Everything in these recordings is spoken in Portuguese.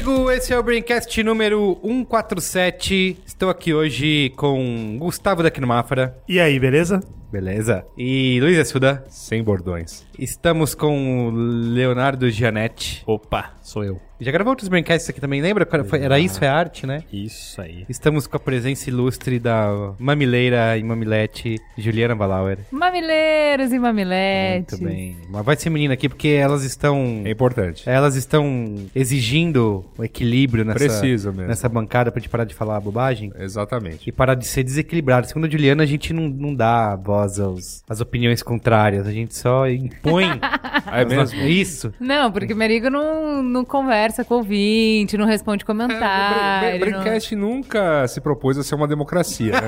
eu sou o Carlos Merigo, esse é o Braincast número 147. Estou aqui hoje com Gustavo daqui no Mafra. E aí, beleza? Beleza. E Luiz Assuda. Sem bordões. Estamos com o Leonardo Gianetti. Opa, sou eu. Já gravou outros Braincasts aqui também, lembra? Foi- Era Isso é Arte, né? Isso aí. Estamos com a presença ilustre da mamileira e mamilete Juliana Balauer. Mamileiros e mamiletes. Muito bem. Mas vai ser menina aqui porque elas estão... É importante. Elas estão exigindo o equilíbrio nessa, Preciso mesmo. nessa bancada pra gente parar de falar bobagem Exatamente. e parar de ser desequilibrado. Segundo a Juliana, a gente não, não dá voz aos, às opiniões contrárias, a gente só impõe. É mesmo? É isso. Não, porque Merigo não, não conversa com o ouvinte, não responde É, comentário. o Braincast nunca se propôs a ser uma democracia, né?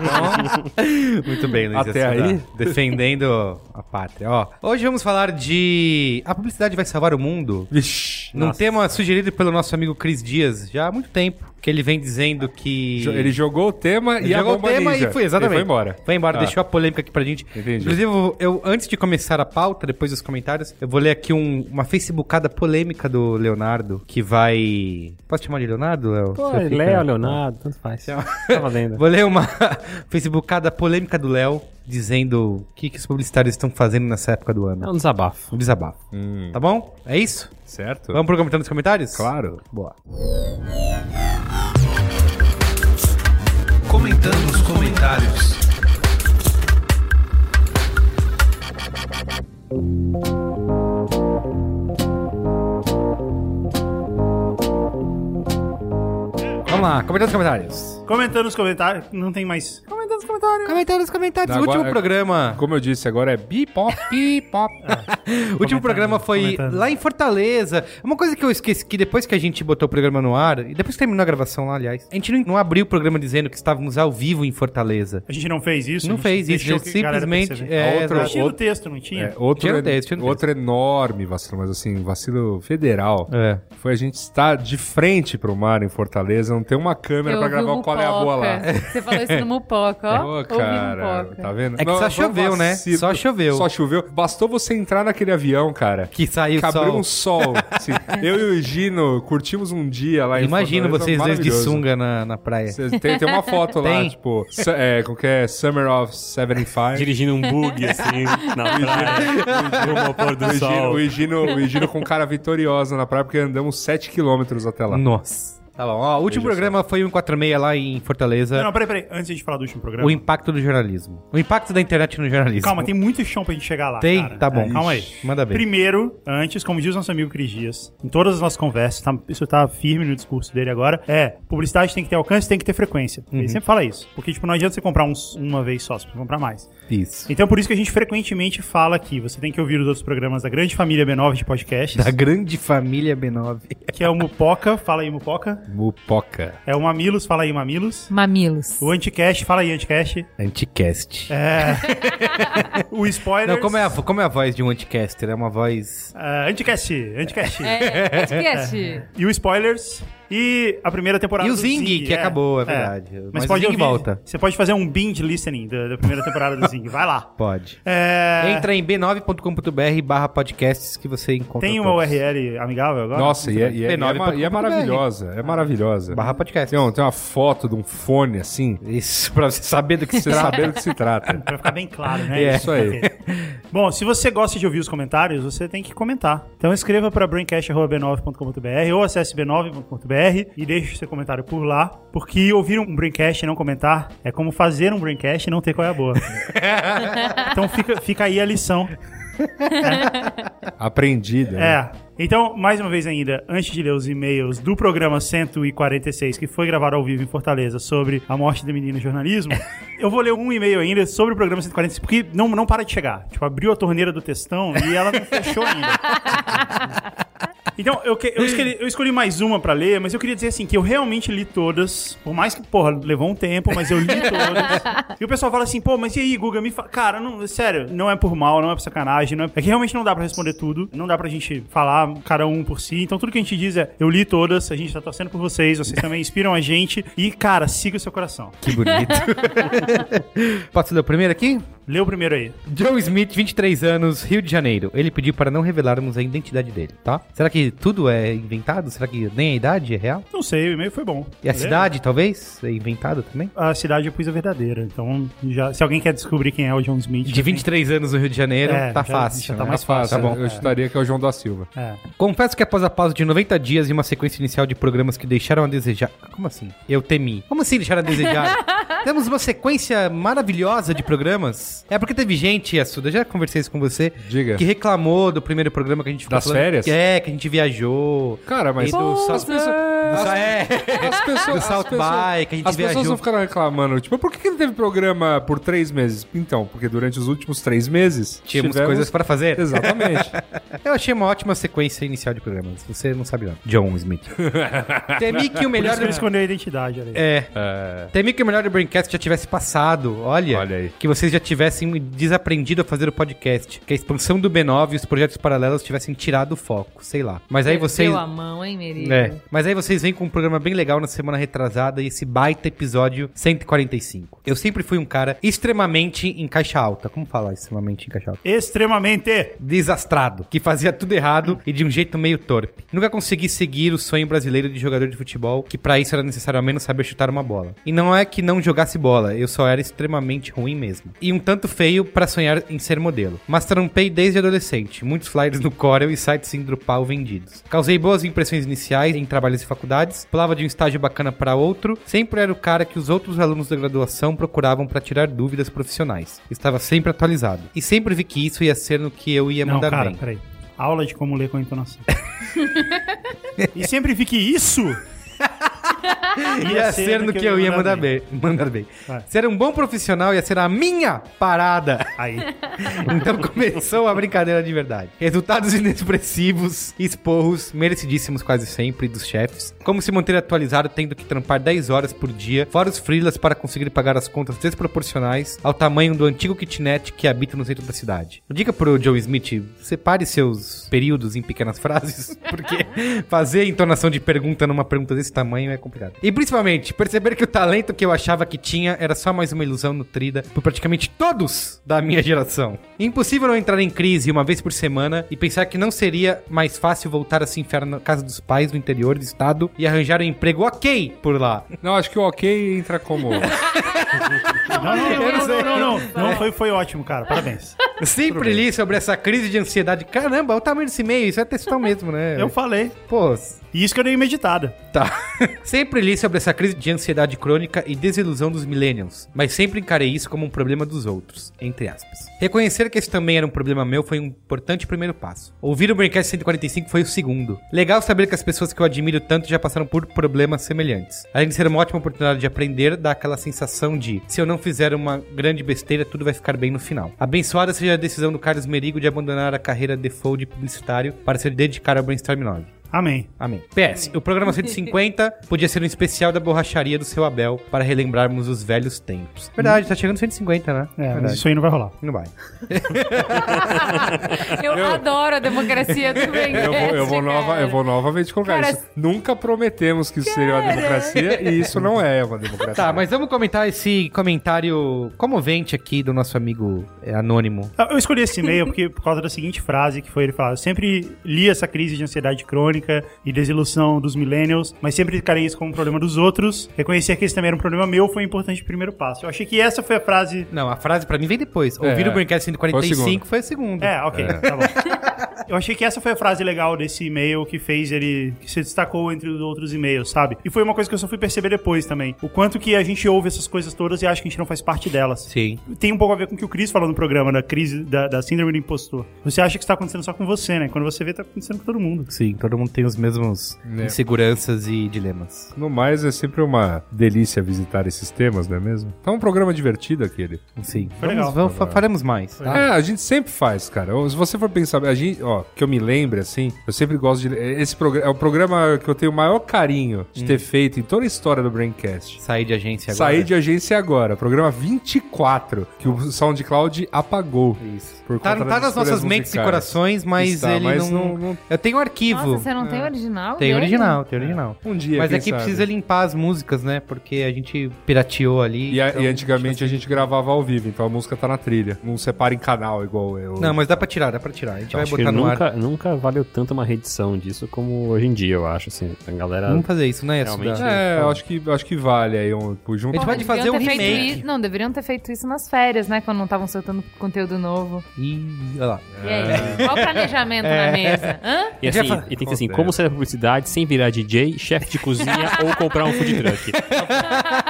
Muito bem, Luiz. Até aí? Defendendo a pátria. Ó, hoje vamos falar de A Publicidade Vai Salvar o Mundo. Num Nossa. tema sugerido pelo nosso amigo Cris Dias já há muito tempo. Que ele vem dizendo que. Ele jogou o tema Ele e a jogou o bomba tema ninja. e foi, exatamente. Ele foi embora. Foi embora, Ah. deixou a polêmica aqui pra gente. Entendi. Inclusive, eu, eu- antes de começar a pauta, depois dos comentários, eu vou ler aqui um- uma facebookada polêmica do Leonardo, que vai... Posso chamar de Leonardo, Léo? Pô, fica- Léo, Leonardo, tanto faz. Chama- Tá valendo. Vou ler uma facebookada polêmica do Léo, dizendo o que, que os publicitários estão fazendo nessa época do É ano. um desabafo. Um desabafo. Hum, Tá bom? É isso? certo? Vamos pro comentário nos comentários? Claro. Boa. Comentando os comentários. Vamos lá, comentários nos comentários. Comentando nos comentários. Não tem mais. Nos comentários. Comentários nos comentários. O Agora- último programa... Como eu disse, agora é bipop, bipop. O último programa foi comentando. lá em Fortaleza. Uma coisa que eu esqueci, que depois que a gente botou o programa no ar, e depois que terminou a gravação lá, aliás, a gente não, não abriu o programa dizendo que estávamos ao vivo em Fortaleza. A gente não fez isso? Não a gente fez isso, a gente simplesmente... É, Outro-. Tinha outro- texto, não tinha? É, outro, Tinha texto, tinha outro enorme vacilo, mas assim, vacilo federal. É. Foi a gente estar de frente pro mar em Fortaleza, não ter uma câmera pra ouvi gravar o qual é a boa lá. Você falou isso no Mupoca, ó. Ô, cara, tá vendo? É que só foi um choveu, né? vacilo. Só choveu. Só choveu. Bastou você entrar naquele avião, cara. Que saiu que abriu sol. um sol. assim. eu e o Gino curtimos um dia lá em Imagino vocês dois de sunga na, na praia. Tem, tem uma foto lá, Tem? tipo, su- é, que é? Summer of 75. Dirigindo um bug, assim, na praia, rumo ao pôr O sol. o, o Higino com cara vitoriosa na praia, porque andamos 7 quilômetros até lá. Nossa. Tá bom. Ó, o último Veja programa foi o 146 lá em Fortaleza. Não, não, peraí, peraí. Antes de falar do último programa. O impacto do jornalismo. O impacto da internet no jornalismo. Calma, tem muito chão pra gente chegar lá. Tem? cara. Tá bom. É, calma aí. Manda bem. Primeiro, antes, como diz o nosso amigo Cris Dias, em todas as nossas conversas, tá- isso tá firme no discurso dele agora, é, publicidade tem que ter alcance, tem que ter frequência. Uhum. Ele sempre fala isso. Porque, tipo, não adianta você comprar uns, uma vez só, você precisa comprar mais. Isso. Então, por isso que a gente frequentemente fala aqui, você tem que ouvir os outros programas da grande família B9 de podcasts, Da grande família B9. que é o Mupoca, fala aí Mupoca. Mupoca. É o Mamilos, fala aí Mamilos. Mamilos. O Anticast, fala aí Anticast. Anticast. É. o Spoilers. Não, como é, a, como é a voz de um anticaster? É uma voz. É, Anticast, Anticast. É, podcast. E o Spoilers. E a primeira temporada E o do Zing, que acabou, é verdade. Mas, Mas o pode Zing ouvir, volta. Você pode fazer um binge listening da, da primeira temporada do Zing. Vai lá. Pode. É, Entra em b9.com.br barra podcasts que você encontra. Tem uma todos. URL amigável agora? Nossa, e é, e é- e é e é B9.com.br. maravilhosa. É maravilhosa. Barra podcast. Tem, um- tem uma foto de um fone assim, Isso, pra você saber do que se você trata. saber do que se trata. Pra ficar bem claro, né? É. Isso aí. Bom, se você gosta de ouvir os comentários, você tem que comentar. Então escreva para braincast.b9.com.br ou acesse b9.com.br e deixe seu comentário por lá, porque ouvir um Braincast e não comentar é como fazer um Braincast e não ter qual é a boa. então fica, fica aí a lição. Aprendida. né? É. Então, mais uma vez ainda, antes de ler os e-mails do programa 146, que foi gravado ao vivo em Fortaleza, sobre a morte da menina no jornalismo, eu vou ler um e-mail ainda sobre o programa 146, porque não, não para de chegar. Tipo, abriu a torneira do textão e ela não fechou ainda. Então, eu, que- eu escolhi, eu escolhi mais uma pra ler, mas eu queria dizer assim, que eu realmente li todas. Por mais que, porra, levou um tempo, mas eu li todas. e o pessoal fala assim, pô, mas e aí, Guga, me fala. Cara, não, sério, não é por mal, não é por sacanagem. Não é... é que realmente não dá pra responder tudo. Não dá pra gente falar cada um por si. Então, tudo que a gente diz é, eu li todas, a gente tá torcendo por vocês, vocês também inspiram a gente. E, cara, siga o seu coração. Que bonito. Posso ler o primeiro aqui? Lê o primeiro aí. Joe Smith, 23 anos, Rio de Janeiro. Ele pediu para não revelarmos a identidade dele, tá? Será que tudo é inventado? Será que nem a idade é real? Não sei, o e-mail foi bom. E a Beleza? cidade, talvez? É inventado também? A cidade eu pus a verdadeira. Então, já, se alguém quer descobrir quem é o John Smith. De 23 anos no Rio de Janeiro, É, tá já- fácil. já tá né? mais fácil. Tá bom. Eu chutaria que é o João da Silva. É. Confesso que após a pausa de 90 dias e uma sequência inicial de programas que deixaram a desejar. Como assim? Eu temi. Como assim deixaram a desejar? Temos uma sequência maravilhosa de programas. É porque teve gente, Assuda, já conversei isso com você, Diga. que reclamou do primeiro programa que a gente ficou Das férias? Que é, que a gente viajou. Cara, mas E do as South- pessoas, do- é, as pessoas, do as South pessoas- By, que a gente as pessoas viajou. não ficaram reclamando, tipo, por que, que não teve programa por três meses? Então, porque durante os últimos três meses Tínhamos tivemos- coisas para fazer. Exatamente. Eu achei uma ótima sequência inicial de programas. Você não sabe não. John Smith. Temi que o Por melhor... isso que ele escondeu a identidade, aí. É, É, Temi que o melhor do Braincast já tivesse passado. Olha, Olha aí. que vocês já tivessem desaprendido a fazer o podcast. Que a expansão do B9 e os projetos paralelos tivessem tirado o foco. Sei lá. Mas aí vocês... Deu a mão, hein, Merigo? É, mas aí vocês vêm com um programa bem legal na semana retrasada e esse baita episódio 145. Eu sempre fui um cara extremamente em caixa alta. Como falar extremamente em caixa alta? Extremamente. desastrado, que fazia tudo errado e de um jeito meio torpe. Nunca consegui seguir o sonho brasileiro de jogador de futebol, que pra isso era necessário ao menos saber chutar uma bola. E não é que não jogasse bola, eu só era extremamente ruim mesmo. E um tanto feio pra sonhar em ser modelo. Mas trampei desde adolescente, muitos flyers no Corel e sites em Drupal vendidos. Causei boas impressões iniciais em trabalhos e faculdades, pulava de um estágio bacana pra outro, sempre era o cara que os outros alunos da graduação procuravam pra tirar dúvidas profissionais. Estava sempre atualizado. E sempre vi que isso ia ser no que eu ia Não, mandar cara, bem. peraí. Aula de como ler com entonação. e sempre vi que isso ia ser no que eu ia mandar bem. Mandar bem. Ser um bom profissional ia ser a minha parada. Aí. Então começou a brincadeira de verdade. Resultados inexpressivos, esporros, merecidíssimos quase sempre dos chefes. Como se manter atualizado tendo que trampar 10 horas por dia, fora os freelas para conseguir pagar as contas desproporcionais ao tamanho do antigo kitnet que habita no centro da cidade. Diga pro Joe Smith, separe seus períodos em pequenas frases, porque fazer entonação de pergunta numa pergunta desse tamanho é complicado. E principalmente, perceber que o talento que eu achava que tinha era só mais uma ilusão nutrida por praticamente todos da minha geração. Impossível não entrar em crise uma vez por semana e pensar que não seria mais fácil voltar a se enfiar na casa dos pais do interior do estado e arranjar um emprego ok por lá. Não, acho que o ok entra como. Não, não, não, não, não, não, não. Não, foi, foi ótimo, cara. Parabéns. Sempre li sobre essa crise de ansiedade. Caramba, olha o tamanho desse e-mail, isso é textão mesmo, né? Eu falei. Pô, E isso que eu dei meditada. Tá. sempre li sobre essa crise de ansiedade crônica e desilusão dos millennials, mas sempre encarei isso como um problema dos outros, entre aspas. Reconhecer que esse também era um problema meu foi um importante primeiro passo. Ouvir o Braincast 145 foi o segundo. Legal saber que as pessoas que eu admiro tanto já passaram por problemas semelhantes. Além de ser uma ótima oportunidade de aprender, dá aquela sensação de, se eu não fizer uma grande besteira, tudo vai ficar bem no final. Abençoada seja a decisão do Carlos Merigo de abandonar a carreira de publicitário para se dedicar ao Brainstorm 9. Amém. Amém. PS, o programa 150 podia ser um especial da borracharia do seu Abel para relembrarmos os velhos tempos. Verdade, tá chegando 150, né? É, mas Verdade. isso aí não vai rolar. Não vai. Eu, adoro a democracia do Braincast, Eu vou, eu vou, nova, cara. eu vou novamente colocar Cara, isso. Nunca prometemos que isso seria uma democracia e isso não é uma democracia. Tá, mas vamos comentar esse comentário comovente aqui do nosso amigo é, anônimo. Eu escolhi esse e-mail porque, por causa da seguinte frase que foi ele falar. Eu sempre li essa crise de ansiedade crônica e desilusão dos millennials, mas sempre encarei isso como um problema dos outros. Reconhecer que esse também era um problema meu foi um importante primeiro passo. Eu achei que essa foi a frase. Não, a frase pra mim vem depois. Ouvir É, o Braincast foi o 145 segundo. foi a segunda. É, ok, tá bom. Eu achei que essa foi a frase legal desse e-mail que fez ele. que se destacou entre os outros e-mails, sabe? E foi uma coisa que eu só fui perceber depois também. O quanto que a gente ouve essas coisas todas e acha que a gente não faz parte delas. Sim. Tem um pouco a ver com o que o Chris falou no programa, da crise da, da síndrome do impostor. Você acha que está acontecendo só com você, né? Quando você vê, tá acontecendo com todo mundo. Sim, todo mundo tem os mesmos É. inseguranças e dilemas. No mais, é sempre uma delícia visitar esses temas, não é mesmo? Tá um programa divertido aquele. Sim. Foi Vamos, legal. vamos- fa- faremos mais, tá? É, a gente sempre faz, cara. Se você for pensar, a gente, ó, ó, que eu me lembre, assim, eu sempre gosto de. Esse programa é o programa que eu tenho o maior carinho de ter feito em toda a história do Braincast. Sair de agência agora. Saí de agência agora, programa 24, que o SoundCloud apagou. Isso. Por Tá, tá nas nossas mentes e corações, mas Está, ele mas não... não- não- Eu tenho um arquivo. Nossa, você não tem original? Tem original, tem original. Um dia, Mas quem é precisa limpar as músicas, né? Porque a gente pirateou ali. E, a- então- e antigamente a gente gravava ao vivo, então a música tá na trilha. Não separa em canal igual eu. Não, mas dá pra tirar, dá pra tirar. A gente vai botar no ar. nunca, nunca valeu tanto uma reedição disso como hoje em dia, eu acho, assim. A galera... Vamos fazer isso, né? Realmente. É, eu acho que, acho que vale aí um, por junto. A gente pode fazer um remake. isso- Não, deveriam ter feito isso nas férias, né? Quando não estavam soltando conteúdo novo. Ih, olha lá. E aí? Qual o planejamento na mesa? Hã? E, assim, Já fa- e tem que ser assim, como ser a publicidade sem virar DJ, chefe de cozinha ou comprar um food truck.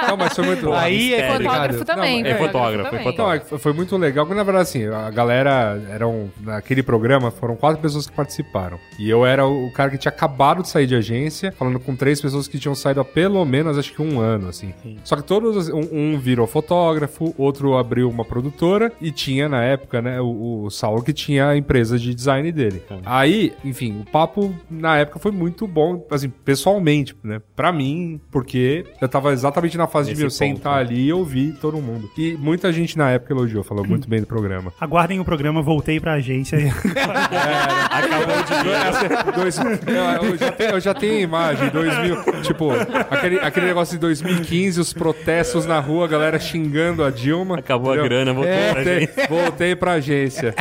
Não, mas foi muito. Aí é Fotógrafo também. é fotógrafo, é fotógrafo. É que foi muito legal, porque na verdade, assim, a galera eram. Naquele programa foram quatro pessoas que participaram. E eu era o cara que tinha acabado de sair de agência, falando com três pessoas que tinham saído há pelo menos acho que um ano, assim. Só que todos. Um, um virou fotógrafo, outro abriu uma produtora e tinha na época, né, o, o Saulo que tinha a empresa de design dele. Aí, enfim, o papo na época foi muito bom, assim, pessoalmente, né? Pra mim, porque eu tava exatamente na fase de Nesse me ponto, sentar né? ali e ouvir todo mundo. E muita gente na época elogiou, falou muito bem do programa. Aguardem o programa, voltei pra agência. Acabou de ver. Dois, eu, eu já tenho, eu já tenho a imagem, 2000, tipo, aquele, aquele negócio de 2015, os protestos na rua, a galera xingando a Dilma. Acabou a entendeu? grana, voltou pra voltei, gente. voltei pra agência.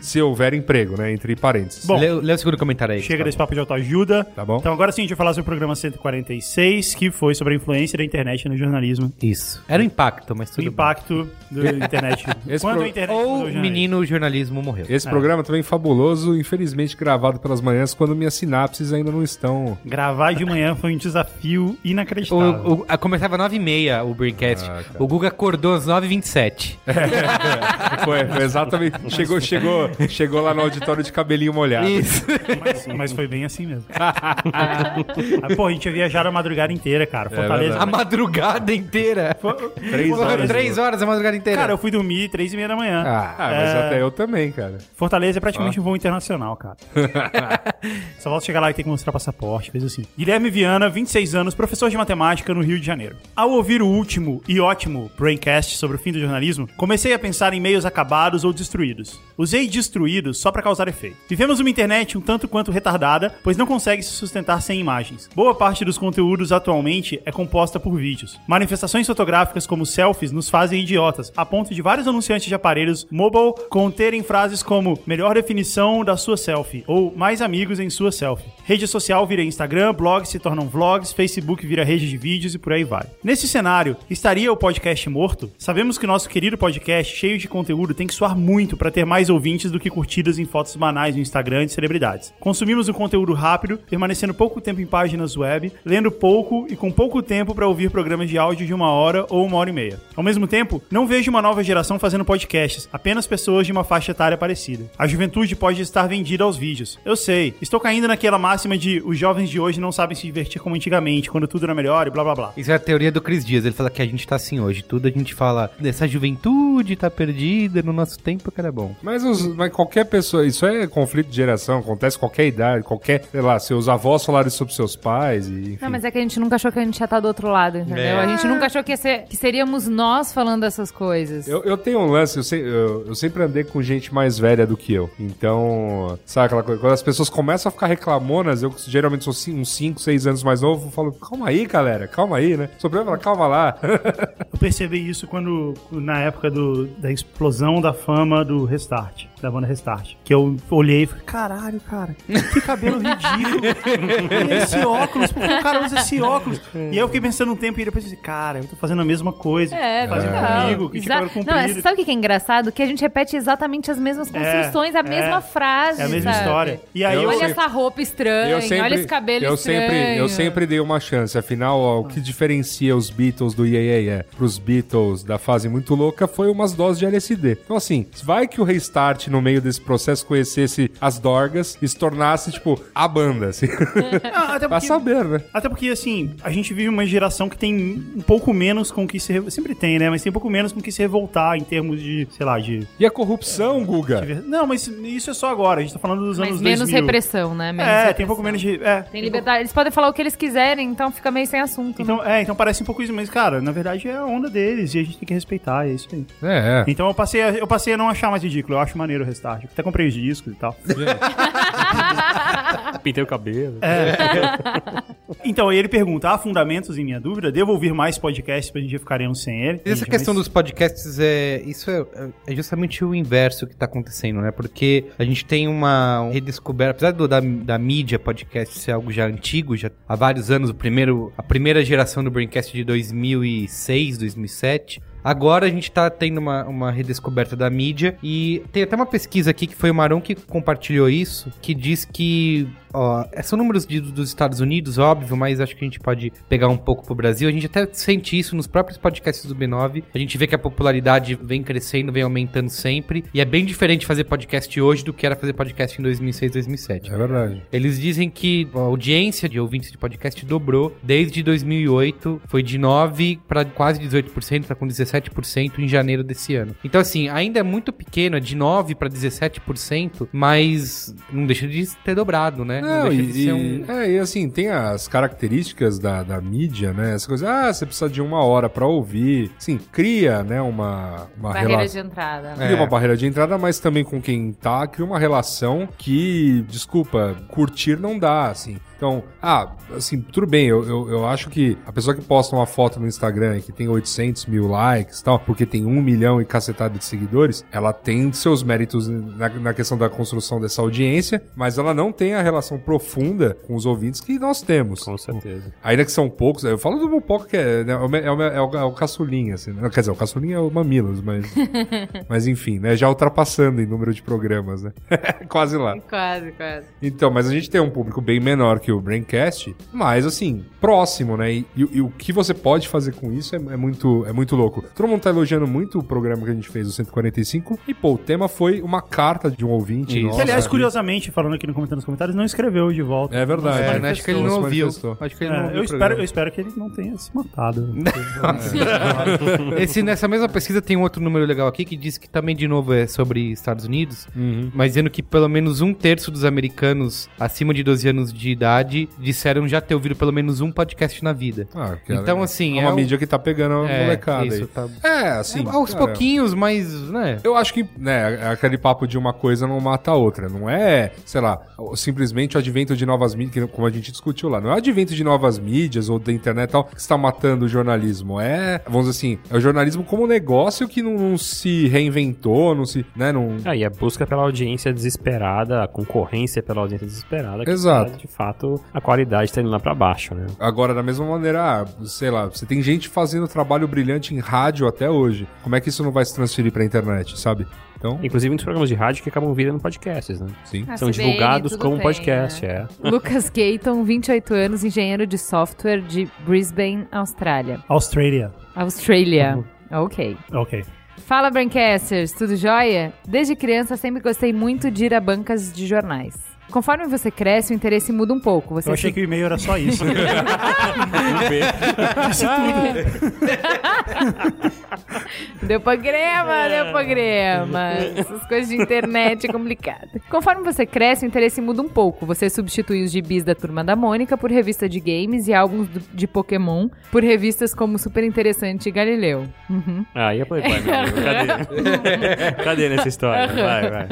Se houver emprego, né, entre parênteses. Bom, Lê, lê o segundo comentário aí. Chega por desse papo de autoajuda. Tá bom? Então agora sim a gente vai falar sobre o programa 146, que foi sobre a influência da internet no jornalismo. Isso. Era o impacto, mas O tudo bem. impacto da internet. Esse Quando pro- a internet Ou o o jornalismo. menino o jornalismo morreu. Esse programa também fabuloso, infelizmente gravado pelas manhãs, quando minhas sinapses ainda não estão. Gravar de manhã foi um desafio inacreditável. O, o, a- começava às 9h30 o Braincast. Ah, cara. o Guga acordou às 9h27. Foi, foi exatamente. Chegou, chegou, chegou lá no auditório de cabelinho molhado. Isso. Mas, mas foi bem assim mesmo. ah, pô, a gente ia viajar a madrugada inteira, cara. Fortaleza. a madrugada inteira. Três horas. Três horas a madrugada inteira. Cara, eu fui dormir três e meia da manhã. Ah, Ah, mas É. até eu também, cara. Fortaleza é praticamente um voo internacional, cara. Só volta chegar lá e tem que mostrar passaporte, coisa assim. Guilherme Viana, 26 anos, professor de matemática no Rio de Janeiro. Ao ouvir o último e ótimo Braincast sobre o fim do jornalismo, comecei a pensar em meios acabados ou destruídos. Usei destruídos só pra causar efeito. Vivemos uma internet um tanto quanto retardada, pois não consegue se sustentar sem imagens. Boa parte dos conteúdos atualmente é composta por vídeos. Manifestações fotográficas como selfies nos fazem idiotas, a ponto de vários anunciantes de aparelhos mobile conterem frases como melhor definição da sua selfie ou mais amigos em sua selfie. Rede social vira Instagram, blogs se tornam vlogs, Facebook vira rede de vídeos e por aí vai. Nesse cenário, estaria o podcast morto? Sabemos que nosso querido podcast, cheio de conteúdo, tem que suar muito para ter mais ouvintes do que curtidas em fotos banais no Instagram de celebridades. Consumimos um conteúdo rápido, permanecendo pouco tempo em páginas web, lendo pouco e com pouco tempo para ouvir programas de áudio de uma hora ou uma hora e meia. Ao mesmo tempo, não vejo uma nova geração fazendo podcasts, apenas pessoas de uma faixa etária parecida. A juventude pode estar vendida aos vídeos. Eu sei, estou caindo naquela máxima de os jovens de hoje não sabem se divertir como antigamente, quando tudo era melhor e blá blá blá. Isso é a teoria do Cris Dias. Ele fala que a gente tá assim hoje. Tudo a gente fala, essa juventude tá perdida, no nosso tempo que era bom. Mas, os- mas qualquer pessoa, isso é conflito de geração, acontece qualquer idade, qualquer, sei lá, seus avós falaram isso sobre seus pais e enfim. Não, mas é que a gente nunca achou que a gente ia estar do outro lado, entendeu? É. A gente nunca achou que, ser- que seríamos nós falando dessas coisas. Eu, eu tenho um lance, eu, se- eu- eu sempre andei com gente mais velha do que eu. Então, sabe aquela coisa? Quando as pessoas começam a ficar reclamonas, eu geralmente sou uns 5, 6 anos mais novo, eu falo, calma aí, galera, calma aí, né? Sou pra falar, calma lá. Eu percebi isso quando, na época do, da explosão da fama do Restart, da banda Restart. Que eu olhei e falei, caralho, cara, que cabelo ridículo. e esse óculos, por que o cara usa esse óculos? E aí eu fiquei pensando um tempo e depois disse, cara, eu tô fazendo a mesma coisa. É, fazendo legal. comigo, que Exa- cabelo Não, é- comprido. sabe o que é engraçado? Que a gente repete exatamente as mesmas construções, a mesma é. frase. É a mesma sabe? história. E aí eu, Olha sempre- essa roupa estranha, olha esse cabelo eu estranho. sempre, eu sempre dei uma chance. Afinal, ó, o que diferencia os Beatles do Yeah Yeah Yeah pros Beatles da fase muito louca foi umas doses de LSD. Então, assim, vai que o Restart, no meio desse processo, conhecesse as Dorgas e se tornasse, tipo, a banda, assim. Ah, até pra porque- saber, né? Até porque, assim, a gente vive uma geração que tem um pouco menos com o que se... re- Sempre tem, né? Mas tem um pouco menos com o que se revoltar em termos de, sei lá, de... E a corrupção, Guga? de ver- Não, mas isso é só agora, a gente tá falando dos Mas anos menos 2000. repressão, né? Menos É, repressão. tem um pouco menos de... É, Tem liberdade. Eles podem falar o que eles quiserem, então fica meio sem assunto. né? Então, é, então parece um pouco isso, mas, cara, na verdade é a onda deles e a gente tem que respeitar, é isso aí. É, é. Então eu passei, a, eu passei a não achar mais ridículo, eu acho maneiro o restart. Até comprei os discos e tal. Pintei o cabelo. Então, aí ele pergunta: há fundamentos em minha dúvida? Devo ouvir mais podcasts pra gente ficaremos sem ele? Essa Gente, questão mas- dos podcasts é. Isso é, é justamente o inverso que tá acontecendo, né? Porque a gente tem uma redescoberta, apesar do, da, da mídia podcast ser algo já antigo, já há vários anos, o primeiro, a primeira geração do Braincast de 2006, 2007. Agora a gente tá tendo uma, uma redescoberta da mídia e tem até uma pesquisa aqui que foi o Maron que compartilhou isso, que diz que, ó, são números de- dos Estados Unidos, óbvio, mas acho que a gente pode pegar um pouco pro Brasil. A gente até sente isso nos próprios podcasts do B9. A gente vê que a popularidade vem crescendo, vem aumentando sempre. E é bem diferente fazer podcast hoje do que era fazer podcast em 2006, 2007. É verdade. Eles dizem que a audiência de ouvintes de podcast dobrou desde 2008, foi de 9 para quase 18%, tá com 17% em janeiro desse ano. Então assim, ainda é muito pequeno, é de 9 para 17%, mas não deixa de ter dobrado, né? Não, deixa e, de ser um é, e assim, tem as características da, da mídia, né? Essa coisa, ah, você precisa de uma hora pra ouvir. Sim, cria, né, uma, uma Barreira relação. de entrada. Cria uma barreira de entrada, mas também com quem tá, cria uma relação que, desculpa, curtir não dá, assim. Então, ah, assim, tudo bem, eu, eu, eu acho que a pessoa que posta uma foto no Instagram e que tem 800 mil likes e tal, porque tem um milhão e cacetada de seguidores, ela tem seus méritos na, na questão da construção dessa audiência, mas ela não tem a relação profunda com os ouvintes que nós temos. Com certeza. Ainda que são poucos, eu falo do Mupoca que é, né, é, o, é, o, é, o, é o caçulinha, assim, né? Quer dizer, o caçulinha é o Mamilos, mas. mas enfim, né? Já ultrapassando em número de programas, né? Quase lá. Quase, quase. Então, mas a gente tem um público bem menor que o Braincast, mas assim, próximo, né? E, e- e o que você pode fazer com isso é, é muito, é muito louco. Todo mundo tá elogiando muito o programa que a gente fez, o 145, e pô, o tema foi uma carta de um ouvinte. Isso. Que, nossa. aliás, curiosamente, falando aqui no comentário nos comentários, não escreveu de volta. É verdade. É, Mas acho que ele não ouviu. Acho que ele É, não ouviu. eu, espero, eu espero que ele não tenha se matado. Esse, nessa mesma pesquisa tem um outro número legal aqui que diz que também, de novo, é sobre Estados Unidos, Uhum. mas dizendo que pelo menos um terço dos americanos acima de 12 anos de idade disseram já ter ouvido pelo menos um podcast na vida. Ah, que Então, é- assim, é uma é o- mídia que tá pegando a É, molecada isso, aí. tá- É, assim. É, aos cara, pouquinhos, mas, né? Eu acho que, né, aquele papo de uma coisa não mata a outra. Não é, sei lá, simplesmente o advento de novas mídias, como a gente discutiu lá. Não é o advento de novas mídias ou da internet e tal que está matando o jornalismo. É, vamos dizer assim, é o jornalismo como negócio que não, não se reinventou, não se, né, não... Ah, e a busca pela audiência desesperada, a concorrência pela audiência desesperada, que Exato. faz, de fato, a qualidade tá indo lá pra baixo, né? Agora, da mesma maneira, ah, sei lá, você tem gente fazendo trabalho brilhante em rádio até hoje. Como é que isso não vai se transferir pra internet, sabe? Então, Inclusive muitos programas de rádio que acabam virando podcasts, né? sim. Ah, São CBN, divulgados como tem, podcast, né? é. Lucas Gayton, 28 anos, engenheiro de software de Brisbane, Austrália. Austrália. Austrália. Ok. Ok. Fala, Brancasters, tudo jóia? Desde criança sempre gostei muito de ir a bancas de jornais. Conforme você cresce, o interesse muda um pouco. Você Eu achei se- que o e-mail era só isso. Tudo. Deu programa, deu programa. Essas coisas de internet é complicado. Conforme você cresce, o interesse muda um pouco. Você substitui os gibis da Turma da Mônica por revista de games e álbuns do- de Pokémon por revistas como Super Interessante e Galileu. Uhum. Ah, e a Playboy, meu? Cadê? Cadê nessa história? Vai, vai.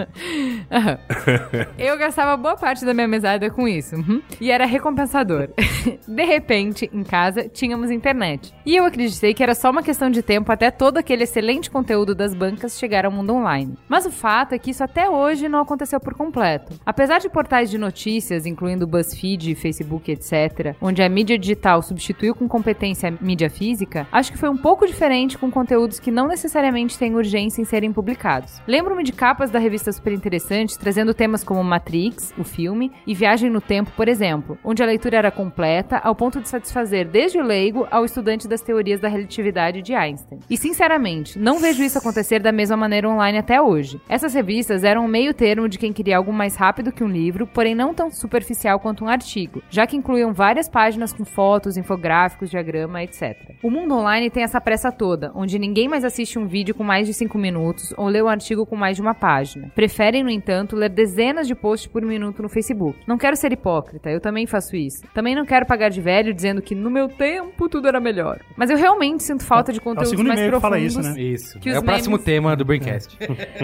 Eu gastava boa parte da minha mesada com isso. uhum. E era recompensador. De repente, em casa, tínhamos internet. E eu acreditei que era só uma questão de tempo até todo aquele excelente conteúdo das bancas chegar ao mundo online. Mas o fato é que isso até hoje não aconteceu por completo. Apesar de portais de notícias, incluindo BuzzFeed, Facebook, etc., onde a mídia digital substituiu com competência a mídia física, acho que foi um pouco diferente com conteúdos que não necessariamente têm urgência em serem publicados. Lembro-me de capas da revista Super Interessante trazendo temas como Matrix o filme, e Viagem no Tempo, por exemplo, onde a leitura era completa ao ponto de satisfazer desde o leigo ao estudante das teorias da relatividade de Einstein. E sinceramente, não vejo isso acontecer da mesma maneira online até hoje. Essas revistas eram um meio termo de quem queria algo mais rápido que um livro, porém não tão superficial quanto um artigo, já que incluíam várias páginas com fotos, infográficos, diagrama, etc. O mundo online tem essa pressa toda, onde ninguém mais assiste um vídeo com mais de 5 minutos ou lê um artigo com mais de uma página. Preferem, no entanto, ler dezenas de posts por minuto no Facebook. Não quero ser hipócrita, eu também faço isso. Também não quero pagar de velho dizendo que no meu tempo tudo era melhor. Mas eu realmente sinto falta de É o conteúdos segundo mais profundos. fala isso, né? Isso. Que é o próximo tema do Braincast.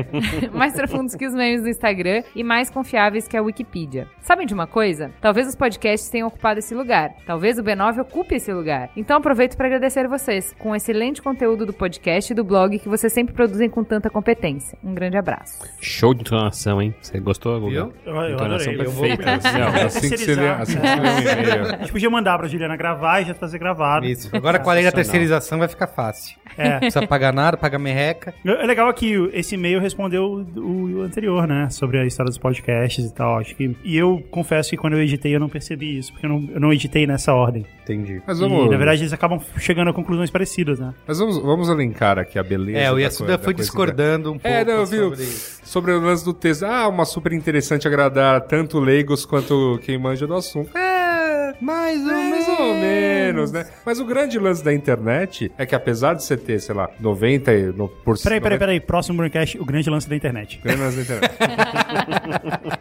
mais profundos que os memes do Instagram e mais confiáveis que a Wikipedia. Sabem de uma coisa? Talvez os podcasts tenham ocupado esse lugar. Talvez o B9 ocupe esse lugar. Então aproveito para agradecer vocês com o excelente conteúdo do podcast e do blog que vocês sempre produzem com tanta competência. Um grande abraço. Show de entonação, hein? Você gostou, Guga? Viu? Eu, eu Adorei. Vou perfeita. Não, assim que você lê, assim que você. A gente podia mandar pra Juliana gravar e já fazer gravado. Isso. Agora com a lei da terceirização vai ficar fácil. É. Não precisa pagar nada, pagar merreca. É legal que esse e-mail respondeu o, o anterior, né? Sobre a história dos podcasts e tal. Acho que. E eu confesso que quando eu editei eu não percebi isso, porque eu não, eu não editei nessa ordem. Entendi. Mas E, vamos, na verdade, eles acabam chegando a conclusões parecidas, né? mas vamos, vamos elencar aqui a beleza. É, o da Yasuda da foi discordando um pouco. É, não, viu? sobre isso. Sobre o lance do texto. Ah, uma super interessante agradar tanto leigos quanto quem manja do assunto. É, Mais ou mais ou menos, né? Mas o grande lance da internet é que apesar de você ter, sei lá, 90 e- no, por Peraí, peraí, 90 peraí. Próximo broadcast, o grande lance da internet. Grande lance da internet.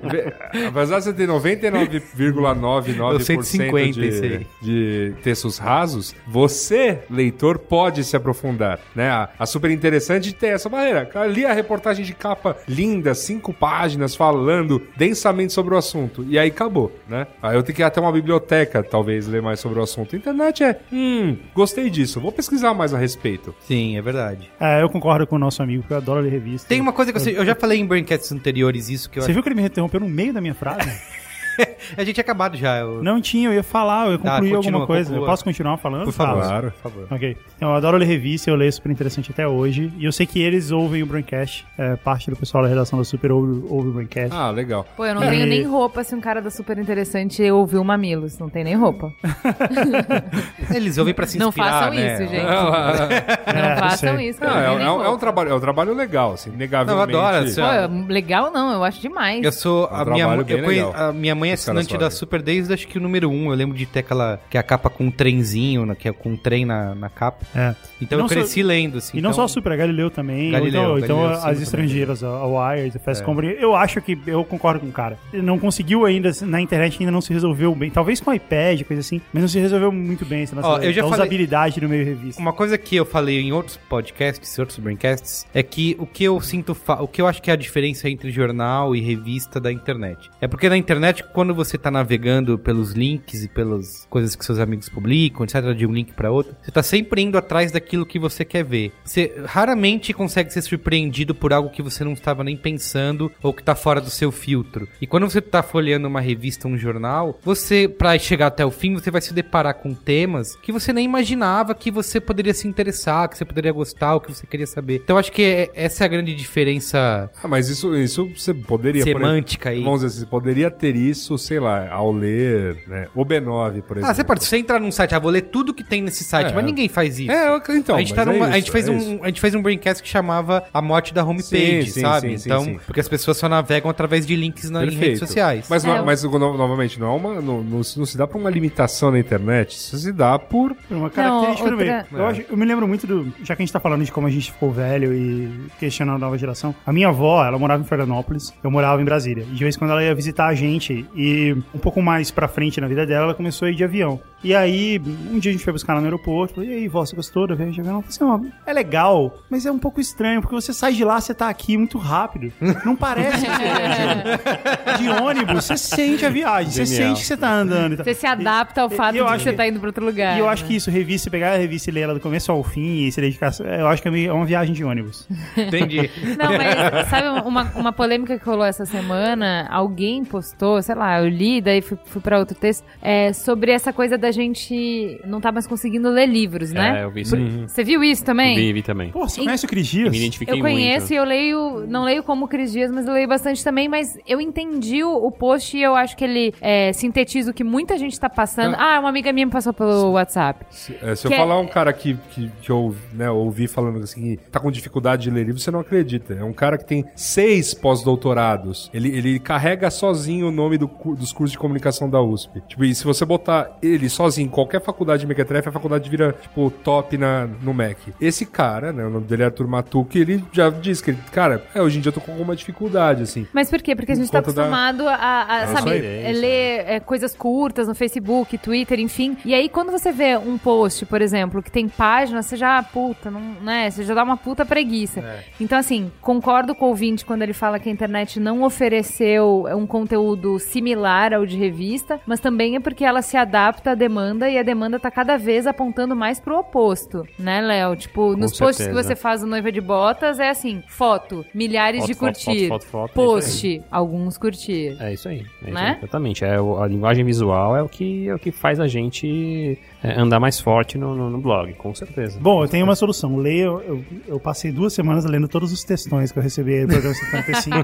Apesar de você ter 99,99% Eu 150 de, de textos rasos, você, leitor, pode se aprofundar, né? A, a super interessante tem essa barreira. Ali a reportagem de capa linda, cinco páginas, falando densamente sobre o assunto. E aí acabou, né? Aí eu tenho que ir até uma biblioteca, talvez, ler mais sobre o assunto. A internet é, hum, gostei disso, vou pesquisar mais a respeito. Sim, é verdade. É, eu concordo com o nosso amigo, que eu adoro ler revista. Tem uma coisa que eu, eu já falei em Braincasts anteriores isso que eu Você viu que ele me interrompeu no meio da minha frase? A gente tinha acabado já. eu- não tinha, eu ia falar, eu ia concluir continua, alguma coisa. conclua. Eu posso continuar falando? Por favor. Claro. Por favor. Ok. Então, eu adoro ler revista, eu leio super interessante até hoje. E eu sei que eles ouvem o Braincast. É, parte do pessoal da redação da Super ouve, ouve o Braincast. Ah, legal. Pô, eu não É. tenho nem roupa se um cara da super interessante ouviu Mamilos. Não tem nem roupa. Eles ouvem pra se Não inspirar, façam né? isso, gente. É, Não eu façam sei. isso. Não, não é, é um, é um trabalho, é um trabalho legal, assim, negavelmente. Não, eu adoro essa- Pô, é legal não, eu acho demais. Eu sou. É um a, minha, trabalho mãe- bem eu conhe- a minha mãe é Os caras assinante da. Super desde acho que o número 1. Eu lembro de ter aquela. Que é a capa com um trenzinho, né, que é com um trem na, na capa. É. Então não eu cresci só- lendo, assim. E não então- só a Super, a Galileu também. Galileu, ou então, então Galileu, sim, as também. estrangeiras, a a Wired, a Fast Company. Eu acho que eu concordo com o cara. Ele não conseguiu ainda, na internet ainda não se resolveu bem. Talvez com iPad, coisa assim, mas não se resolveu muito bem essa nossa Ó, eu já falei- usabilidade no meio revista. Uma coisa que eu falei em outros podcasts, outros braincasts, é que o que eu sinto, fa- o que eu acho que é a diferença entre jornal e revista da internet. É porque na internet, quando você tá navegando pelos links e pelas coisas que seus amigos publicam, etc, de um link pra outro, você tá sempre indo atrás daquilo que você quer ver. Você raramente consegue ser surpreendido por algo que você não estava nem pensando ou que tá fora do seu filtro. E quando você tá folheando uma revista, um jornal, você, pra chegar até o fim, você vai se deparar com temas que você nem imaginava que você poderia se interessar, que você poderia gostar, ou que você queria saber. Então, eu acho que é- essa é a grande diferença Ah, mas isso, isso você poderia... semântica aí. Vamos dizer, você poderia ter isso, sei lá, ao ler né, o B9, por exemplo. Ah, você pode, você entrar num site, ah, vou ler tudo que tem nesse site, É. mas ninguém faz isso. É, então, a, gente tá é numa- a isso, gente fez é um, isso. a gente fez um braincast que chamava A Morte da Homepage, Sim, sim, sabe? sim, sim, então, sim. porque as pessoas só navegam através de links na, em redes sociais. Mas, É, no- eu- mas no- novamente, não, é uma, não, não, se- não se dá por uma limitação na internet, isso se dá por... Uma característica Não, do meio. outra- Eu, acho- eu me lembro muito do. Já que a gente tá falando de como a gente ficou velho e questionando a nova geração. A minha avó, ela morava em Florianópolis, eu morava em Brasília. E de vez em quando ela ia visitar a gente. E um pouco mais pra frente na vida dela, ela começou a ir de avião. E aí, um dia a gente foi buscar ela no aeroporto. Falei, e aí, vó, você gostou da viagem de avião? Ela falou assim, é legal, mas é um pouco estranho, porque você sai de lá, você tá aqui muito rápido. Não parece que você viajou. De ônibus, você sente a viagem, você Genial. sente que você tá andando. e tal. Você se adapta ao E- fato eu de que acho você tá indo pra outro lugar. E eu acho né? que isso, revista, pegar a revista e ler ela do começo ao fim e se dedicar. Eu acho que é é uma viagem de ônibus. Entendi. Não, mas sabe uma, uma polêmica que rolou essa semana? Alguém postou, sei lá, lá, eu li, daí fui, fui pra outro texto, é, sobre essa coisa da gente não tá mais conseguindo ler livros, né? É, eu vi isso. Uhum. Você viu isso também? Vi, vi também. Pô, você E- conhece o Cris Eu Dias? me identifiquei Eu conheço muito. e eu leio, não leio como o Cris Dias, mas eu leio bastante também, mas eu entendi o, o post e eu acho que ele é, sintetiza o que muita gente tá passando. Ah, uma amiga minha me passou pelo WhatsApp. Se, é, se eu é- falar um cara que, que, que eu né, ouvi falando assim, que tá com dificuldade de ler livro, você não acredita. É um cara que tem seis pós-doutorados. Ele, ele carrega sozinho o nome do dos cursos de comunicação da USP. Tipo, e se você botar ele sozinho em qualquer faculdade de Mequetrefe, a faculdade vira, tipo, top na, no Mac. Esse cara, né, o nome dele é Arthur Matuque, ele já disse que, ele, cara, é, hoje em dia eu tô com alguma dificuldade, assim. Mas por quê? Porque a gente tá conta da- acostumado a, a, É sabe, é isso. ler é, coisas curtas no Facebook, Twitter, enfim. E aí, quando você vê um post, por exemplo, que tem página, você já, puta, não, né? Você já dá uma puta preguiça. É. Então, assim, concordo com o ouvinte quando ele fala que a internet não ofereceu um conteúdo similar ao de revista, mas também é porque ela se adapta à demanda e a demanda tá cada vez apontando mais pro oposto, né, Léo? Tipo, nos posts que certeza. você faz no Noiva de Botas, é assim, foto, milhares Foto, de curtir. foto, foto, é isso Post, alguns curtir. É isso aí. É isso Né? aí, exatamente. É, a linguagem visual é o que, é o que faz a gente é, andar mais forte no, no, no blog, com certeza. Bom, eu tenho uma solução. Leia, eu, eu passei duas semanas lendo todos os textões que eu recebi aí do programa 75.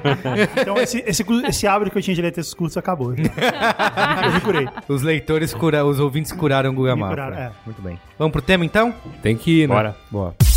então esse, esse, esse hábito que eu tinha de ler textos curtos acabou. já. eu me curei. Os leitores cura, os ouvintes curaram o Guga Mafra. curaram, é. Muito bem. Vamos pro tema então? Tem que ir, né? Bora. Boa.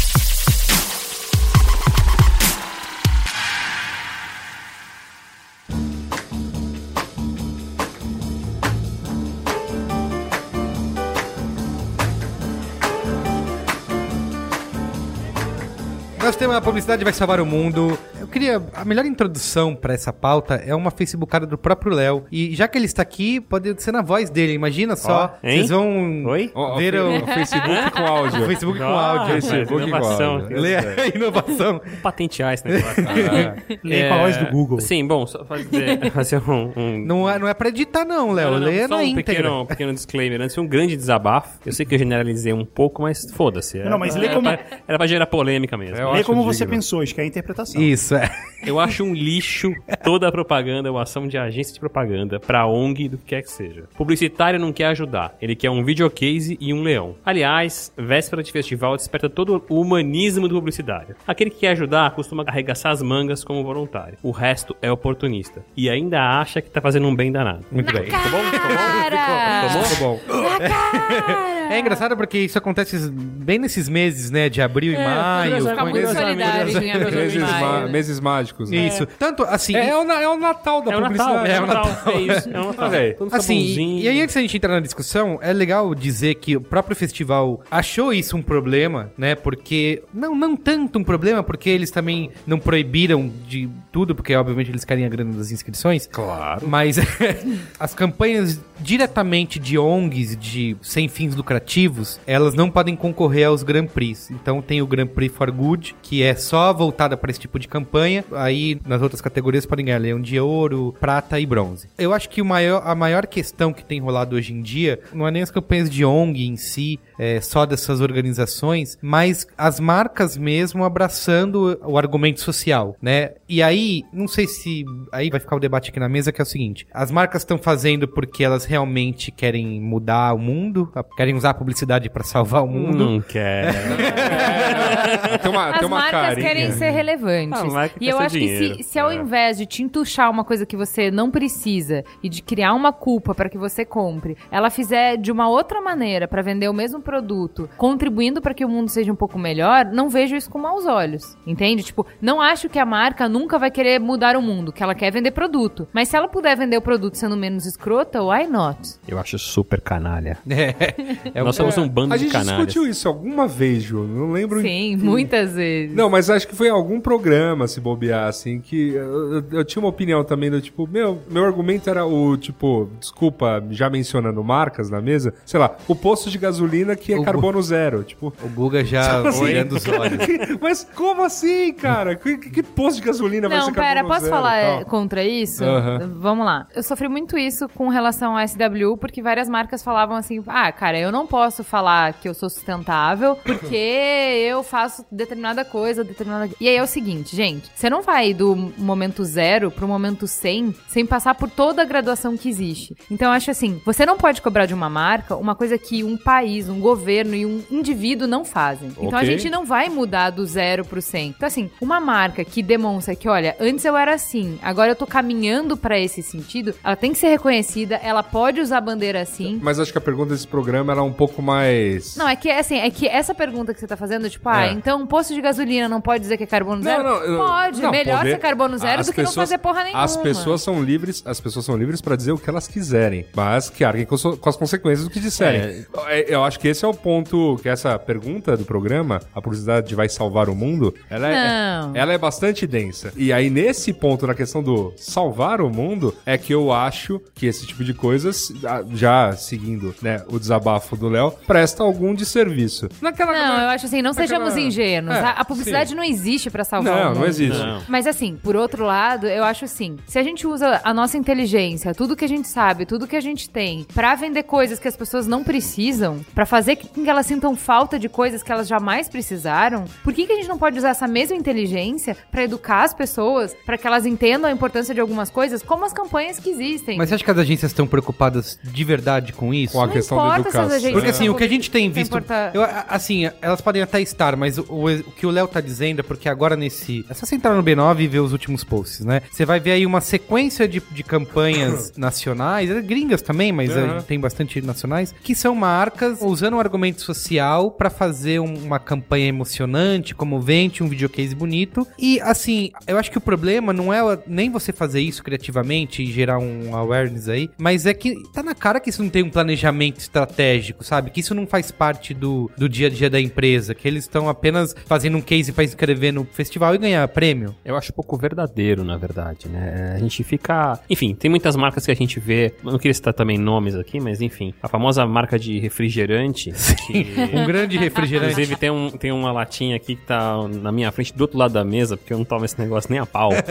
Nosso tema da publicidade vai salvar o mundo. Eu queria. A melhor introdução pra essa pauta é uma Facebookada do próprio Léo. E já que ele está aqui, pode ser na voz dele. Imagina só. Hein? Vocês vão Oi? Ver o, o Facebook com o áudio. Facebook com Ah, áudio. Facebook com inovação. áudio. Lê a inovação. Patentear esse negócio. Leia com a voz do Google. Sim, bom, só fazer, fazer um... um- Não é, não é pra editar, não, Léo. Lê só na um íntegra. pequeno, pequeno disclaimer. Antes foi um grande desabafo. Eu sei que eu generalizei um pouco, mas foda-se. Não, mas lê como- era pra gerar polêmica mesmo. É, eu acho como você digno. pensou, acho que é a interpretação. Isso, é. Eu acho um lixo toda a propaganda ou ação de agência de propaganda pra ONG do que quer que seja. Publicitário não quer ajudar, ele quer um videocase e um leão. Aliás, véspera de festival desperta todo o humanismo do publicitário. Aquele que quer ajudar costuma arregaçar as mangas como voluntário. O resto é oportunista. E ainda acha que tá fazendo um bem danado. Muito bem. Cara! Ficou bom. É engraçado porque isso acontece bem nesses meses, né? De abril e maio. solidário em abril e Meses, ma- maio. meses mágicos. né? Isso. Tanto assim. É, é o, na- é o Natal da É o publicidade. Natal, é o Natal. Natal. É isso, é o Natal. Olha. Todo Assim, e aí antes da gente entrar na discussão, é legal dizer que o próprio festival achou isso um problema, né? Porque, não, não tanto um problema, porque eles também não proibiram de tudo, porque obviamente eles querem a grana das inscrições. Claro. Mas as campanhas diretamente de ONGs, de sem fins lucrativos, elas não podem concorrer aos Grand Prix. Então tem o Grand Prix for Good, que é só voltada para esse tipo de campanha. Aí nas outras categorias podem ganhar leão de ouro, prata e bronze. Eu acho que o maior, a maior questão que tem rolado hoje em dia não é nem as campanhas de ONG em si, é, só dessas organizações, mas as marcas mesmo abraçando o argumento social, né? E aí, não sei se aí vai ficar o debate aqui na mesa que é o seguinte: as marcas estão fazendo porque elas realmente querem mudar o mundo, querem usar a publicidade para salvar o mundo. Não quer. Tem uma, As tem uma marcas carinha. querem ser relevantes. Ah, marca e eu acho que dinheiro. se, se ao É. invés de te entuchar uma coisa que você não precisa e de criar uma culpa para que você compre, ela fizer de uma outra maneira para vender o mesmo produto, contribuindo para que o mundo seja um pouco melhor, não vejo isso com maus olhos. Entende? Tipo, não acho que a marca nunca vai querer mudar o mundo, que ela quer vender produto. Mas se ela puder vender o produto sendo menos escrota, why not? Eu acho super canalha. É, Nós somos um bando A de gente canalhas. discutiu isso alguma vez, Ju. Não lembro. em- Sim, muitas vezes. Não, mas acho que foi em algum programa, se bobear, assim, que eu, eu- eu tinha uma opinião também do tipo, meu, meu argumento era o, tipo, desculpa, já mencionando marcas na mesa, sei lá, o posto de gasolina que é O- carbono zero, tipo... O Guga já assim, olhando os olhos. Mas como assim, cara? Que, que- que posto de gasolina vai Não, ser pera, carbono posso zero e falar é, contra isso? Aham. Vamos lá. Eu sofri muito isso com relação ao SW, porque várias marcas falavam assim: ah, cara, eu não posso falar que eu sou sustentável porque eu faço determinada coisa, determinada. E aí é o seguinte, gente: você não vai do momento zero pro momento 100 sem passar por toda a graduação que existe. Então eu acho assim: você não pode cobrar de uma marca uma coisa que um país, um governo e um indivíduo não fazem. Então a gente não vai mudar do zero pro 100. Então, assim, uma marca que demonstra que, olha, antes eu era assim, agora eu tô caminhando pra esse sentido, ela tem que ser reconhecida, ela pode usar a bandeira assim. Mas acho que a pergunta desse programa era um pouco mais. Não, é que assim, é que essa pergunta que você tá fazendo, tipo, ah, É. então um posto de gasolina não pode dizer que é carbono zero? eu- pode, não, melhor poder- ser carbono zero as do que não fazer porra nenhuma. As pessoas são livres, as pessoas são livres para dizer o que elas quiserem, mas que arquem com, so- com as consequências do que disserem. É, Eu acho que esse é o ponto que essa pergunta do programa, a publicidade vai salvar o mundo, ela é, Não. ela é bastante densa. E aí nesse ponto na questão do salvar o mundo é que eu acho que esse tipo de coisas, ah, já seguindo, né, o desabafo do Léo, presta algum desserviço. Naquela Não, eu acho assim, não Naquela- sejamos ingênuos. É, a, a publicidade sim. não existe pra salvar o Não, mundo. não existe. Não. Mas assim, por outro lado, eu acho assim, se a gente usa a nossa inteligência, tudo que a gente sabe, tudo que a gente tem, pra vender coisas que as pessoas não precisam, pra fazer com que elas sintam falta de coisas que elas jamais precisaram, por que, que a gente não pode usar essa mesma inteligência pra educar as pessoas, pra que elas entendam a importância de algumas coisas, como as campanhas que existem? Mas você acha que as agências estão preocupadas de verdade com isso? Com a Não questão da importa se as educação. Porque assim, o que a gente tem visto. eu, assim, elas podem até estar, mas o, o- que o Léo tá dizendo é porque agora nesse. É só você entrar no B9 e ver os últimos posts, né? Você vai ver aí uma sequência de, de campanhas nacionais, eh, gringas também, mas Uhum. tem bastante nacionais, que são marcas usando um argumento social pra fazer um- uma campanha emocionante, comovente, um videocase bonito. E assim, eu acho que o problema não é nem você fazer isso criativamente e gerar um awareness aí, mas é que tá na cara que isso não tem um planejamento estratégico, sabe? Que isso não faz parte do, do dia a dia da empresa, que eles estão apenas fazendo um case pra inscrever no festival e ganhar prêmio. Eu acho pouco verdadeiro, na verdade, né? A gente fica. Enfim, tem muitas marcas que a gente vê. Eu não queria citar também nomes aqui, mas enfim. A famosa marca de refrigerante. que- Um grande refrigerante. Inclusive, tem, um, tem uma latinha aqui que tá na minha frente do outro lado da mesa, porque eu não tomo esse negócio nem a pau.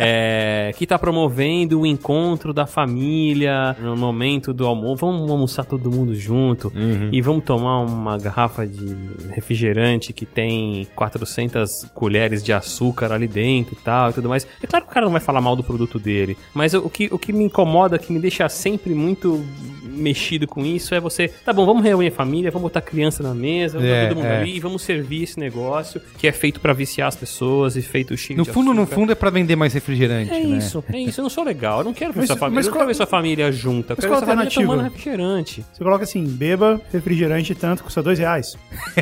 É, que tá promovendo o encontro da família no momento do almoço. Vamos almoçar todo mundo junto e vamos tomar uma garrafa de refrigerante que tem 400 colheres de açúcar ali dentro e tal e tudo mais. É claro que o cara não vai falar mal do produto dele, mas o que, o que me incomoda, que me deixa sempre muito mexido com isso é você, tá bom, vamos reunir a família, vamos botar criança na mesa, vamos É, botar todo mundo é. ali e vamos servir esse negócio que é feito pra viciar as pessoas e feito cheio No de fundo, no açúcar. fundo é pra vender mais refrigerante, É né? isso, é isso. Eu não sou legal. Eu não quero ver Mas- sua família. mas eu não qual- quero ver sua família junta. Eu mas quero ver sua família alternativa? tomando refrigerante. Você coloca assim, beba refrigerante tanto, custa dois reais.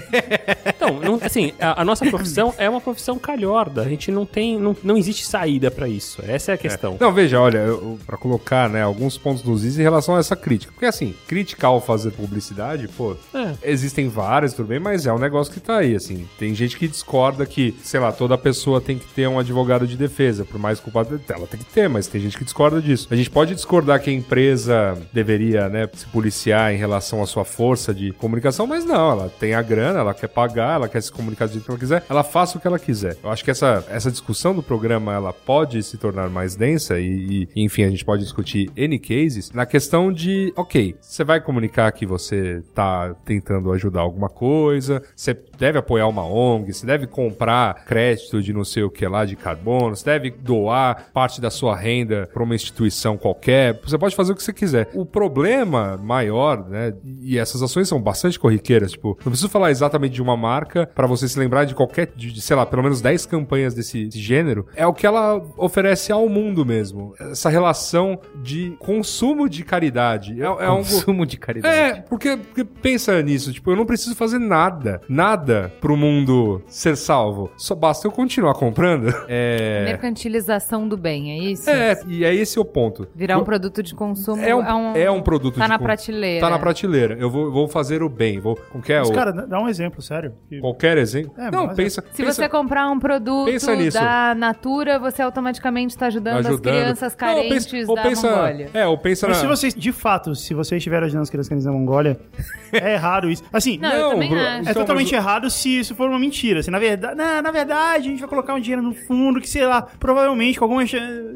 Então, não- assim, a, a nossa profissão é uma profissão calhorda. A gente não tem. Não, não existe saída pra isso. Essa é a questão. Não, veja, olha, pra colocar, né, alguns pontos nos is em relação a essa crítica. Porque assim, criticar ao fazer publicidade, pô, É. existem várias, tudo bem, mas é um negócio que tá aí, assim. Tem gente que discorda que, sei lá, toda pessoa tem que ter um advogado de defesa, por mais culpado ela tem que ter, mas tem gente que discorda disso. A gente pode discordar que a empresa deveria, né, se policiar em relação à sua força de comunicação, mas não, ela tem a grana, ela quer pagar, ela quer se comunicar do jeito que ela quiser, ela faça o que ela quiser. Eu acho que essa, essa discussão do programa, ela pode se tornar mais densa e, e, enfim, a gente pode discutir N cases na questão de, ok, você vai comunicar que você tá tentando ajudar alguma coisa, você deve apoiar uma ONG, você deve comprar crédito de não sei o que lá de carbono, você deve doar parte da sua renda para uma instituição qualquer, você pode fazer o que você quiser. O problema maior, né, e essas ações são bastante corriqueiras, tipo, não preciso falar exatamente de uma marca para você se lembrar de qualquer, de, de, sei lá, pelo menos 10 campanhas desse, desse gênero, é o que ela oferece ao mundo mesmo. Essa relação de consumo de caridade. É, é algo... Consumo de caridade. É, porque, porque pensa nisso, tipo, eu não preciso fazer nada, nada pro mundo ser salvo. Só basta eu continuar comprando. É. Mercantilização do bem, é isso? É, e é esse o ponto. Virar um produto de consumo É um, é um produto Tá de na prateleira. Tá na prateleira. Eu vou, vou fazer o bem. Vou, que é Mas, o, cara, dá um exemplo, sério. que- qualquer exemplo. É, não, mas- pensa. Se pensa- você comprar um produto pensa nisso. da Natura, você automaticamente está ajudando, as crianças Não, carentes pensa- ou da pensa, Mongólia. É, ou pensa Mas na... se você, de fato, se você estiver ajudando as crianças na Mongólia, é errado isso. Assim, Não, eu também Bruno, acho. é totalmente errado se isso for uma mentira. Se na verdade, na, na verdade, a gente vai colocar um dinheiro no fundo que, sei lá, provavelmente com alguma.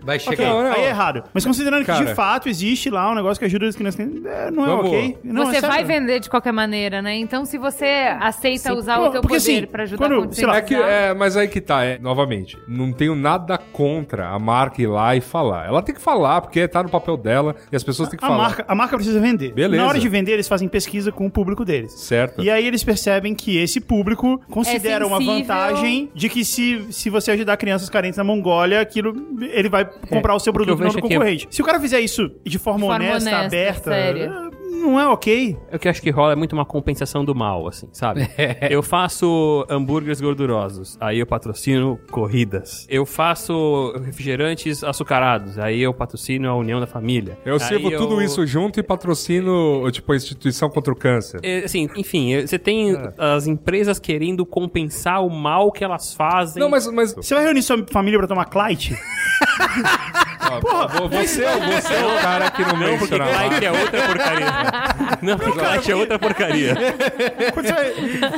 Vai chegar. Não, não. aí é errado. Mas considerando que Cara. de fato existe lá um negócio que ajuda as crianças, é, não é Vamos. ok. Não, você é vai vender de qualquer maneira, né? Então, se você aceita usar Pô, o teu poder assim, pra ajudar quando, a sei lá, É que, conscientizar... é, mas aí que tá, é, novamente, não tenho nada contra a marca ir lá e falar. Ela tem que falar, porque tá no papel dela e as pessoas têm que A falar. marca, a marca precisa vender. Beleza. Na hora de vender, eles fazem pesquisa com o público deles. Certo. E aí eles percebem que esse público considera uma sensível. vantagem de que se, se você ajudar crianças carentes na Mongólia, aquilo ele vai comprar o seu o que eu produto não do é que- concorrente. Se o cara fizer isso de forma, De forma honesta, honesta, aberta, séria. Não é ok. O que eu acho que rola é muito uma compensação do mal, assim, sabe? Eu faço hambúrgueres gordurosos, aí eu patrocino corridas. Eu faço refrigerantes açucarados, aí eu patrocino a União da Família. Eu Aí sirvo tudo eu- isso junto e patrocino, tipo, a instituição contra o câncer. É, Assim, enfim, é, você tem as empresas querendo compensar o mal que elas fazem. Não, mas, mas Você vai reunir sua família pra tomar Clyde? ó, você, você é o cara que não, Não, porque menciona a Clyde é outra porcaria. Não, porque Clyde é outra porcaria. Quando você vai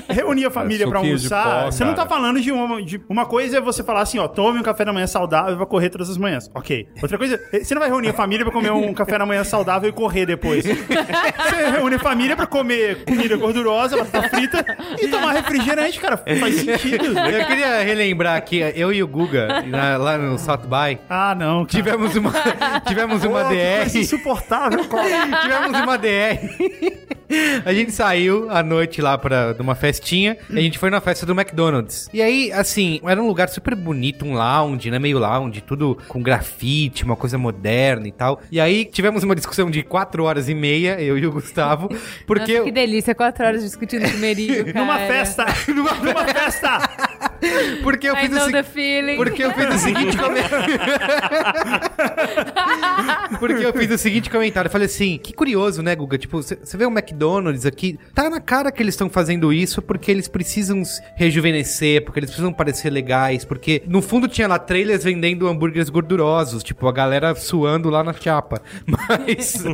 reunir a família É, pra almoçar, pó, você não tá falando de uma, de uma coisa é você falar assim, ó, tome um café da manhã saudável e vai correr todas as manhãs. Ok. Outra coisa, você não vai reunir a família pra comer um café da manhã saudável e correr depois. Você reúne a família pra comer comida gordurosa, batata frita e tomar refrigerante, cara. Faz sentido. Eu queria relembrar aqui, eu e o Guga, na- lá no South By, Ah, não, cara. tivemos uma, tivemos uma que coisa DR. insuportável. Tivemos uma DR. A gente saiu à noite lá pra de uma festinha e a gente foi na festa do McDonald's. E aí, assim, era um lugar super bonito, um lounge, né? Meio lounge, tudo com grafite, uma coisa moderna e tal. E aí tivemos uma discussão de quatro horas e meia, eu e o Gustavo, porque. Nossa, que delícia, quatro horas discutindo cara. Numa festa. Numa Numa festa. Porque eu I fiz o know seguinte. the feeling. Porque eu fiz o seguinte comentário. Porque eu fiz o seguinte comentário. Eu falei assim: que curioso, né, Guga? Tipo, você vê o McDonald's aqui, tá na cara que eles estão fazendo isso porque eles precisam se rejuvenescer, porque eles precisam parecer legais, porque no fundo tinha lá trailers vendendo hambúrgueres gordurosos, tipo, a galera suando lá na chapa. Mas,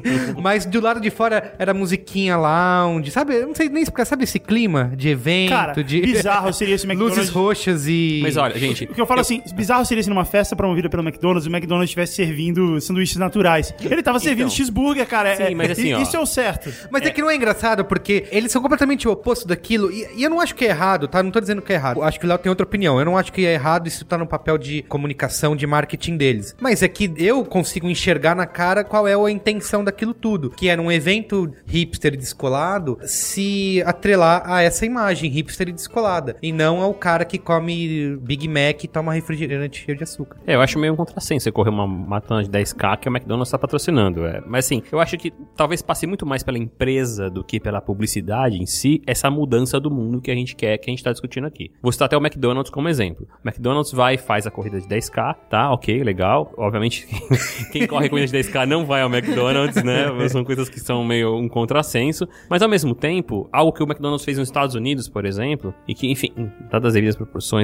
mas do lado de fora era musiquinha lounge, sabe? Eu não sei nem explicar, sabe esse clima de evento, Cara, de bizarro seria esse McDonald's. luzes roxas e. Mas olha, gente, Porque eu falo assim, bizarro seria se numa festa promovida pelo McDonald's, o McDonald's estivesse servindo sanduíches naturais. Ele tava servindo cheeseburger, cara. Sim, é- mas assim, ó. Isso é o certo. Mas é. que não é engraçado, porque eles são completamente o oposto daquilo. E, e eu não acho que é errado, tá? Não tô dizendo que é errado. Eu acho que o Léo tem outra opinião. Eu não acho que é errado isso tá no papel de comunicação, de marketing deles. Mas é que eu consigo enxergar na cara qual é a intenção daquilo tudo. Que era um evento hipster e descolado se atrelar a essa imagem hipster e descolada. E não ao cara que come Big Mac e toma refrigerante cheio de açúcar. É, eu acho meio um contrassenso você correr uma maratona de 10k que o McDonald's tá patrocinando. É. Mas assim, eu acho que talvez passe muito mais pela empresa do que pela publicidade em si, essa mudança do mundo que a gente quer, que a gente tá discutindo aqui. Vou citar até o McDonald's como exemplo. O McDonald's vai e faz a corrida de 10k, tá? Ok, legal. Obviamente, quem corre corrida de 10k não vai ao McDonald's, né? São coisas que são meio um contrassenso. Mas ao mesmo tempo, algo que o McDonald's fez nos Estados Unidos, por exemplo, e que, enfim, dadas as devidas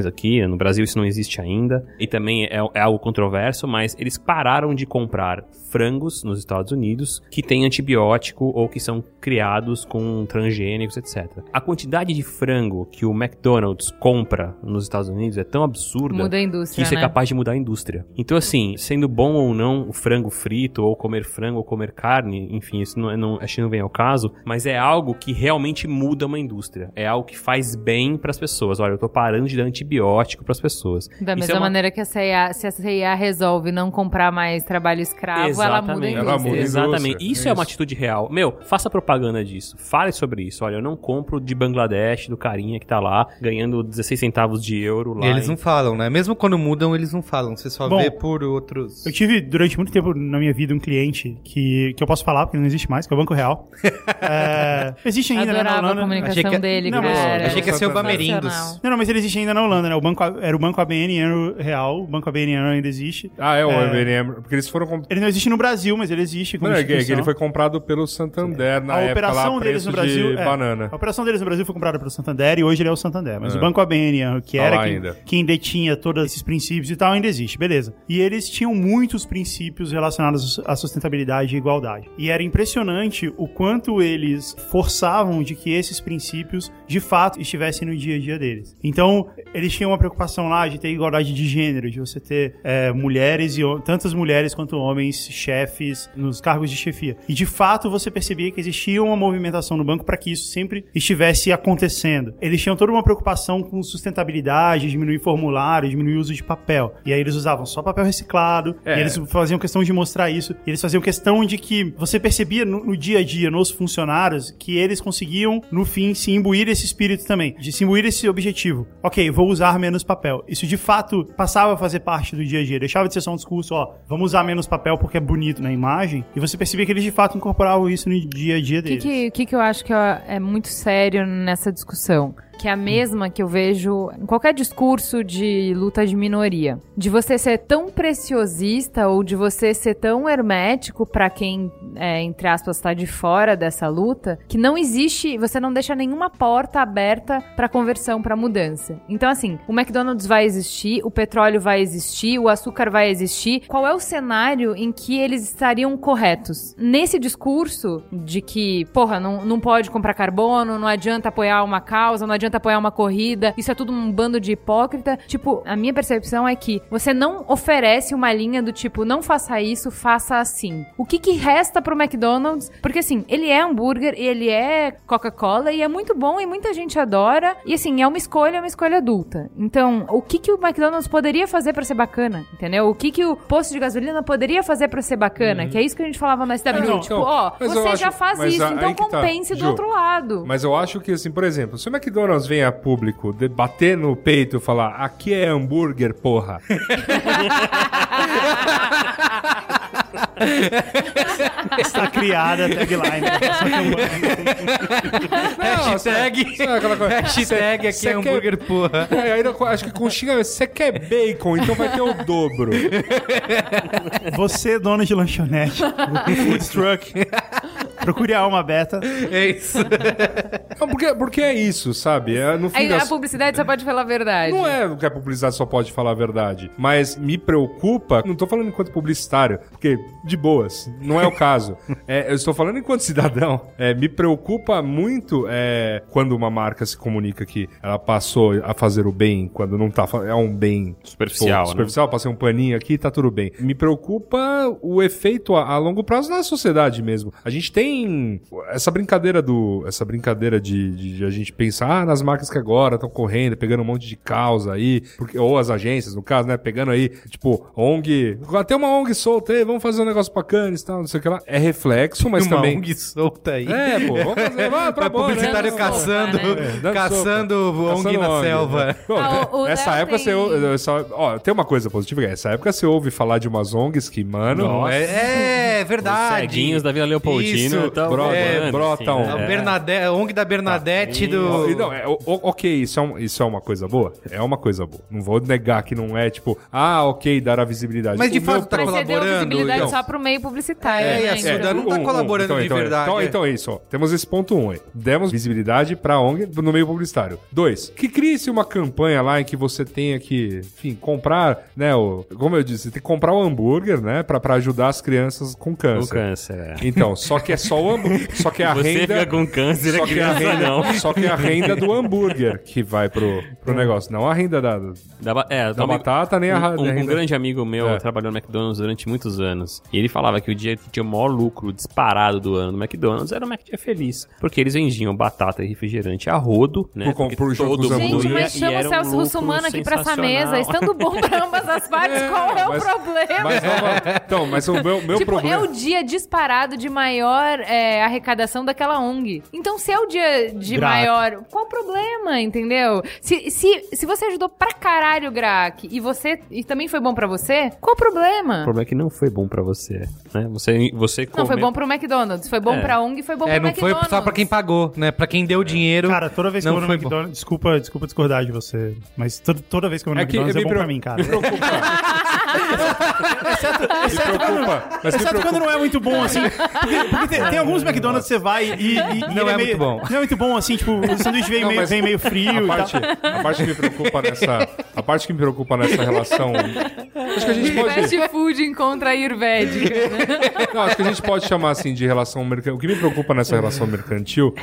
aqui, no Brasil isso não existe ainda, e também é, é algo controverso, mas eles pararam de comprar frangos nos Estados Unidos que têm antibiótico ou que são criados com transgênicos, etc. A quantidade de frango que o McDonald's compra nos Estados Unidos é tão absurda Muda a que isso é né? capaz de mudar a indústria. Então, assim, sendo bom ou não o frango frito, ou comer frango, ou comer carne, enfim, isso não, é- não, acho que não vem ao caso, mas é algo que realmente muda uma indústria. É algo que faz bem pras pessoas. Olha, eu tô parando de dar antibiótico pras pessoas. Da Isso mesma é uma- maneira que a CIA, se a CIA resolve não comprar mais trabalho escravo, ela muda a Exatamente. Ela muda a indústria. Exatamente. indústria. Isso é uma Isso. atitude real. Meu, faça propaganda disso. Fale sobre isso. Olha, eu não compro de Bangladesh, do carinha que tá lá, ganhando 16 centavos de euro lá. E eles em- não falam, né? Mesmo quando mudam, eles não falam. Você só Bom, vê por outros. Eu tive durante muito tempo na minha vida um cliente que, que eu posso falar, porque não existe mais, que é o Banco Real. É, existe ainda, né, na Adorava a comunicação Achei que- dele, Não, cara. Achei que ia ser o. Bamerindos. Não, não, mas ele existe ainda na Holanda, né? O banco, era o Banco ABN Real, o Banco ABN ainda existe. Ah, é o É. MNM, porque eles foram... comp- Ele não existe no Brasil, mas ele existe como Não, é que, é ele foi comprado pelo Santander na a época operação lá, deles no Brasil. de é, banana. A operação deles no Brasil foi comprada pelo Santander e hoje ele é o Santander. Mas É. o Banco ABN, que Tá era lá quem, ainda. quem detinha todos esses princípios e tal, ainda existe, beleza. E eles tinham muitos princípios relacionados à sustentabilidade e igualdade. E era impressionante o quanto eles forçavam de que esses princípios de fato estivessem no dia a dia deles. Então, eles tinham uma preocupação lá de ter igualdade de gênero, de você ter é, mulheres e tantas mulheres quanto homens chefes nos cargos de chefia. E de fato você percebia que existia uma movimentação no banco para que isso sempre estivesse acontecendo. Eles tinham toda uma preocupação com sustentabilidade, diminuir formulário, diminuir o uso de papel. E aí eles usavam só papel reciclado, É. e eles faziam questão de mostrar isso. E eles faziam questão de que você percebia no, no dia a dia, nos funcionários, que eles conseguiam, no fim, se imbuir esse espírito também, de se imbuir esse objetivo. Ok, vou usar menos papel. Isso de fato passava a fazer parte do dia a dia. Deixava de ser só um discurso, ó, vamos usar menos papel porque é bonito na imagem. E você percebia que eles de fato incorporavam isso no dia a dia O que, deles. que, que eu acho que é muito sério nessa discussão? Que é a mesma que eu vejo em qualquer discurso de luta de minoria. De você ser tão preciosista ou de você ser tão hermético pra quem, é, entre aspas, tá de fora dessa luta, que não existe, você não deixa nenhuma porta aberta pra conversão, pra mudança. Então, assim, o McDonald's vai existir, o petróleo vai existir, o açúcar vai existir. Qual é o cenário em que eles estariam corretos? Nesse discurso de que, porra, não, não pode comprar carbono, não adianta apoiar uma causa, não adianta apoiar uma corrida, isso é tudo um bando de hipócrita. Tipo, a minha percepção é que você não oferece uma linha do tipo, não faça isso, faça assim. O que que resta pro McDonald's? Porque assim, ele é hambúrguer, ele é Coca-Cola e é muito bom e muita gente adora. E assim, é uma escolha, é uma escolha adulta. Então, o que que o McDonald's poderia fazer pra ser bacana? Entendeu? O que que o posto de gasolina poderia fazer pra ser bacana? Que é isso que a gente falava na SW. Não, tipo, não, ó, mas eu você acho- já faz mas isso, então que tá, compense do Ju. outro lado. Mas eu acho que, assim, por exemplo, se o McDonald's vem a público de- bater no peito e falar aqui é hambúrguer, porra. Está criada a tagline. próxima campanha. Hashtag, Sabe aquela coisa? hashtag aqui Cê é quer- hambúrguer, porra. É, ainda acho que com xingamento, você quer bacon, então vai ter o dobro. Você, dono de lanchonete, food truck, procure a alma beta. É isso. Não, porque, porque é isso, sabe? É, no fim Aí, a das... publicidade só pode falar a verdade. Não é que a publicidade só pode falar a verdade. Mas me preocupa, não tô falando enquanto publicitário, porque, de boas, não é o caso. É, eu estou falando enquanto cidadão. É, me preocupa muito é, quando uma marca se comunica que ela passou a fazer o bem quando não tá. É um bem Superficial, pô, né? superficial, passei um paninho aqui tá tudo bem. Me preocupa o efeito a, a longo prazo na sociedade mesmo. A gente tem essa brincadeira do. Essa brincadeira de, de- de a gente pensar ah, nas marcas que agora estão correndo, pegando um monte de causa aí, porque, ou as agências, no caso, né? Pegando aí, tipo, ONG. Tem uma ONG solta aí, vamos fazer um negócio bacana e tal, não sei o que lá. É reflexo, mas Uma também. ONG solta aí. É, pô, vamos fazer. Vai, pra né? publicitário Dando caçando, sopa, né? É, caçando sopa. ONG Caçando na ONG, selva. né? Bom, Ah, o- o nessa Léo época tem- você ouve. só- Ó, tem uma coisa positiva que é, nessa época você ouve falar de umas ONGs que, mano. Não, é, é verdade. ceguinhos da Vila Leopoldina Isso, tão bro- voando, é, brotam. assim, A né? Bernadette, a ONG da Bernadette do... E Não, é, o- ok, isso é, um- isso é uma coisa boa? É uma coisa boa. Não vou negar que não é tipo, ah, ok, dar a visibilidade. Mas de fato tá Mas você deu colaborando, visibilidade então. só pro meio publicitário. É, e né? a Suda não tá colaborando de então, verdade, Então, é. então é isso, ó. Temos esse ponto um aí. Demos visibilidade pra ONG no meio publicitário. Dois, que crie-se uma campanha lá em que você tenha que, enfim, comprar, né, o, como eu disse, tem que comprar o hambúrguer, né, pra, pra ajudar as crianças com câncer. câncer, é. Então, só que é só o hambúrguer, só que é a Você renda... fica com câncer, Só que, é a renda, não. só que é a renda do hambúrguer que vai pro, pro negócio, não a renda da, Da, é, da um amigo- batata nem a, Um, a um renda. grande amigo meu É. trabalhou no McDonald's durante muitos anos. E ele falava que o dia que tinha o maior lucro disparado do ano no McDonald's era o McDia Feliz. Porque eles vendiam batata e refrigerante a rodo, né? Por Porque por todo mundo Gente, mas chama o um Celso lucro Russomano aqui pra essa mesa. Estando bom pra ambas as partes, qual é o mas- problema? Mas, então, mas o meu, meu tipo, problema... é o dia disparado de maior é, arrecadação daquela ONG. Então, se é o dia de maior. Qual o problema, entendeu? Se, se, se você ajudou pra caralho o Graak e você. E também foi bom pra você, qual o O problema? problema é que não foi bom pra você, né? Você, você Não, foi bom pro McDonald's. Foi bom É. pra ONG, foi bom É, pro não foi McDonald's. só pra quem pagou, né? Pra quem deu dinheiro. Cara, toda vez que não eu vou foi no bom. McDonald's, desculpa, desculpa discordar de você, mas toda, toda vez que eu vou no É que McDonald's é me bom pra mim, cara. Me preocupa. me preocupa. Mas me Exceto quando preocupa. não é muito bom, assim. Porque, porque tem, tem alguns McDonald's que você vai e. e- e Não ele é meio- muito bom. Não é muito bom, assim, tipo, o sanduíche vem, Não, meio, vem meio frio e A tal. parte, a parte que me preocupa nessa. A parte que me preocupa nessa relação. Acho que a gente pode. Fast food encontra a Ayurvédica. Não, acho que a gente pode chamar assim de relação mercantil. O que me preocupa nessa relação mercantil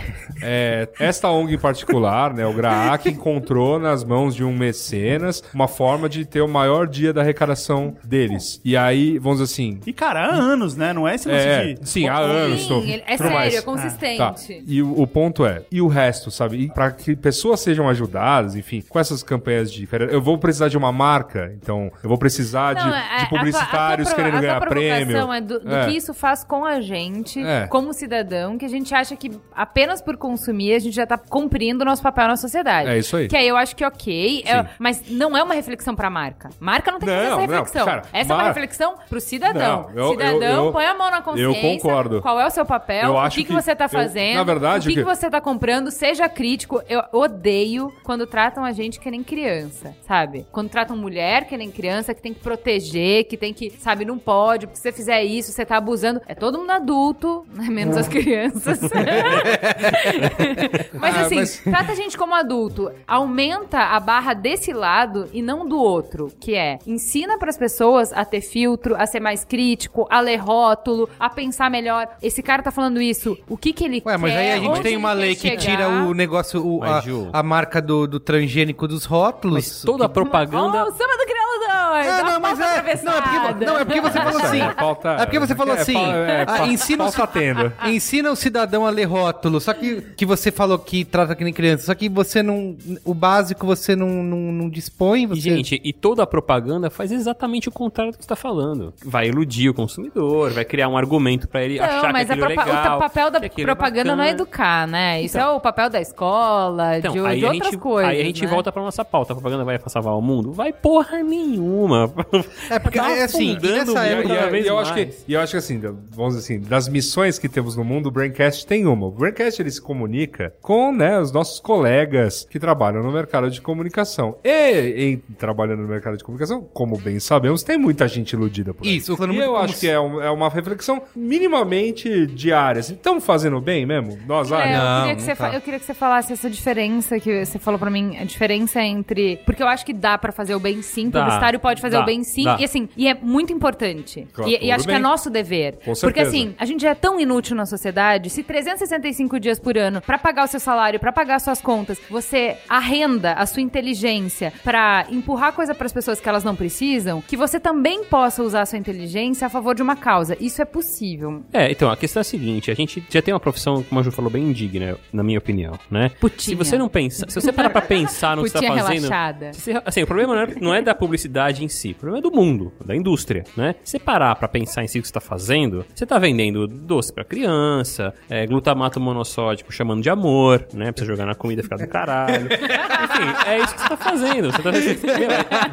é esta ONG em particular, né? O Graak encontrou nas mãos de um mecenas uma forma de ter o maior dia da arrecadação deles. E aí, vamos dizer assim. E, cara, há anos, né? Não é esse lance É, de. sim, há anos. tô- Sim, é sério, mais. é consistente. Tá. E o, o ponto é, e o resto, sabe? E pra que pessoas sejam ajudadas, enfim, com essas campanhas de. Eu vou precisar de uma marca, então eu vou precisar de, Não, é- de a- publicitários a querendo a tua ganhar prêmio. Provocação é do, do É. que isso faz com a gente, É. como cidadão, que a gente acha que apenas por consumir a gente já tá cumprindo o nosso papel na sociedade. É isso aí. Que aí eu acho que ok, é- mas não é uma reflexão pra marca. Marca não tem que fazer Não, essa não, reflexão. cara, essa é mar- uma reflexão pro cidadão. Não, eu- cidadão, eu- eu- põe a mão na consciência. eu concordo. Qual é o seu papel? O que, que você tá fazendo? na verdade, o que, que- que você tá comprando? Seja crítico. Eu odeio quando tratam a gente que nem criança, sabe? Quando tratam mulher que nem criança, que tem que proteger, que tem que, sabe, não pode, porque se você fizer isso, você tá abusando. É todo mundo adulto, né? menos as crianças. mas Ah, assim, mas- trata a gente como adulto. Aumenta a barra desse lado e não do outro, que é ensina pras pessoas a ter filtro, a ser mais crítico, a ler rótulo, a pensar melhor. Esse cara tá falando isso, o que que ele Ué, mas quer? aí a gente tem uma lei que chegar. tira o negócio, o- Mas, a, a marca do, do transgênico dos rótulos. Mas toda a propaganda. Oh, o samba do! É, não, mas é, não, é porque, não, é porque você falou assim. É É porque você falou é assim. pau- é ah, ensina, o, ensina o cidadão a ler rótulo. Só que, que você falou que trata que nem criança. Só que você não. O básico você não, não, não dispõe. E, Você... gente, e toda a propaganda faz exatamente o contrário do que você tá falando. Vai iludir o consumidor, vai criar um argumento pra ele achar Não, mas que aquilo é legal. o papel da aquilo é propaganda não é educar, né? Isso Então. é o papel da escola, Então, de, aí, de outras gente, coisas. aí a gente né? volta pra nossa pauta. A propaganda vai salvar o mundo? Vai porra nenhuma. É porque Tá é assim, nessa época- E, e- e eu acho que, e eu acho que assim, vamos dizer assim, das missões que temos no mundo, o Braincast tem uma. O Braincast ele se comunica com né, os nossos colegas que trabalham no mercado de comunicação. E em, trabalhando no mercado de comunicação, como bem sabemos, tem muita gente iludida por aí. Isso, e eu acho se- que é, um- é uma reflexão minimamente diária. Estamos fazendo bem mesmo? Nós, ah, É, Não, eu, queria que você tá. eu queria que você falasse essa diferença que você falou pra mim, a diferença entre. Porque eu acho que dá pra fazer o bem sim, publicitário pode fazer dá, o bem sim, dá. e assim, e é muito importante. Claro, e, e acho que é bem. nosso dever. Com Porque certeza. assim, a gente já é tão inútil na sociedade, se 365 dias por ano, pra pagar o seu salário, pra pagar suas contas, você arrenda a sua inteligência pra empurrar coisa pras pessoas que elas não precisam, que você também possa usar a sua inteligência a favor de uma causa. Isso é possível. É, então, a questão é a seguinte, a gente já tem uma profissão, como a Ju falou, bem indigna, na minha opinião, né? Putinha. Se você não pensa, se você parar pra pensar no que você tá fazendo... relaxada. você- assim, o problema não é, não é da publicidade em si, o problema é do mundo, da indústria, né? Se você parar pra pensar em si o que você tá fazendo, você tá vendendo doce pra criança, é, glutamato monossódico chamando de amor, né? Pra você jogar na comida e ficar do caralho. Enfim, é isso que você tá fazendo. Você tá fazendo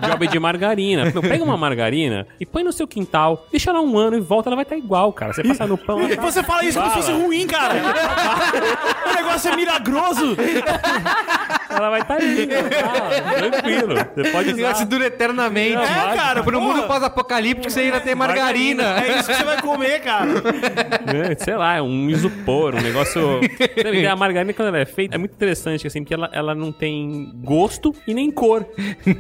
job de margarina. Meu, pega uma margarina e põe no seu quintal, deixa ela um ano e volta, ela vai estar igual, cara. Você passar no pão... ela tá- Você fala isso como se fosse ruim, cara. o negócio é milagroso. Ela vai estar ali, tá? tranquilo. Você pode O negócio usar. dura eternamente. Não, É, cara, Pro mundo pós-apocalíptico você ainda tem margarina. É isso que você vai comer, cara. né? Sei lá, é um isopor, um negócio. A margarina, quando ela é feita, é muito interessante, assim, porque ela, ela não tem gosto e nem cor.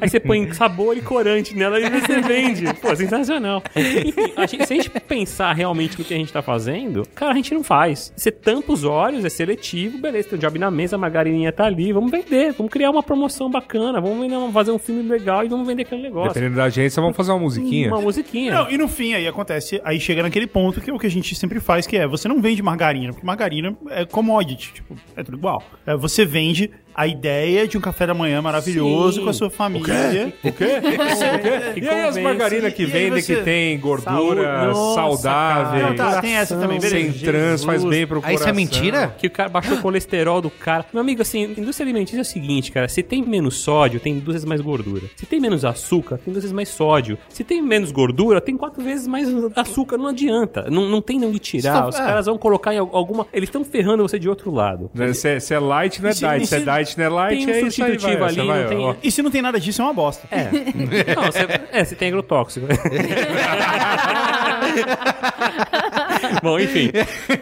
Aí você põe sabor e corante nela e você vende. Pô, sensacional. Enfim, a gente- se a gente pensar realmente no que a gente tá fazendo, cara, a gente não faz. Você tampa os olhos, é seletivo, beleza, tem um job na mesa, a margarininha tá ali, vamos vender, vamos criar uma promoção bacana, vamos vender, fazer um filme legal e vamos vender aquele negócio. Dependendo da agência, vamos fazer uma musiquinha. Uma musiquinha. Não, e no fim aí acontece, aí chega naquele ponto que é o que a gente sempre faz, que é, você não vende margarina, porque margarina é commodity, tipo, é tudo igual. É, você vende a ideia de um café da manhã maravilhoso Sim. com a sua família. O quê? O quê? E aí as margarinas que e aí vendem você- que tem gordura. Nossa, saudável. Não, tá, tem essa também, beleza. sem trans, faz bem pro Ah, coração. isso é mentira? Que o cara baixou o colesterol do cara. Meu amigo, assim, indústria alimentícia é o seguinte, cara. Se tem menos sódio, tem duas vezes mais gordura. Se tem menos açúcar, tem duas vezes mais sódio. Se tem menos gordura, tem quatro vezes mais açúcar. Não adianta. Não, não tem onde tirar. Só- Os caras vão colocar em al- alguma. Eles estão ferrando você de outro lado. Se é, se é light, não é diet. Se é diet, não é light, tem um é isso aí, substitutivo vai, ali, vai, tem-. E se não tem nada disso, é uma bosta. É. Não, você, é, você tem agrotóxico. Bom, enfim.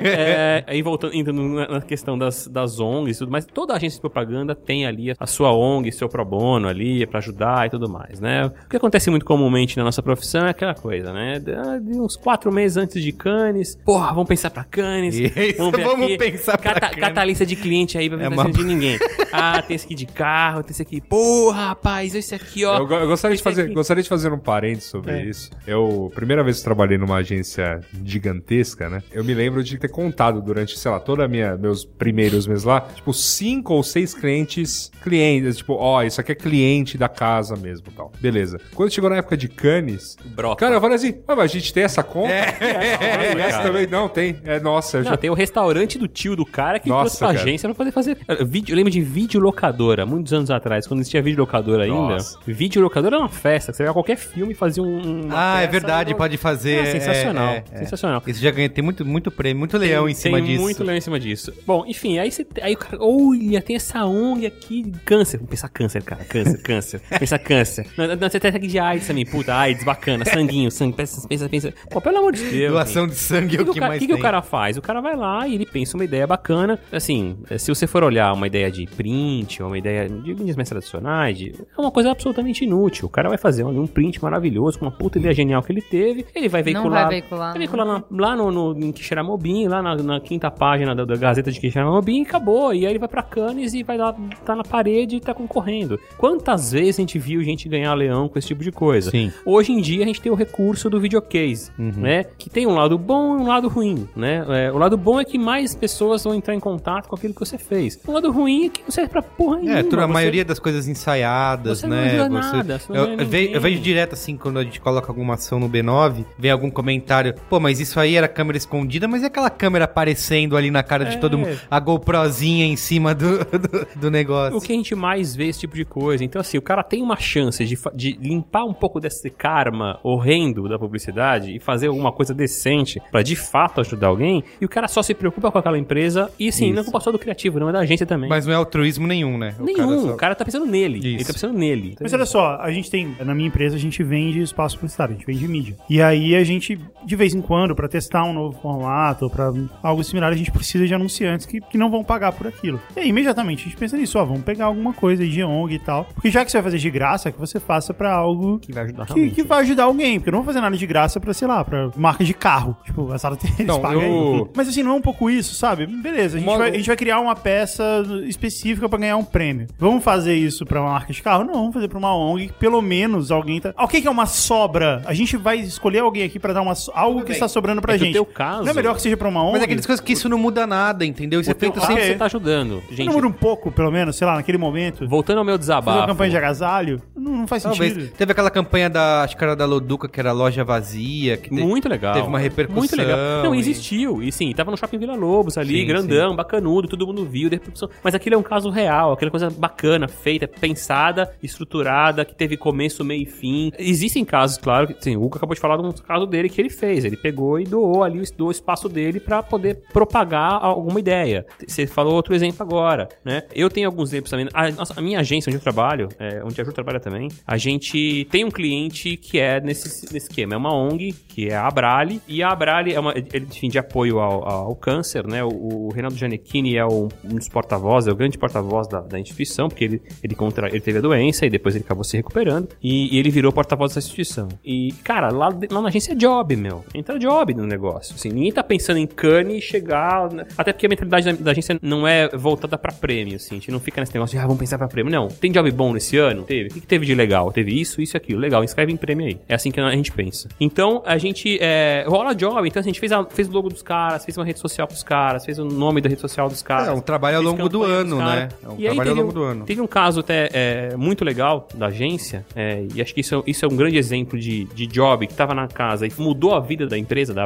É, aí voltando indo na questão das, das ONGs e tudo mais, toda agência de propaganda tem ali a sua ONG, seu pro bono ali pra ajudar e tudo mais, né? O que acontece muito comumente na nossa profissão é aquela coisa, né? De, de uns quatro meses antes de Cannes, porra, vamos pensar pra Cannes. Isso, vamos pensar pra cata, Cannes. Cata a lista de cliente aí pra ver É uma- de ninguém. Ah, tem esse aqui de carro, tem esse aqui. Porra, rapaz, esse aqui, ó. Eu, eu gostaria, de fazer, aqui. gostaria de fazer um parênteses sobre É. isso. Eu, primeira vez que trabalhei numa agência gigantesca, né? Eu me lembro de ter contado durante, sei lá, toda a minha, meus primeiros meses lá, tipo, cinco ou seis clientes, clientes, tipo, ó, isso aqui é cliente da casa mesmo tal. Beleza. Quando chegou na época de Cannes, Brota. cara, eu falei assim, ah, mas a gente tem essa conta? É, Ah, essa cara. também não, tem. É, nossa, eu Não, já tem o restaurante do tio do cara que Nossa, trouxe pra cara. agência pra poder fazer. Eh, Vídeo, eu lembro de videolocadora, muitos anos atrás, quando existia videolocadora ainda. Nossa. Videolocadora era uma festa. Você pegava qualquer filme e fazia um. Ah, é verdade, pode fazer. É, sensacional. é, é. Sensacional. Isso já ganha, tem muito, muito prêmio, muito leão em cima tem disso. muito leão em cima disso. Bom, enfim, aí você. Aí o cara. Olha, tem essa ONG aqui de câncer. Vamos pensar câncer, cara. Câncer, câncer. Pensa câncer. Não, não, você tem aqui de AIDS também. Puta, AIDS, bacana. Sanguinho, sangue. Pensa, pensa, pensa. Pô, pelo amor de Deus. Doação de sangue é o que, que o cara, mais que, que o tem. cara faz? O cara vai lá e ele pensa uma ideia bacana. Assim, se você for olhar uma ideia de print, ou uma ideia de mídias mais tradicionais, é uma coisa absolutamente inútil. O cara vai fazer um, print maravilhoso, com uma puta ideia genial que ele teve. Ele vai Não veicular. vai veicular, Vai né? veicular lá, lá no, no, em Quixeramobim, lá na, na quinta página da, da Gazeta de Quixeramobim, e acabou. E aí ele vai pra Cannes e vai lá, tá na parede e tá concorrendo. Quantas vezes a gente viu gente ganhar leão com esse tipo de coisa? Sim. Hoje em dia a gente tem o recurso do videocase, né? Que tem um lado bom e um lado ruim, né? É, o lado bom é que mais pessoas vão entrar em contato com aquilo que você fez. O lado ruim é que não serve pra porra nenhuma. É, a Você- maioria das coisas ensaiadas, Você não né? ajuda nada, você não eu, ganha eu, vejo, eu vejo direto assim, quando a gente coloca alguma ação no B9, vem algum comentário, pô, mas isso aí era câmera escondida, mas e aquela câmera aparecendo ali na cara de É. todo mundo? A GoProzinha em cima do, do, do negócio. O que a gente mais vê esse tipo de coisa. Então, assim, o cara tem uma chance de, de limpar um pouco desse karma horrendo da publicidade e fazer alguma coisa decente pra de fato ajudar alguém, e o cara só se preocupa com aquela empresa, e sim, não é culpa só do criativo, não é da agência também. Mas não é altruísmo nenhum, né? O Nenhum, cara só- o cara tá pensando nele. Ele Isso. tá pensando nele. Mas olha só, a gente tem, na minha empresa, a gente vende espaço publicitário, a gente vende mídia. E aí a gente, de vez em quando, pra testar um novo formato, ou pra algo similar, a gente precisa de anunciantes que, que não vão pagar por aquilo. E aí, imediatamente, a gente pensa nisso, ó, vamos pegar alguma coisa de ONG e tal. Porque já que você vai fazer de graça, que você faça pra algo Que vai ajudar que, que vai ajudar alguém. Porque eu não vou fazer nada de graça pra, sei lá, pra marca de carro. Tipo, a sala eles Não, pagam eu-. Mas assim, não é um pouco isso, sabe? Beleza, a gente, Uma- vai, a gente vai criar uma peça específica pra ganhar um prêmio. Vamos fazer isso pra uma marca de carro? Não, vamos fazer pra uma ONG que pelo menos alguém tá. O que é uma sobra? A gente vai escolher alguém aqui pra dar uma algo que está sobrando pra É gente. Teu caso- Não é melhor que seja pra uma ONG? Mas é aquelas coisas que isso não muda nada, entendeu? Isso é feito sempre. você tá ajudando. Gente, Não muda um pouco, pelo menos, sei lá, naquele momento. voltando ao meu Fazer uma desabafo. campanha de agasalho? Não, não faz Talvez. sentido. Teve aquela campanha da, acho que era da Loduca, que era loja vazia. Que te- Muito legal. Teve uma repercussão. Muito legal. Não, e- existiu. E sim, tava no Shopping Vila Lobos ali, Sim, grandão, bacanudo, todo mundo viu, repercussão. Mas aquilo é um caso real, aquela coisa bacana, feita, pensada, estruturada, que teve começo, meio e fim. Existem casos, claro, que sim, o Hugo acabou de falar de um caso dele que ele fez. Ele pegou e doou ali, o espaço dele pra poder propagar alguma ideia. Você falou outro exemplo agora, né? Eu tenho alguns exemplos também. A, nossa, a minha agência onde eu trabalho, é, onde a Ju trabalha também, a gente tem um cliente que é nesse, nesse esquema. É uma ONG, que é a Abrale, e a Abrale é uma, enfim, de apoio ao, ao câncer, né? O, o Reinaldo Gianecchini é um, um dos porta-vozes, é o grande porta-voz da, da instituição, porque ele, ele, contra, ele teve a doença e depois ele acabou se recuperando, e, e ele virou porta-voz dessa instituição. E, cara, lá, lá na agência é job, meu. Entra job no negócio. Negócio. Assim, ninguém tá pensando em cane e chegar. né? Até porque a mentalidade da, da agência não é voltada pra prêmio, assim. A gente não fica nesse negócio de, ah, vamos pensar pra prêmio. Não. Tem job bom nesse ano? Teve. O que, que teve de legal? Teve isso, isso e aquilo. Legal, inscreve em prêmio aí. É assim que a gente pensa. Então, a gente. É, rola job. Então, a gente fez, a, fez o logo dos caras, fez uma rede social pros caras, fez o nome da rede social dos caras. É um trabalho ao longo do ano, né? É um E trabalho ao longo um- do ano. Teve um caso até é, muito legal da agência, é, e acho que isso, é- isso é um grande exemplo de, de job que tava na casa e mudou a vida da empresa, da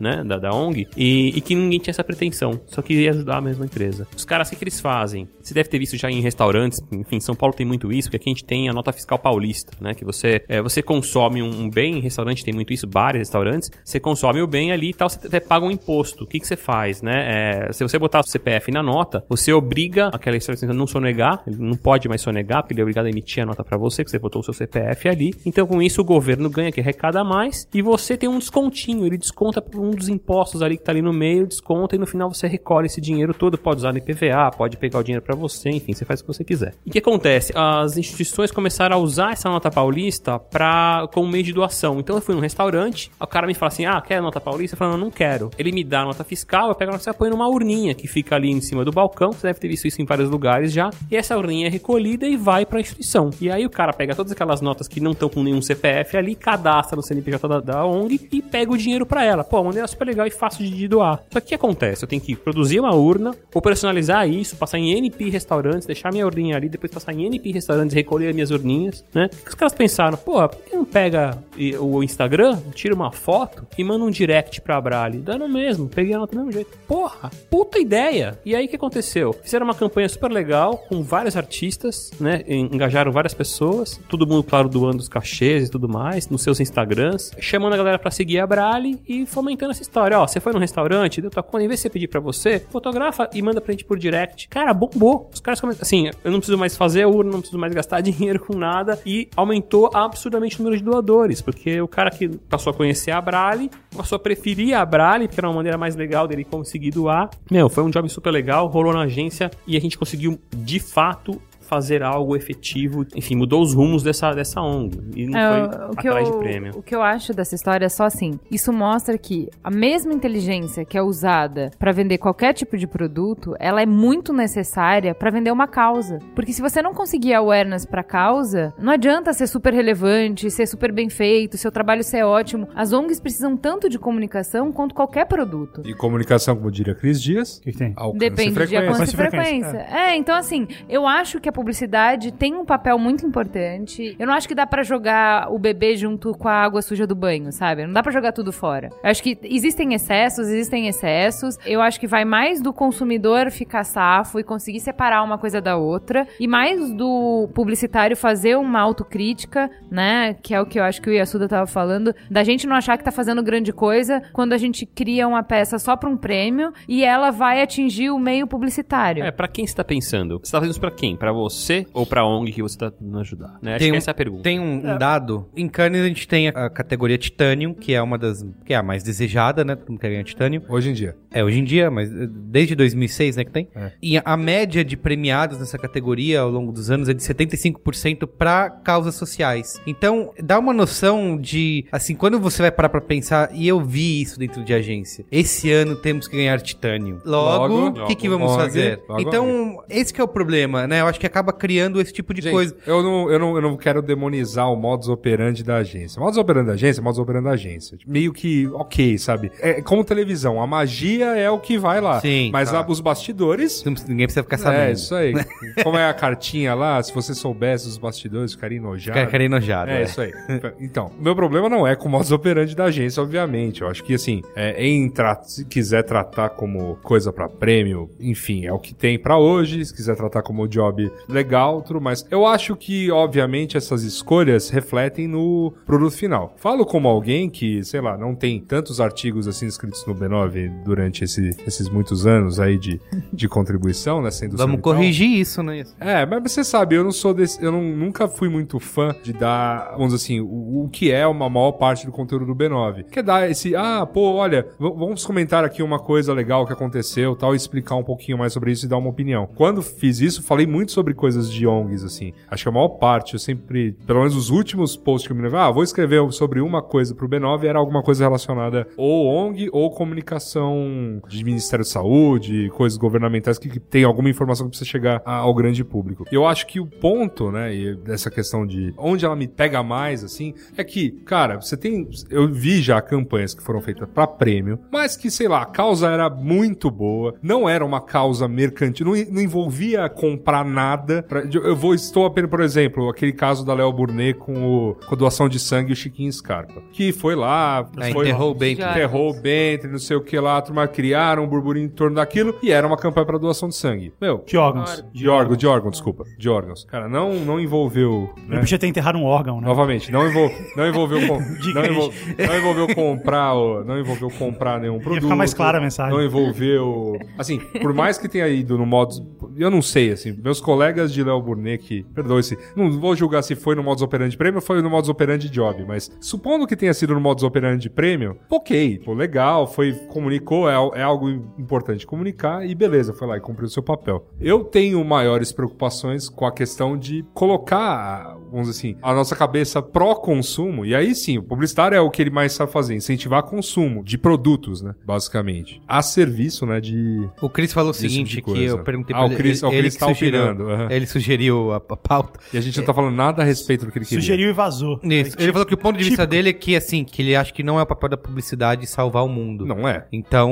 Né, da, da ONG, e, e que ninguém tinha essa pretensão, só queria ajudar a mesma empresa. Os caras, o que, eles fazem? Você deve ter visto já em restaurantes, enfim, São Paulo tem muito isso, porque aqui a gente tem a nota fiscal paulista, né, que você, é, você consome um, bem, em restaurante tem muito isso, bares, restaurantes, você consome o bem ali e tal, você até paga um imposto. O que, que você faz, né? É, se você botar o CPF na nota, você obriga aquela restaurante a não sonegar, ele não pode mais sonegar, porque ele é obrigado a emitir a nota pra você, que você botou o seu CPF ali. Então, com isso, o governo ganha, que arrecada mais, e você tem um descontinho, ele desconta um dos impostos ali que tá ali no meio, desconta, e no final você recolhe esse dinheiro todo, pode usar no IPVA, pode pegar o dinheiro pra você, enfim, você faz o que você quiser. E o que acontece? As instituições começaram a usar essa nota paulista pra, como meio de doação. Então, eu fui num restaurante, o cara me fala assim, ah, quer a nota paulista? Eu falo, não, não quero. Ele me dá a nota fiscal, eu pego a nota e põe numa urninha que fica ali em cima do balcão, você deve ter visto isso em vários lugares já, e essa urninha é recolhida e vai pra instituição. E aí o cara pega todas aquelas notas que não estão com nenhum CPF ali, cadastra no CNPJ da, da ONG e pega o dinheiro pra ela. Pô, uma maneira super legal e fácil de, doar. Só que o que acontece? Eu tenho que produzir uma urna, operacionalizar isso, passar em NP restaurantes, deixar minha urninha ali, depois passar em NP restaurantes recolher as minhas urninhas, né? O que os caras pensaram? Pô, por que não pega o Instagram, tira uma foto e manda um direct pra Brali? Dá no mesmo, peguei a nota do mesmo jeito. Porra, puta ideia! E aí o que aconteceu? Fizeram uma campanha super legal com vários artistas, né? En- Engajaram várias pessoas, todo mundo, claro, doando os cachês e tudo mais, nos seus Instagrams, chamando a galera pra seguir a Brali e fomentando essa história. Ó, você foi num restaurante, deu tua conta, em vez de você pedir pra você, fotografa e manda pra gente por direct. Cara, bombou. Os caras comentam assim, eu não preciso mais fazer urna, não preciso mais gastar dinheiro com nada e aumentou absurdamente o número de doadores, porque o cara que passou a conhecer a Brali, passou a preferir a Brali, porque era uma maneira mais legal dele conseguir doar. Meu, foi um job super legal, rolou na agência e a gente conseguiu, de fato, fazer algo efetivo. Enfim, mudou os rumos dessa, dessa ONG. E não É, foi o, que atrás eu, de prêmio. o que eu acho dessa história é só assim: isso mostra que a mesma inteligência que é usada pra vender qualquer tipo de produto, ela é muito necessária pra vender uma causa. Porque se você não conseguir awareness pra causa, não adianta ser super relevante, ser super bem feito, seu trabalho ser ótimo. As ONGs precisam tanto de comunicação quanto qualquer produto. E comunicação, como diria Cris Dias, que, que tem? alcance Depende de frequência. alcance e frequência. frequência, É. então assim, eu acho que a publicidade tem um papel muito importante. Eu não acho que dá pra jogar o bebê junto com a água suja do banho, sabe? Não dá pra jogar tudo fora. Eu acho que existem excessos, existem excessos. Eu acho que vai mais do consumidor ficar safo e conseguir separar uma coisa da outra e mais do publicitário fazer uma autocrítica, né? Que é o que eu acho que o Yasuda tava falando, da gente não achar que tá fazendo grande coisa quando a gente cria uma peça só pra um prêmio e ela vai atingir o meio publicitário. É, pra quem você tá pensando? Você tá fazendo isso pra quem? Pra você ou pra ONG que você tá tentando ajudar? Né? Acho Tem que um- essa é a pergunta. Tem um, um dado. Em Cannes a gente tem a, a categoria Titanium, que é uma das. que é a mais desejada, né? Todo mundo quer ganhar Titanium. Hoje em dia. É, hoje em dia, mas eh, desde 2006, né, que tem. É. E a média de premiados nessa categoria ao longo dos anos é de 75% pra causas sociais. Então, dá uma noção de, assim, quando você vai parar pra pensar, e eu vi isso dentro de agência, esse ano temos que ganhar titânio. Logo, o que, que vamos logo, fazer? logo, então, esse que é o problema, né? Eu acho que acaba criando esse tipo de Gente, coisa. Eu não, eu, não, eu não quero demonizar o modus operandi da agência. O modus operandi da agência é o modus operandi da agência. Meio que, ok, sabe? É como televisão. A magia é o que vai lá. Sim, Mas tá. a- os bastidores... Ninguém precisa ficar sabendo. É, isso aí. Como é a cartinha lá, se você soubesse os bastidores, ficaria enojado. Fica, fica enojado. É, é. isso aí. Então, o meu problema não é com o modus operandi da agência, obviamente. Eu acho que, assim, é, em tra- se quiser tratar como coisa pra prêmio, enfim, é o que tem pra hoje. Se quiser tratar como job legal, tudo mais. Eu acho que, obviamente, essas escolhas refletem no produto final. Falo como alguém que, sei lá, não tem tantos artigos assim escritos no B9 durante esse- esses muitos anos aí de, de contribuição, né? Sendo Vamos corrigir isso, né? é, mas você sabe, eu não sou desse. Eu não- nunca fui muito fã de dar, vamos dizer assim, o, o que é uma maior parte do conteúdo do B9. Que é dar esse, ah, pô, olha, vamos comentar aqui uma coisa legal que aconteceu tal, e explicar um pouquinho mais sobre isso e dar uma opinião. Quando fiz isso, falei muito sobre coisas de ONGs, assim. Acho que a maior parte, eu sempre, pelo menos os últimos posts que eu me lembro, ah, vou escrever sobre uma coisa pro B9, era alguma coisa relacionada ou ONG ou comunicação de Ministério da Saúde, coisas governamentais que, que tem alguma informação que precisa chegar a- ao grande público. Eu acho que o ponto, né, e dessa questão de onde ela me pega mais, assim, é que, cara, você tem. Eu vi já campanhas que foram feitas pra prêmio, mas que, sei lá, a causa era muito boa, não era uma causa mercantil, não, não envolvia comprar nada. Pra- eu vou, estou apenas, por exemplo, aquele caso da Léo Burnet com, o, com a doação de sangue e o Chiquinho Scarpa, que foi lá, É, foi, enterrou o Bentley. Enterrou o Bentley, não sei o que lá, a turma criaram um burburinho em torno daquilo e era uma campanha pra doação de sangue. Meu, De órgãos. de órgão, de órgão, desculpa, de órgãos. Cara, não, não envolveu. Ele Né? podia ter enterrado um órgão, né? Novamente, não, envol, não envolveu com, não, envol, não envolveu comprar, não envolveu comprar nenhum produto. ficar mais clara a mensagem. Não envolveu, assim, por mais que tenha ido no modo, eu não sei, assim, meus colegas de Léo Burnet perdoe-se, não vou julgar se foi no modus operandi prêmio ou foi no modus operandi job, mas supondo que tenha sido no modus operandi prêmio, ok, pô, legal, foi comunicou, é, é algo importante comunicar e beleza, foi lá e cumpriu o seu papel. Eu tenho maiores preocupações com a questão de colocar, vamos dizer assim, a nossa cabeça pró-consumo, e aí sim, o publicitário é o que ele mais sabe fazer, incentivar consumo de produtos, né, basicamente, a serviço, né, de... O Cris falou o tipo seguinte, de que eu perguntei Ah, o Cris- ele, o Cris ele que tá sugeriu, aham. ele sugeriu a, a pauta. E a gente não tá falando nada a respeito do que ele queria. Sugeriu e vazou. Isso. Ele falou que o ponto de vista Típico. dele é que, assim, que ele acha que não é o papel da publicidade salvar o mundo. Não é. Então,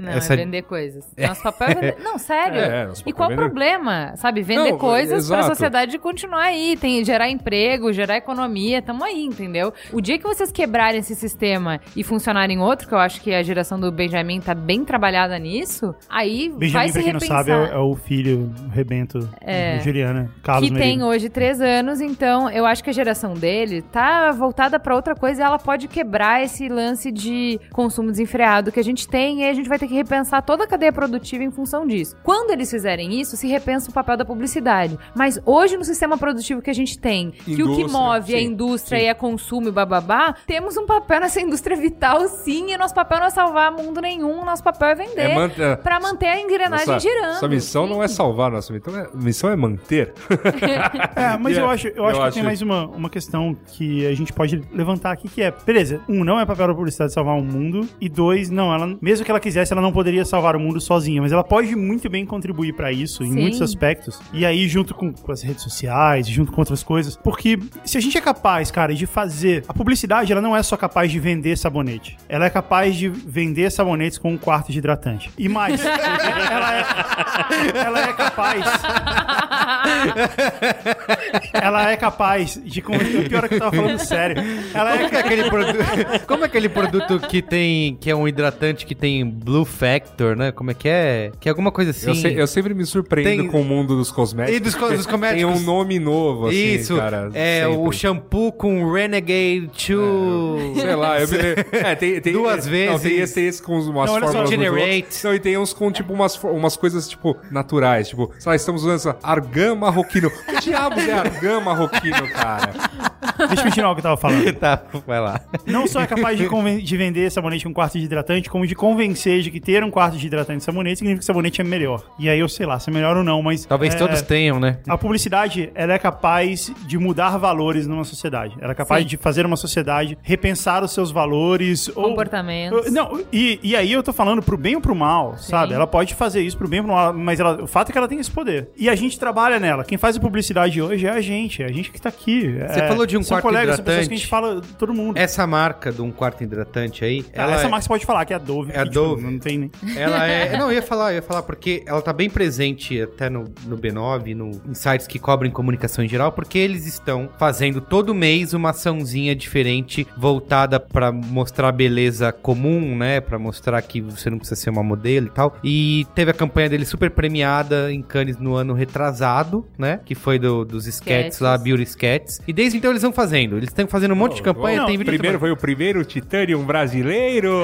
Não, essa... é vender coisas. Nosso papel é vender... Não, sério. É, e papel qual é o vender- problema? Sabe, vender Não, coisas pra exato. sociedade continuar aí. Tem, gerar emprego, gerar economia. Tamo aí, entendeu? O dia que vocês quebrarem esse sistema e funcionarem outro, que eu acho que a geração do Benjamin tá bem trabalhada nisso, aí vai Benjamin, se pra quem não repensar. sabe, é, é o filho, o rebento É. de Juliana, Carlos que tem Merino. hoje três anos, então eu acho que a geração dele tá voltada pra outra coisa e ela pode quebrar esse lance de consumo desenfreado que a gente tem e a gente vai ter que repensar toda a cadeia produtiva em função disso. Quando eles fizerem isso, se repensa o papel da publicidade. Mas hoje, no sistema produtivo que a gente tem, que o que Indústria, move é a sim, indústria sim. e é consumo e bababá, temos um papel nessa indústria vital, sim, e nosso papel não é salvar mundo nenhum, nosso papel é vender. É man- é- Pra manter a engrenagem Nossa, girando. Nossa missão não é sim. salvar, nossa missão é, missão é manter. É, mas eu acho, eu eu acho que acho- tem mais uma, uma questão que a gente pode levantar aqui, que é, beleza, um, não é papel da publicidade salvar o mundo, e dois, não, ela, mesmo que ela quisesse, ela não poderia salvar o mundo sozinha, mas ela pode muito bem contribuir pra isso, em Sim. muitos aspectos, e aí junto com, com as redes sociais, junto com outras coisas, porque se a gente é capaz, cara, de fazer, a publicidade, ela não é só capaz de vender sabonete, ela é capaz de vender sabonetes com um quarto de hidratante, e mais, ela é, ela é capaz ela é capaz de. con- O pior é que eu tava falando sério. Ela Como é que é aquele produto? Como é aquele produto que tem que é um hidratante que tem Blue Factor, né? Como é que é? Que é alguma coisa assim. Eu, se- eu sempre me surpreendo Tem- com o mundo dos cosméticos. E dos co- dos cosméticos. Tem um nome novo, assim, Isso, cara. é sempre. o shampoo com Renegade 2. Sei lá, eu me lembro. É, tem, tem, Duas Não, vezes. tem esse, tem esse com umas Não, fórmulas Generate. Não, e tem uns com, tipo, umas, umas coisas, tipo, naturais. Tipo, sei lá, estamos usando essa argan marroquino. Que diabos é argan marroquino, cara? Deixa eu continuar o que eu tava falando. tá, vai lá. Não só é capaz de, de vender sabonete com um quarto de hidratante, como de convencer de que ter um quarto de hidratante de sabonete significa que sabonete é melhor. E aí eu sei lá se é melhor ou não, mas. Talvez é, todos tenham, né? A publicidade, ela é capaz de mudar valores numa sociedade. Ela é capaz Sim. de fazer uma sociedade repensar os seus valores. ou- Comportamentos. Não, e, e aí eu tô falando pro bem ou pro mal, sabe? Ela pode fazer isso pro bem ou pro mal, mas ela- o fato é que ela tem esse poder. E a gente trabalha nela. Quem faz a publicidade hoje é a gente, é a gente que tá aqui. Você É- falou de um são quarto colegas, são pessoas hidratante. que a gente fala, todo mundo. Essa marca de um quarto hidratante aí, Ah, ela essa é- marca você pode falar, que é a Dove. É a tipo, Dove. não tem nem... Ela é. Não, eu ia falar, eu ia falar porque ela tá bem presente até no, no B9, no, em sites que cobrem comunicação em geral, porque eles estão fazendo todo mês uma açãozinha diferente voltada pra mostrar a beleza comum, né? Pra mostrar que você não precisa ser uma modelo e tal. E teve a campanha dele super premiada em Cannes no ano retrasado, né? Que foi do- dos Sketches. lá, Beauty Sketches. E desde então eles vão fazendo. Eles estão fazendo um monte de campanha, não, tem vídeo Primeiro foi o primeiro Titanium brasileiro.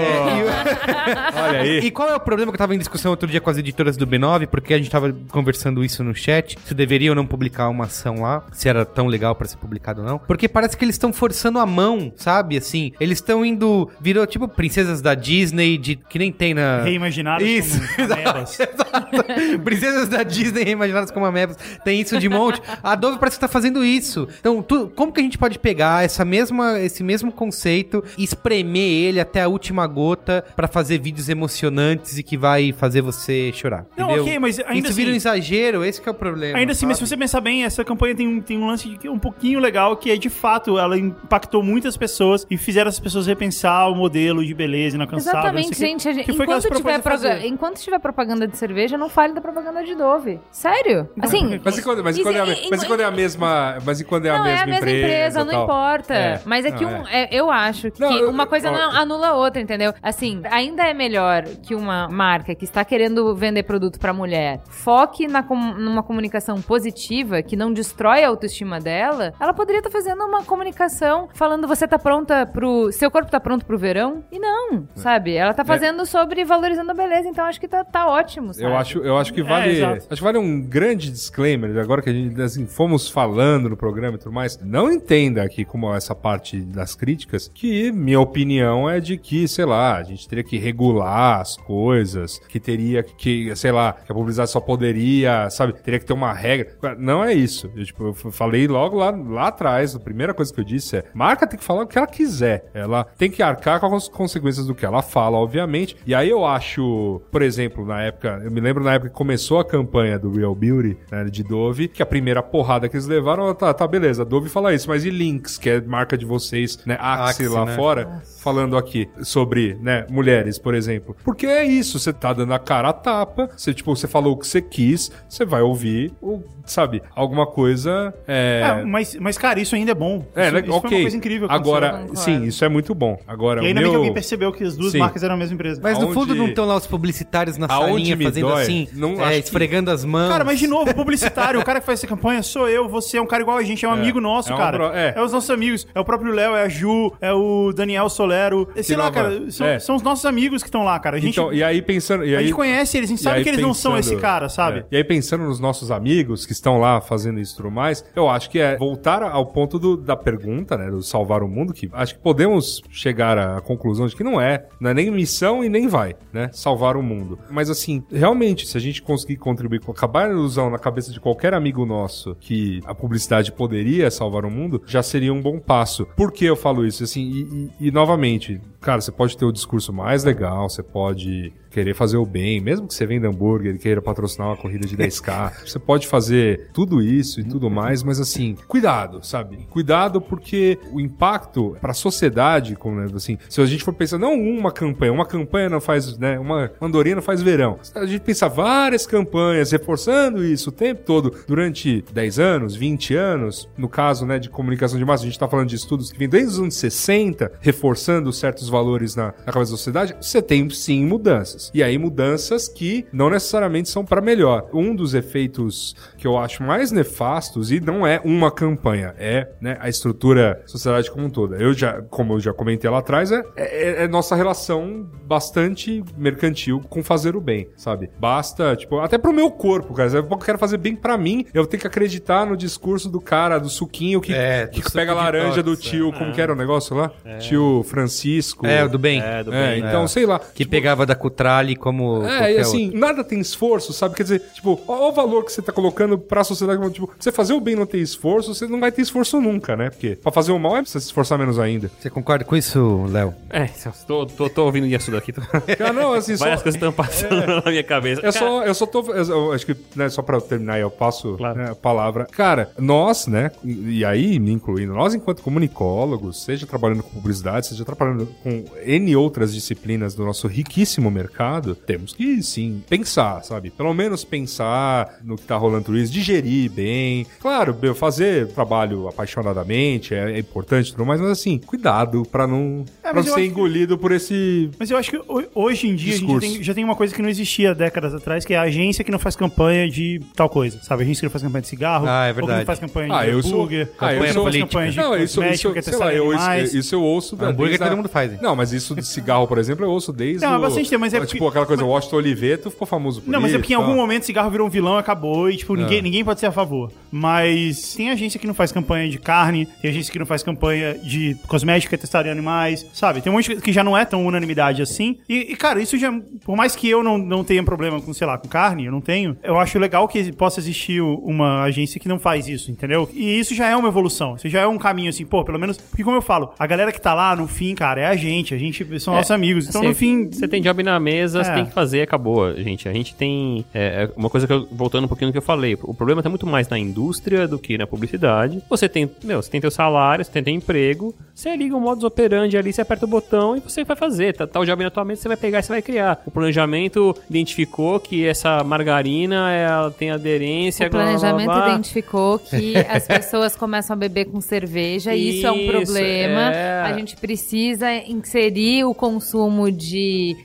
Olha aí. E qual é o problema que eu tava em discussão outro dia com as editoras do B9, porque a gente tava conversando isso no chat, se deveria ou não publicar uma ação lá, se era tão legal pra ser publicado ou não. Porque parece que eles estão forçando a mão, sabe? Assim, eles estão indo, virou tipo princesas da Disney, de que nem tem na... Reimaginadas Isso, como amebas. exato. Princesas da Disney reimaginadas como amebas. Tem isso de monte. A Adobe parece que tá fazendo isso. Então, tu- como que a gente pode pegar essa mesma, esse mesmo conceito e espremer ele até a última gota pra fazer vídeos emocionantes e que vai fazer você chorar? Não, entendeu? ok, mas ainda Isso vira um assim- exagero, esse que é o problema. Ainda assim, mas se você pensar bem, essa campanha tem um, tem um lance que é um pouquinho legal, que é de fato, ela impactou muitas pessoas e fizeram as pessoas repensar o modelo de beleza inalcançável. não Exatamente, gente. a gente- que foi que enquanto, tiver proga- enquanto tiver propaganda de cerveja, não fale da propaganda de Dove. Sério? Assim. Mas e quando, mas e quando é, a, mas e quando é a mesma, mas e quando é a mesma é a mesma empresa, não tal? importa. É. Mas é que Não, um, é, eu acho que Não, eu- uma coisa eu- não anula a outra, entendeu? Assim, ainda é melhor que uma marca que está querendo vender produto pra mulher foque na com- numa comunicação positiva que não destrói a autoestima dela. Ela poderia estar fazendo uma comunicação falando você tá pronta pro. Seu corpo tá pronto pro verão? E não, É. sabe? Ela tá fazendo sobre valorizando a beleza, então acho que tá, tá ótimo, sabe? Eu acho, eu acho que vale, exato. acho que vale um grande disclaimer, agora que a gente assim, fomos falando no programa e tudo mais, não entenda aqui como essa parte das críticas, que minha opinião é de que, sei lá, a gente teria que regular as coisas, que teria que, sei lá, que a publicidade só poderia, sabe, teria que ter uma regra. Não é isso. Eu, tipo, eu falei logo lá, lá atrás, a primeira coisa que eu disse é, marca tem que falar o que ela quiser. Ela tem que arcar com as consequências do que ela fala, obviamente. E aí eu acho, por exemplo, na época, eu me lembro na época que começou a campanha do Real Beauty, né, de Dove, que a primeira porrada que eles levaram, tá, tá, beleza, Dove fala isso, mas e Lynx, que é marca de vocês, né, Axe, Axe, lá né? fora, falando aqui sobre, né, mulheres, por exemplo. Porque é isso, você tá dando a cara a tapa, você, tipo, você falou o que você quis, você vai ouvir, o, sabe, alguma coisa, é... É, mas, mas, cara, isso ainda é bom. É, isso, né, isso ok. foi uma coisa incrível. Agora, sim, isso é muito bom. Agora, E ainda meu... bem que alguém percebeu que as duas Sim. marcas eram a mesma empresa. Mas no Aonde- fundo não estão lá os publicitários na Aonde salinha fazendo dói, assim, não é, acho que- esfregando as mãos. Cara, mas de novo, publicitário, o cara que faz essa campanha sou eu, você é um cara igual a gente, é um amigo nosso, é um cara. Bro- é. os nossos amigos, é o próprio Léo, é a Ju, é o Daniel Solero. Sei lá, nova- cara, são, é. são os nossos amigos que estão lá, cara. A gente, Então, e aí pensando... E a aí, gente conhece eles, a gente sabe que eles não são pensando- esse cara, sabe? é. E aí pensando nos nossos amigos que estão lá fazendo isso e tudo mais, eu acho que é voltar ao ponto do- da pergunta, né, do salvar o mundo, que acho que podemos chegar à conclusão de que não é, não é nem missão e nem vai, né, salvar o mundo. Mas assim, realmente, se a gente conseguir contribuir com acabar a ilusão na cabeça de qualquer amigo nosso que a publicidade poderia salvar o mundo, já seria um bom passo. Por que eu falo isso? Assim, e, e- e, novamente, cara, você pode ter o discurso mais legal, você pode querer fazer o bem, mesmo que você venda hambúrguer e queira patrocinar uma corrida de 10k, você pode fazer tudo isso e tudo mais, mas assim, cuidado, sabe? Cuidado porque o impacto para a sociedade, como né, assim, se a gente for pensar não uma campanha, uma campanha não faz, né, uma andorinha não faz verão. A gente pensa várias campanhas reforçando isso o tempo todo durante 10 anos, 20 anos, no caso, né, de comunicação de massa, a gente tá falando de estudos que vêm desde os anos 60, reforçando certos valores na, na cabeça da sociedade, você tem sim mudanças. E aí mudanças que não necessariamente são para melhor. Um dos efeitos que eu acho mais nefastos e não é uma campanha, é, né, a estrutura sociedade como um todo. Eu já, como eu já comentei lá atrás, é, é, é nossa relação bastante mercantil com fazer o bem, sabe? Basta, tipo, até pro meu corpo, cara. Eu quero fazer bem pra mim, eu tenho que acreditar no discurso do cara, do suquinho que, É, do que suco pega a laranja do tio, como que era o negócio lá? Tio Francisco. É, o do bem. É, do É, bem. então, sei lá. Que pegava da Cutrale como. É, e assim, nada tem esforço, sabe? Quer dizer, tipo, olha o valor que você tá colocando pra sociedade. Tipo, você fazer o bem e não ter esforço, você não vai ter esforço nunca, né? Porque pra fazer o mal é você se esforçar menos ainda. outro. Você concorda com isso, Léo? É, tô, tô, tô ouvindo isso daqui. Tô... Ah, não, assim, só, Várias coisas estão passando na minha cabeça. Eu só, eu só tô. Eu, eu acho que, né, só pra terminar, eu passo Claro. né, a palavra. Cara, nós, né, e e aí me incluindo, nós enquanto comunicólogos, seja trabalhando com publicidade, seja trabalhando com N outras disciplinas do nosso riquíssimo mercado, temos que sim pensar, sabe? Pelo menos pensar no que tá rolando tudo isso, digerir bem. Claro, meu, fazer trabalho apaixonadamente é, é importante e tudo mais, mas assim, cuidado pra não. pra mas eu ser acho que- engolido por esse. Mas eu acho que ho- hoje em dia a gente tem- já tem uma coisa que não existia décadas atrás, que é a agência que não faz campanha de tal coisa. Sabe? A agência que não faz campanha de cigarro. Ah, é Ou que verdade. não faz campanha Ah, de eu sou- hambúrguer. Ah, eu que não sou faz campanha de Não, isso, cosmético, isso, que é sei lá, eu, animais. isso eu ouço da Hambúrguer desde todo mundo faz, hein? Não, mas isso de cigarro, por exemplo, eu ouço desde Não, há o... bastante tempo, mas é Tipo, aquela coisa, o Washington Oliveto ficou famoso por Não, mas é porque em algum momento cigarro virou um vilão e acabou, e tipo, É. ninguém, ninguém pode ser a favor. Mas tem agência que não faz campanha de carne, tem agência que não faz campanha de cosmética que é testado em animais, sabe? Tem um monte que já não é tão unanimidade assim. E, e, cara, isso já, por mais que eu não, não tenha problema com, sei lá, com carne, eu não tenho, eu acho legal que possa existir uma agência que não faz isso, entendeu? E isso já é uma evolução, isso já é um caminho assim, pô, pelo menos, porque como eu falo, a galera que tá lá, no fim, cara, é a gente, a gente são nossos amigos. Então, Assim, no fim, Você tem job na mesa, você É. tem que fazer, acabou, gente. A gente tem. É, é uma coisa que eu. Voltando um pouquinho no que eu falei. O problema tá muito mais na indústria do que na publicidade. Você tem. Meu, você tem teu salário, você tem teu emprego. Você liga o modus operandi ali, você aperta o botão e você vai fazer. Tá, tá o job na tua mesa, você vai pegar e você vai criar. O planejamento identificou que essa margarina ela tem aderência. O blá, blá, blá, planejamento blá. identificou que as pessoas começam a beber com cerveja e isso é um Isso, problema. é. A gente precisa inserir o consumo de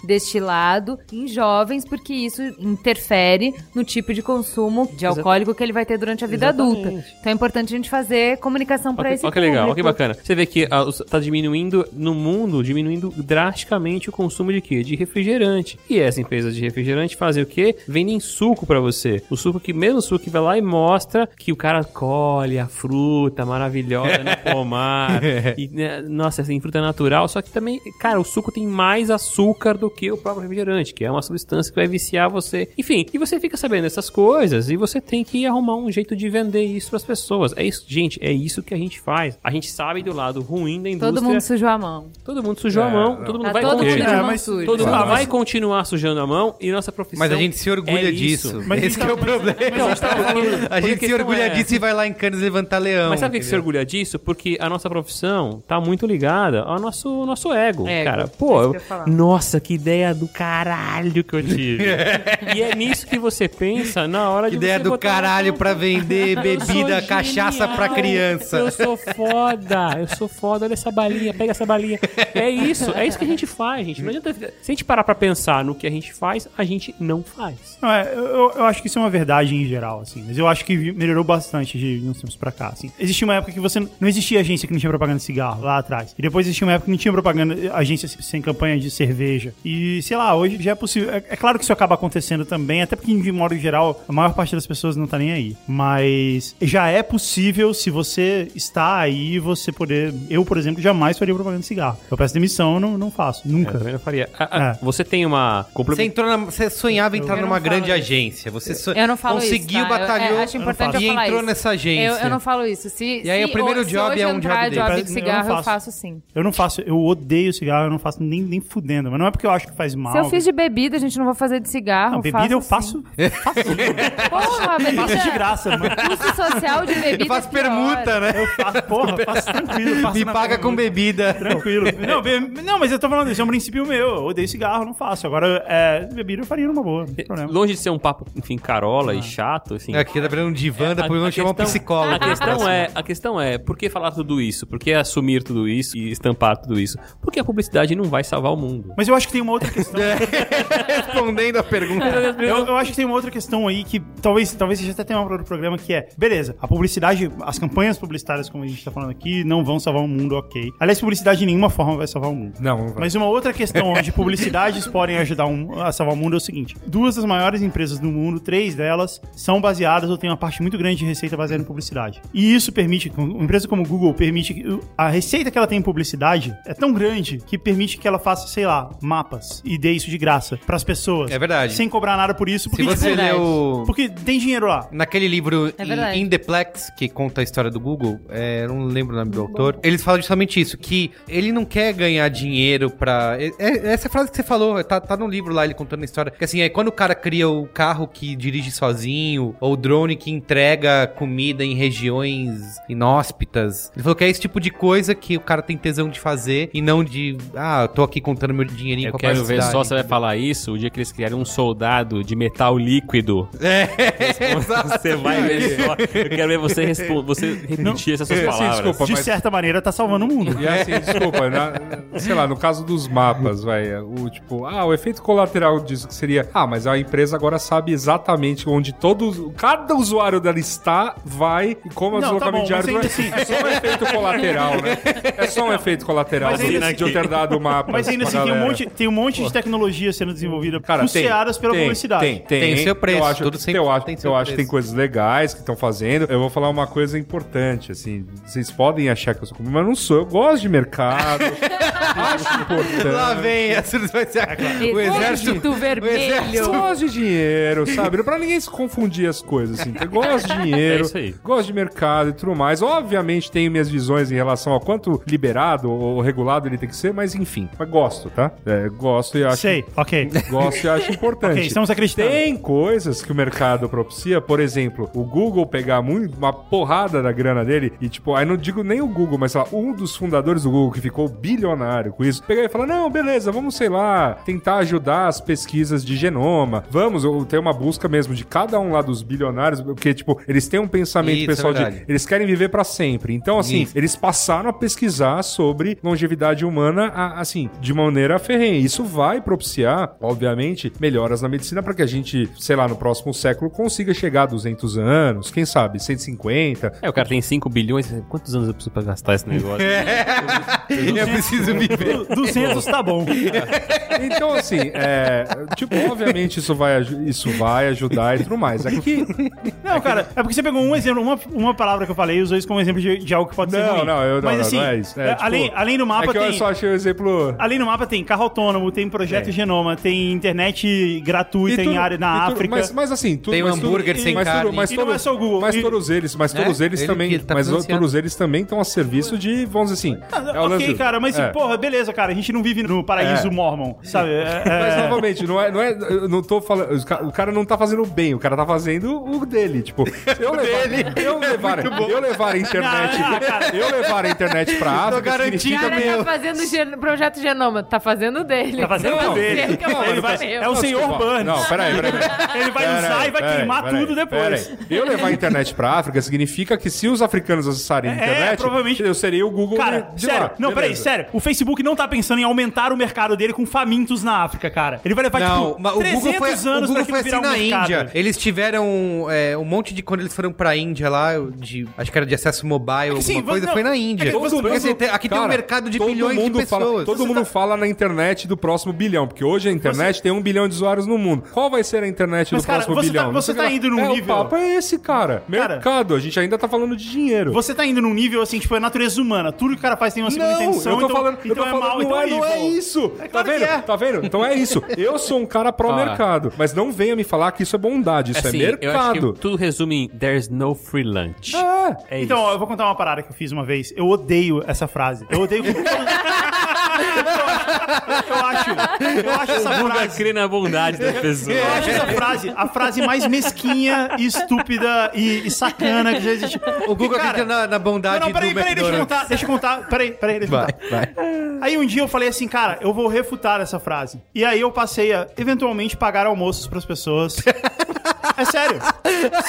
destilado em jovens, porque isso interfere no tipo de consumo de alcoólico que ele vai ter durante a vida Exatamente. adulta. Então é importante a gente fazer comunicação para esse olha que legal, olha que bacana. Você vê que ah, os- tá diminuindo no mundo, diminuindo drasticamente o consumo de quê? De refrigerante. E essa empresa de refrigerante fazem o quê? Vendem suco pra você. O suco que, mesmo suco que vai lá e mostra que o cara colhe a fruta maravilhosa no pomar. e, né, nossa, assim, fruta natural. Só que também, cara, o suco tem mais açúcar do que o próprio refrigerante, que é uma substância que vai viciar você. Enfim, e você fica sabendo essas coisas e você tem que arrumar um jeito de vender isso pras pessoas. É isso, gente, é isso que a gente faz. A gente sabe do lado ruim da indústria. Todo mundo sujou a mão. Todo mundo sujou a É, mão, não. todo mundo Tá vai todo mundo continuar. de É, mão mas suja. Todo mundo Claro, vai continuar sujando a mão e nossa profissão. Mas a gente se orgulha é disso. isso. Mas Esse que é o problema. mas a gente tava falando- a gente se orgulha é- disso e vai lá em Cannes levantar leão. Mas sabe por que se orgulha disso? Porque a nossa profissão tá muito ligada ao nosso, nosso ego, Ego, cara. é Pô, falar. nossa, que ideia do caralho que eu tive. e é nisso que você pensa na hora de Ideia você do caralho pra vender bebida, cachaça pra genial. criança. Eu sou foda, eu sou foda, olha essa balinha, pega essa balinha. É isso, é isso que a gente faz, gente. Não adianta. Se a gente parar pra pensar no que a gente faz, a gente não faz. Não, é, eu, eu acho que isso é uma verdade em geral, assim. Mas eu acho que melhorou bastante de uns tempos pra cá, assim. Existia uma época que você... Não existia agência que não tinha propaganda de cigarro, lá atrás. E depois existia uma época que não tinha propaganda, agência sem campanha de cerveja. E, sei lá, hoje já é possível... É, é claro que isso acaba acontecendo também, até porque, de modo geral, a maior parte das pessoas não tá nem aí. Mas já é possível, se você está aí, você poder... Eu, por exemplo, jamais faria propaganda de cigarro. Eu peço demissão, eu não, não faço. Eu Nunca. também não faria. Ah, ah, É. Você tem uma. Você, entrou na- você sonhava em entrar Eu numa grande isso. agência. Você so- Eu não falo conseguiu, isso, tá? Eu- batalhou é, acho importante e eu falar entrou isso. nessa agência. Eu, eu não falo isso. Se, E aí se o primeiro se job é um entrar job job de Eu cigarro, eu faço. faço sim. Eu não faço, eu odeio cigarro, eu não faço nem, nem fudendo. Mas não é porque eu acho que faz mal. Se eu fiz de bebida, a gente não vai fazer de cigarro. Não, bebida eu faço. faço. sim. Porra, bebida. Faço de graça, mano. Custo social de bebida. Eu faço é pior. permuta, né? Eu faço, porra, faço tranquilo. Faço Me na paga com bebida. Tranquilo. Não, be- não, mas eu tô falando, isso é um princípio meu. Eu odeio cigarro, não faço. Agora, é, bebida eu faria numa boa, não tem problema. Longe de ser um papo, enfim, carola e chato, assim. Aqui tá virando um divã, depois vamos chamar um psicólogo. A questão, é, a questão é, por que falar tudo isso? Por que assumir tudo isso e estampar tudo isso? Porque a publicidade não vai salvar o mundo. Mas eu acho que tem uma outra questão. Respondendo a pergunta. Eu, eu acho que tem uma outra questão aí que talvez, talvez seja até tema para outro programa, que é, beleza, a publicidade, as campanhas publicitárias, como a gente tá falando aqui, não vão salvar o mundo, ok. Aliás, publicidade de nenhuma forma vai salvar o mundo. Não, não vai. Mas uma outra questão onde publicidades podem ajudar um- a salvar o mundo é o seguinte: duas das maiores empresas do mundo, três delas, são baseadas ou têm uma parte muito grande de receita baseada em publicidade. E isso permite, uma empresa como o Google permite que a receita que ela tem em publicidade é tão grande que permite que ela faça, sei lá, mapas e dê isso de graça pras pessoas. É verdade. Sem cobrar nada por isso. Se Porque, você tipo, leu... porque tem dinheiro lá. Naquele livro É verdade. In, In the Plex, que conta a história do Google, é, eu não lembro o nome do autor, eles falam justamente isso, que ele não quer ganhar dinheiro pra... é- é- essa frase que você falou, tá, tá no livro lá, ele contando a história, que assim, é quando o cara cria o carro que dirige sozinho, ou o drone que entrega comida em regiões inóspitas, ele falou que é esse tipo de coisa que o cara tem tesão de fazer, e não de, ah, eu tô aqui contando meu dinheirinho Eu com a quero ver só você vai falar isso o dia que eles criarem um soldado de metal líquido. É, Você vai ver só. Eu quero ver você, você repetir essas suas Assim, palavras. desculpa, De mas- certa maneira, tá salvando o mundo. E assim, desculpa, na, sei lá, no caso dos mapas, vai, o tipo, ah, o efeito colateral disso que seria, ah, mas a empresa agora sabe exatamente onde todo, cada usuário dela está, vai e como o Não, tá bom, diário mas ainda é, é só um efeito colateral, né? É só um efeito colateral Mas do- ainda de eu ter dado o mapa. Mas ainda assim, tem um, monte, tem um monte de tecnologia sendo desenvolvida Cara, tem, pela tem, publicidade. Tem, tem, Tem o seu preço, Eu acho, tudo sempre eu acho, tem eu acho que tem coisas legais que estão fazendo. Eu vou falar uma coisa importante, assim. Vocês podem achar que eu sou como, mas não sou. Eu gosto de mercado. acho importante. Lá vem, essa vai ser a- o exército. Vermelho. Eu gosto de dinheiro, sabe? Pra ninguém se confundir as coisas, assim. Eu gosto de dinheiro, É isso aí. gosto de mercado e tudo mais. Obviamente tenho minhas visões em relação a quanto liberado ou regulado ele tem que ser, mas enfim. Mas gosto, tá? É, gosto e acho... Sei, ok. Gosto e acho importante. Ok, estamos acreditando. Tem coisas que o mercado propicia, por exemplo, o Google pegar muito, uma porrada da grana dele e, tipo, aí não digo nem o Google, mas sei lá, um dos fundadores do Google que ficou bilionário com isso, pegar e falar: não, beleza, vamos, sei lá, tentar ajudar as pesquisas de genoma. Vamos, ou ter uma busca mesmo de cada um lá dos bilionários, porque, tipo, eles têm um pensamento Isso, pessoal é de. Eles querem viver pra sempre. Então, assim, Isso. eles passaram a pesquisar sobre longevidade humana, assim, de maneira ferrenha. Isso vai propiciar, obviamente, melhoras na medicina para que a gente, sei lá, no próximo século consiga chegar a 200 anos, quem sabe, 150. É, o cara tem 5 bilhões. Quantos anos eu preciso pra gastar esse negócio? Eu preciso viver. Du- 200 tá bom. Então, assim, é, tipo, obviamente isso vai, isso vai ajudar e tudo mais. Aqui, Não, cara, é porque você pegou um exemplo, uma, uma palavra que eu falei e usou isso como exemplo de, de algo que pode ser Não, ruim. não, eu- não, Mas não, assim, não é isso. É, é, tipo, além, além do mapa é que eu tem... só achei o exemplo. Além do mapa tem carro autônomo, tem projeto Genoma, tem internet gratuita tudo- em área na tudo- África. Mas, mas assim, tudo, Tem um mas hambúrguer sem mas carne. Mas E não todo- é só o Google. Mas E- todos eles, mas É, todos eles ele também, tá mas todos eles também estão a serviço de, vamos dizer assim. é o ok, cara, mas é. porra, beleza, cara, a gente não vive no paraíso É. mormon, sabe? É, é- Mas novamente, não é, não é, eu não tô falando, o cara não tá fazendo bem, o cara tá fazendo o dele, tipo, eu levar, eu levar, eu levar a internet, Não, não, cara. eu levar a internet pra África, garantindo cara meu. tá fazendo projeto genoma. Tá fazendo o dele. Tá fazendo Não o dele. Ele vai- é o Não, senhor desculpa. Burns. Não, peraí, peraí. peraí. Ele vai Pera usar aí, e vai queimar tudo depois. aí. Eu levar a internet pra África significa que se os africanos acessarem a É, internet, provavelmente- eu seria o Google Cara, de sério, lá. não, peraí, sério. O Facebook não tá pensando em aumentar o mercado dele com famintos na África, cara. Ele vai levar, Não, tipo, mas o 300 Google foi, o anos pra Google aquilo foi assim um na mercado. Índia. Eles tiveram é, um monte de. Quando eles foram pra Índia lá, de, acho que era de acesso mobile, alguma sim, coisa, não, foi na é Índia. que assim, tem- aqui tem um mercado de todo bilhões de mundo pessoas. Fala, todo mundo tá- fala na internet do próximo bilhão, porque hoje a internet tem um bilhão de usuários no mundo. Qual vai ser a internet Mas, do cara, próximo você tá- bilhão? Não você sei tá lá. indo num é, nível- O papo é esse, cara. Cara, Mercado, a gente ainda tá falando de dinheiro. Você tá indo num nível assim, tipo, é natureza humana. Tudo que o cara faz tem uma segunda Não, intenção. eu tô então, falando, eu então tô é falando, mal, não, então é, não é isso. É tá claro que vendo? é. Tá vendo? Então é isso. Eu sou um cara pró-mercado, mas não venha me falar que isso é bondade, isso Assim, é eu acho mercado. que tudo resume em There's no free lunch. É. É Então, ó, eu vou contar uma parada que eu fiz uma vez. Eu odeio essa frase. Eu odeio. eu acho. Eu acho essa Buga frase. crê na bondade das pessoas. Eu acho essa frase a frase mais mesquinha e estúpida e, e sacana que já existe. O Google Cara, acredita na, na bondade Não, não, peraí, do peraí, deixa eu contar, deixa eu contar. Peraí, peraí, deixa eu Vai, contar. vai. Aí um dia eu falei assim, cara, eu vou refutar essa frase. E aí eu passei a, eventualmente, pagar almoços pras pessoas. É sério.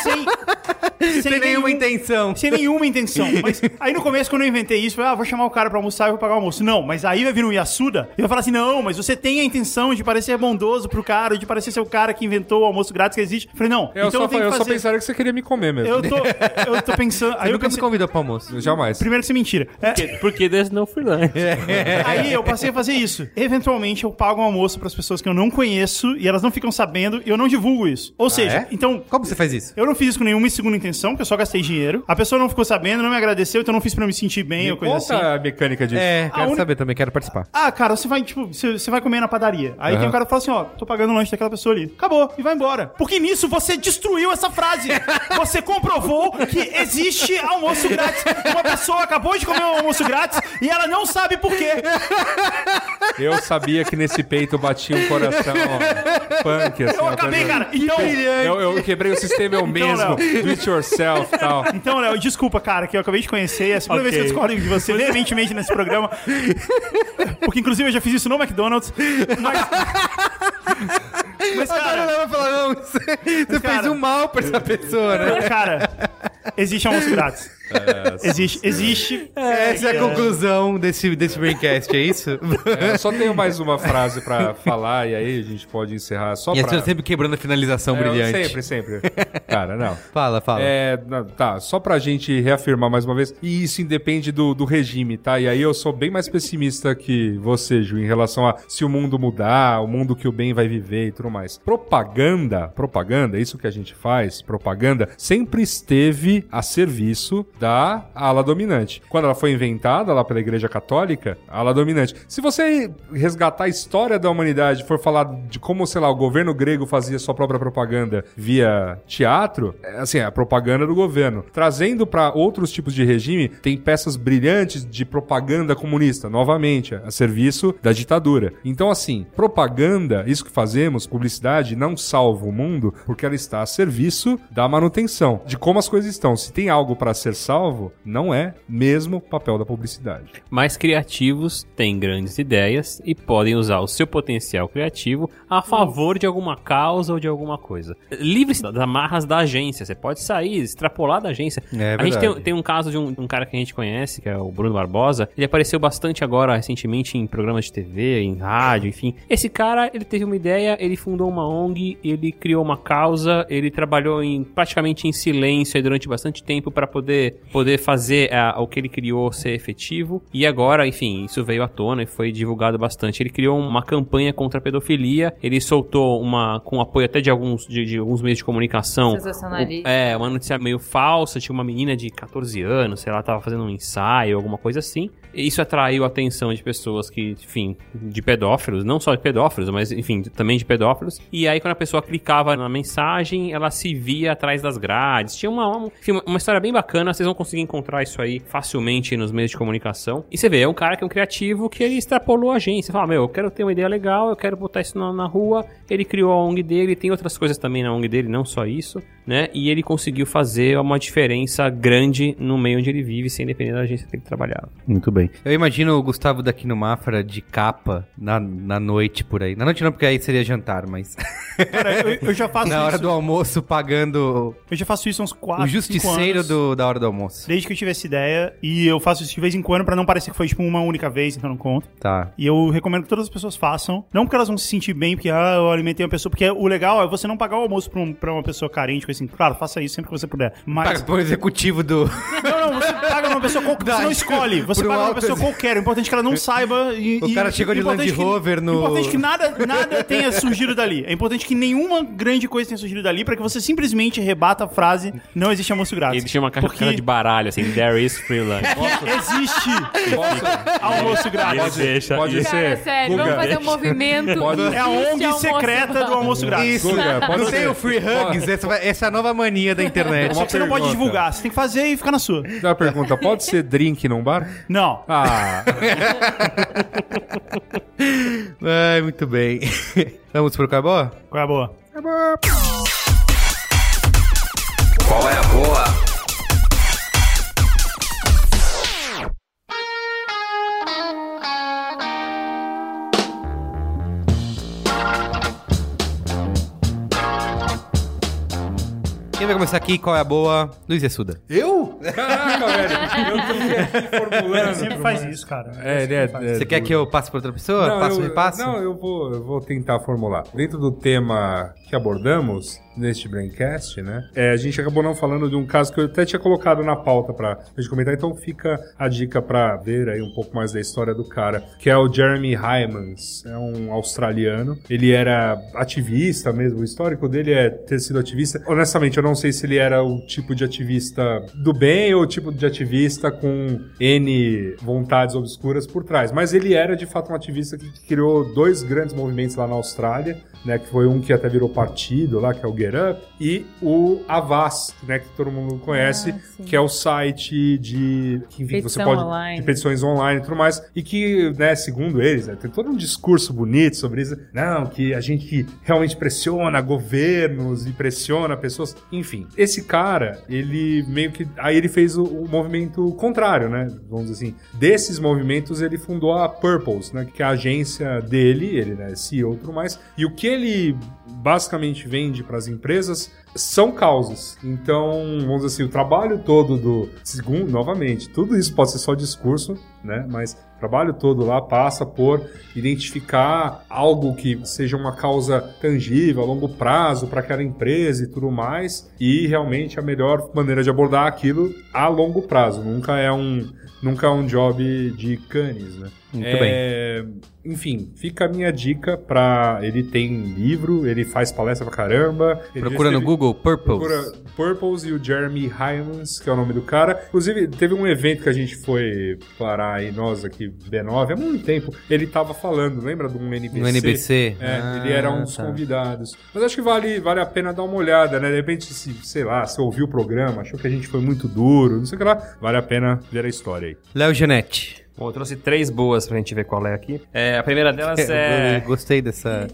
Sem, Sem nenhuma intenção. Sem nenhuma intenção. Mas aí no começo, quando eu inventei isso, eu falei, ah, vou chamar o cara pra almoçar e vou pagar o almoço. Não, mas aí vai vir um Yasuda e vai falar assim: não, mas você tem a intenção de parecer bondoso pro cara, de parecer ser o cara que inventou o almoço grátis que existe. Eu falei, não, Eu, então só, eu tenho eu que só fazer. pensaria que você queria me comer mesmo. Eu tô, eu tô pensando. Aí Você eu nunca me pensei, convidou pro almoço. Jamais. Primeiro que isso é mentira. É, Porque, porque there's no free lunch. Aí eu passei a fazer isso. Eventualmente eu pago um almoço pras pessoas que eu não conheço e elas não ficam sabendo e eu não divulgo isso. Ou seja, é? então. Como você faz isso? Eu não fiz isso com nenhuma segunda intenção, porque eu só gastei dinheiro. A pessoa não ficou sabendo, não me agradeceu, então eu não fiz pra me sentir bem Me ou coisa conta assim. a mecânica disso. É, quero uni- saber também, quero participar. Ah, cara, você vai, tipo, você, você vai comer na padaria. Aí tem Aham. um cara que fala assim, ó, tô pagando o lanche daquela pessoa ali. Acabou, e vai embora. Porque nisso você destruiu essa frase. Você comprovou que existe almoço grátis. Uma pessoa acabou de comer um almoço grátis e ela não sabe por quê. Eu sabia que nesse peito batia um coração ó, punk, assim. Eu acabei, cara. Então, Eu, eu quebrei o sistema eu mesmo, Léo. do it yourself e tal. Então, Léo, desculpa, cara, que eu acabei de conhecer. É a segunda Ok. vez que eu discordo de você veementemente nesse programa. Porque, inclusive, eu já fiz isso no McDonald's. Mas. Mas, cara, não vai falar, não. Você, você fez cara- um mal pra essa pessoa, né? cara, existe almoço grátis. Existe, existe. Essa é a conclusão desse, desse braincast, é isso? É, só tenho mais uma frase pra falar e aí a gente pode encerrar só E a pra... senhora sempre quebrando a finalização É, brilhante. Sempre, sempre. Cara, não. Fala, fala. É, tá, só pra gente reafirmar mais uma vez, e isso independe do, do regime, tá? E aí eu sou bem mais pessimista que você, Ju, em relação a se o mundo mudar, o mundo que o bem vai viver e tudo mais. Propaganda, propaganda, isso que a gente faz, propaganda, sempre esteve a serviço da ala dominante. Quando ela foi inventada lá pela Igreja Católica, ala dominante. Se você resgatar a história da humanidade, for falar de como, sei lá, o governo grego fazia sua própria propaganda via teatro, é, assim, a propaganda do governo. Trazendo para outros tipos de regime, tem peças brilhantes de propaganda comunista, novamente, a serviço da ditadura. Então, assim, propaganda, isso que fazemos, publicidade, não salva o mundo, porque ela está a serviço da manutenção, de como as coisas estão. Se tem algo para ser salvo, não é mesmo papel da publicidade. Mais criativos têm grandes ideias e podem usar o seu potencial criativo a favor de alguma causa ou de alguma coisa. Livre-se das amarras da agência. Você pode sair, extrapolar da agência. É a gente tem, tem um caso de um, um cara que a gente conhece, que é o Bruno Barbosa. Ele apareceu bastante agora, recentemente, em programas de TV, em rádio, enfim. Esse cara, ele teve uma ideia, ele fundou uma ONG, ele criou uma causa, ele trabalhou em praticamente em silêncio durante bastante tempo para poder, poder fazer ah, o que ele criou ser efetivo. E agora, enfim, isso veio à tona e foi divulgado bastante. Ele criou uma campanha contra a pedofilia, ele soltou uma, com apoio até de alguns, de, de alguns meios de comunicação. Sensacionalista. É, uma notícia meio falsa, tinha uma menina de 14 anos, sei lá, tava fazendo um ensaio, alguma coisa assim. Isso atraiu a atenção de pessoas que, enfim, de pedófilos, não só de pedófilos, mas, enfim, também de pedófilos. E aí, quando a pessoa clicava na mensagem, ela se via atrás das grades. Tinha uma, uma, enfim, uma história bem bacana, vocês vão conseguir encontrar isso aí facilmente nos meios de comunicação. E você vê, é um cara que é um criativo que ele extrapolou a agência. Fala, meu, eu quero ter uma ideia legal, eu quero botar isso na, na rua. Ele criou a ONG dele, tem outras coisas também na ONG dele, não só isso, né? E ele conseguiu fazer uma diferença grande no meio onde ele vive, sem depender da agência que ele trabalhava. Muito bem. Eu imagino o Gustavo daqui no Mafra de capa na, na noite por aí. Na noite não, porque aí seria jantar, mas. Cara, eu, eu já faço na hora isso. do almoço pagando Eu já faço isso uns 4, o justiceiro do, da hora do almoço. Desde que eu tive essa ideia. E eu faço isso de vez em quando pra não parecer que foi tipo uma única vez, então não conto. Tá. E eu recomendo que todas as pessoas façam. Não porque elas vão se sentir bem, porque ah, eu alimentei uma pessoa. Porque o legal é você não pagar o almoço pra, um- pra uma pessoa carente, coisa assim. Claro, faça isso sempre que você puder. Mas. Paga pro executivo do. Não, não, você paga uma pessoa qualquer. Você não escolhe. Você um paga uma alto pessoa qualquer. O importante é que ela não saiba. E, O e- cara chegou de importante Land que- Rover no- O importante é que nada, nada tenha surgido dali. É importante que nenhuma grande coisa tenha surgido dali pra que você simplesmente rebata a frase: não existe almoço grátis. Ele tinha uma caixa Porque de baralho, assim, there is free lunch. existe almoço grátis. Ele deixa pode isso. Cara, ser. sério, Guga, vamos fazer um movimento. Pode- É a Existe ONG almoço secreta do grátis. almoço grátis. Isso. Guga, pode não tem ser. o free hugs, essa, vai- essa é a nova mania da internet. Só que você não pode pergunta. divulgar, você tem que fazer e ficar na sua. Dá uma pergunta, pode ser drink num bar? Não. Ah, Ai, muito bem. Vamos pro Cabó? Qual é a boa? Qual é a boa? Quem vai começar aqui? Qual é a boa? Luiz Essuda. eu? Caraca, velho. Eu tô aqui formulando. Ele sempre faz isso, cara. É, ele é, é Você quer que eu passe pra outra pessoa? Não, Passo eu, e repasso? Não, eu vou, eu vou tentar formular. Dentro do tema que abordamos neste Braincast, né? é, a gente acabou não falando de um caso que eu até tinha colocado na pauta pra gente comentar, então fica a dica pra ver aí um pouco mais da história do cara, que é o Jeremy Hymans. É um australiano. Ele era ativista mesmo. O histórico dele é ter sido ativista. Honestamente, eu não sei se ele era o tipo de ativista do bem ou o tipo de ativista com N vontades obscuras por trás. Mas ele era de fato um ativista que criou dois grandes movimentos lá na Austrália, né? Que foi um que até virou partido lá, que é o Get Up, e o Avast, né? Que todo mundo conhece, Ah, que é o site de. Que, enfim, você pode. online. De petições online e tudo mais. E que, né, segundo eles, né, tem todo um discurso bonito sobre isso. Não, que a gente realmente pressiona governos e pressiona pessoas. Enfim, esse cara, ele meio que. Aí ele fez o, o movimento contrário, né? Vamos dizer assim. Desses movimentos, ele fundou a Purpose, né? Que é a agência dele, ele né, CEO e tudo mais. E o que ele basicamente vende para as empresas são causas. Então, vamos dizer assim, o trabalho todo do. Segundo, novamente, tudo isso pode ser só discurso, né? Mas o trabalho todo lá passa por identificar algo que seja uma causa tangível, a longo prazo para aquela empresa e tudo mais. E realmente a melhor maneira de abordar aquilo a longo prazo. Nunca é um. Nunca é um job de canes, né? Muito É, Enfim, fica a minha dica pra. Ele tem livro, ele faz palestra pra caramba. Procura no Google Purpose. Procura Purples e o Jeremy Hyams, que é o nome do cara. Inclusive, teve um evento que a gente foi parar aí, nós aqui, B9, há muito tempo. Ele tava falando, lembra de um NBC? No NBC? É, Ah, ele era um dos tá. convidados. Mas acho que vale, vale a pena dar uma olhada, né? De repente, se, sei lá, se ouviu o programa, achou que a gente foi muito duro, não sei o que lá, vale a pena ver a história aí. Léo Genetti. Bom, eu trouxe três boas pra gente ver qual é aqui. É, a primeira delas Eu é... Gostei dessa.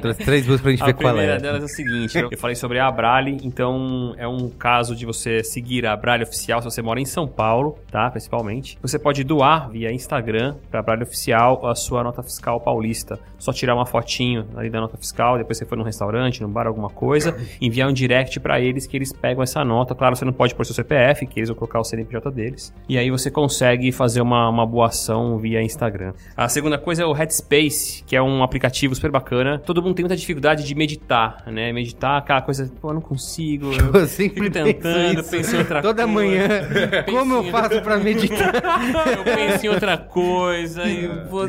Trouxe três duas pra gente A ver qual primeira é. delas é o seguinte, eu falei sobre a Abrale, então é um caso de você seguir a Abrale Oficial se você mora em São Paulo, tá? Principalmente. Você pode doar via Instagram pra Abrale Oficial a sua nota fiscal paulista. Só tirar uma fotinho ali da nota fiscal, depois você for num restaurante, num bar, alguma coisa, enviar um direct pra eles que eles pegam essa nota. Claro, você não pode pôr seu CPF, que eles vão colocar o CNPJ deles. E aí você consegue fazer uma, uma ação via Instagram. A segunda coisa é o Headspace, que é um aplicativo super bacana. Todo mundo tem muita dificuldade de meditar, né? Meditar, aquela coisa, pô, eu não consigo. Eu Eu sempre penso tentando, penso em outra Toda coisa. manhã. Como eu faço pra meditar? eu penso em outra coisa. E, vou-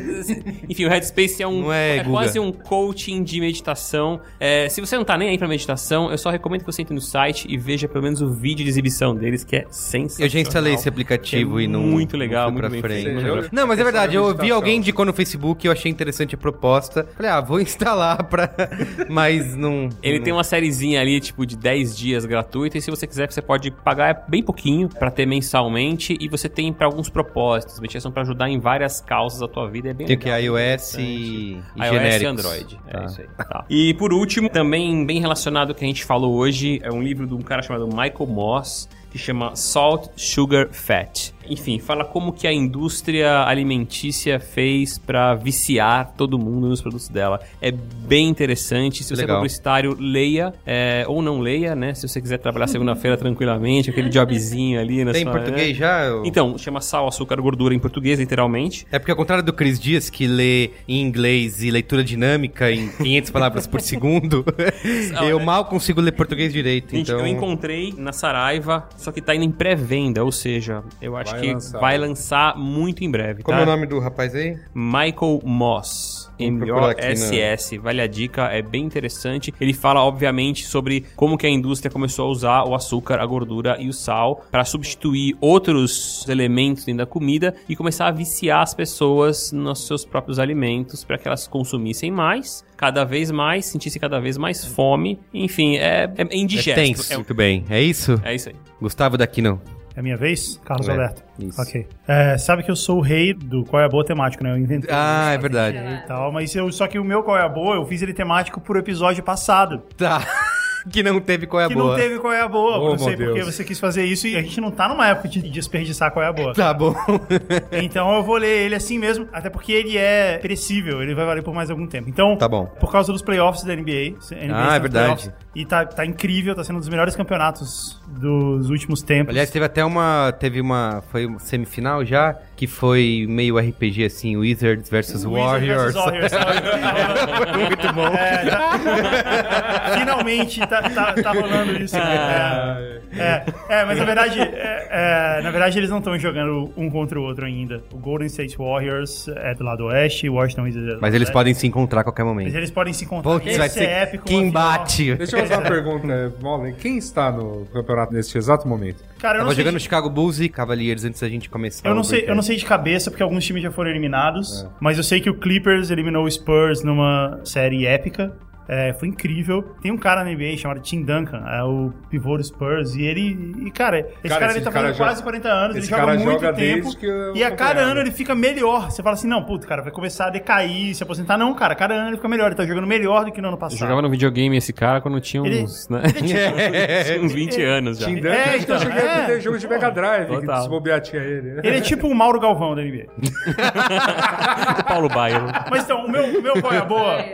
enfim, o Headspace é um é, Guga? quase um coaching de meditação. É, se você não tá nem aí pra meditação, eu só recomendo que você entre no site e veja pelo menos o vídeo de exibição deles, que é sensacional. Eu já instalei esse aplicativo É e não. muito legal, não muito pra bem frente. Não, mas é verdade, eu vi alguém indicou no Facebook, eu achei interessante a proposta. Falei, ah, vou instalar pra. Mas não. Ele não- tem uma sériezinha ali, tipo, de 10 dias gratuita, e se você quiser, você pode pagar bem pouquinho pra ter mensalmente, e você tem pra alguns propósitos. Meditação pra ajudar em várias causas da tua vida, é bem Tem que legal. iOS e, e iOS genéricos. e Android. Tá. É isso aí. Tá. E por último, também bem relacionado ao que a gente falou hoje, é um livro de um cara chamado Michael Moss, que chama Salt, Sugar, Fat. Enfim, fala como que a indústria alimentícia fez pra viciar todo mundo nos produtos dela. É bem interessante. Se você Legal. é publicitário, leia é, ou não leia, né? Se você quiser trabalhar segunda-feira tranquilamente, aquele jobzinho ali na Tem em sua- português né? já? Eu- Então, chama sal, açúcar, gordura em português, literalmente. É porque ao contrário do Cris Dias, que lê em inglês e leitura dinâmica em 500 palavras por segundo, eu mal consigo ler português direito. Gente, então... eu encontrei na Saraiva, só que tá indo em pré-venda, ou seja, eu acho Vai que lançar. vai lançar muito em breve, Como tá? é o nome do rapaz aí? Michael Moss. M-O-S-S, vale a dica, é bem interessante. Ele fala, obviamente, sobre como que a indústria começou a usar o açúcar, a gordura e o sal para substituir outros elementos dentro da comida e começar a viciar as pessoas nos seus próprios alimentos para que elas consumissem mais, cada vez mais, sentissem cada vez mais fome. Enfim, é, é É indigesto. tenso. É, Muito bem. É isso? é isso aí. Gustavo daqui não. É minha vez? Carlos É, Alberto. isso. Ok. É, sabe que eu sou o rei do qual é a boa temático, né? Eu inventei. Ah, isso é verdade. E tal, mas eu, só que o meu qual é a boa, eu fiz ele temático pro episódio passado. Tá. que não teve qual é a que boa. não teve qual é a boa. Oh, não sei porque você quis fazer isso e a gente não tá numa época de desperdiçar qual é a boa. Tá bom. Então eu vou ler ele assim mesmo, até porque ele é perecível, ele vai valer por mais algum tempo. Então, Tá bom. por causa dos playoffs da NBA. NBA Ah, é nos verdade. E tá, tá incrível, tá sendo um dos melhores campeonatos dos últimos tempos. Aliás, teve até uma. Teve uma. Foi uma semifinal já, que foi meio RPG assim, Wizards versus Wizards Warriors. Warriors. Foi muito bom. É, tá- Finalmente tá, tá, tá rolando isso. É, é, é, mas na verdade, é, é, na verdade eles não estão jogando um contra o outro ainda. O Golden State Warriors é do lado oeste, o Washington Wizards é do Mas lado eles podem se encontrar a Mas momento. eles podem se encontrar. Putz, vai ser é épico. que uma final. embate. Deixa eu fazer uma pergunta, né, Molly. Quem está no campeonato nesse exato momento? Cara, eu não Tava sei jogando de- Chicago Bulls e Cavaliers antes da gente começar. Eu não, sei, eu não sei de cabeça, porque alguns times já foram eliminados. É. Mas eu sei que o Clippers eliminou o Spurs numa série épica. É, foi incrível. Tem um cara na NBA chamado Tim Duncan, é o pivô do Spurs, e ele. E, cara, esse Cara, cara, esse ele tá cara fazendo joga- quase 40 anos, ele joga muito joga tempo. que eu E a cada ano ele fica melhor. Você fala assim, não, puto, cara, vai começar a decair, se aposentar. Não, cara, cada ano ele fica melhor. Ele tá jogando melhor do que no ano Eu passado. jogava no videogame esse cara quando tinha Ele- uns, né? uns 20 anos já. Tim Duncan, É, é, então, eu cheguei a é. ter jogo de Mega Drive, que Total. se bobear tinha ele. Ele é tipo o Mauro Galvão da NBA. O Paulo Baio. Mas então, o meu, o meu qual é a boa?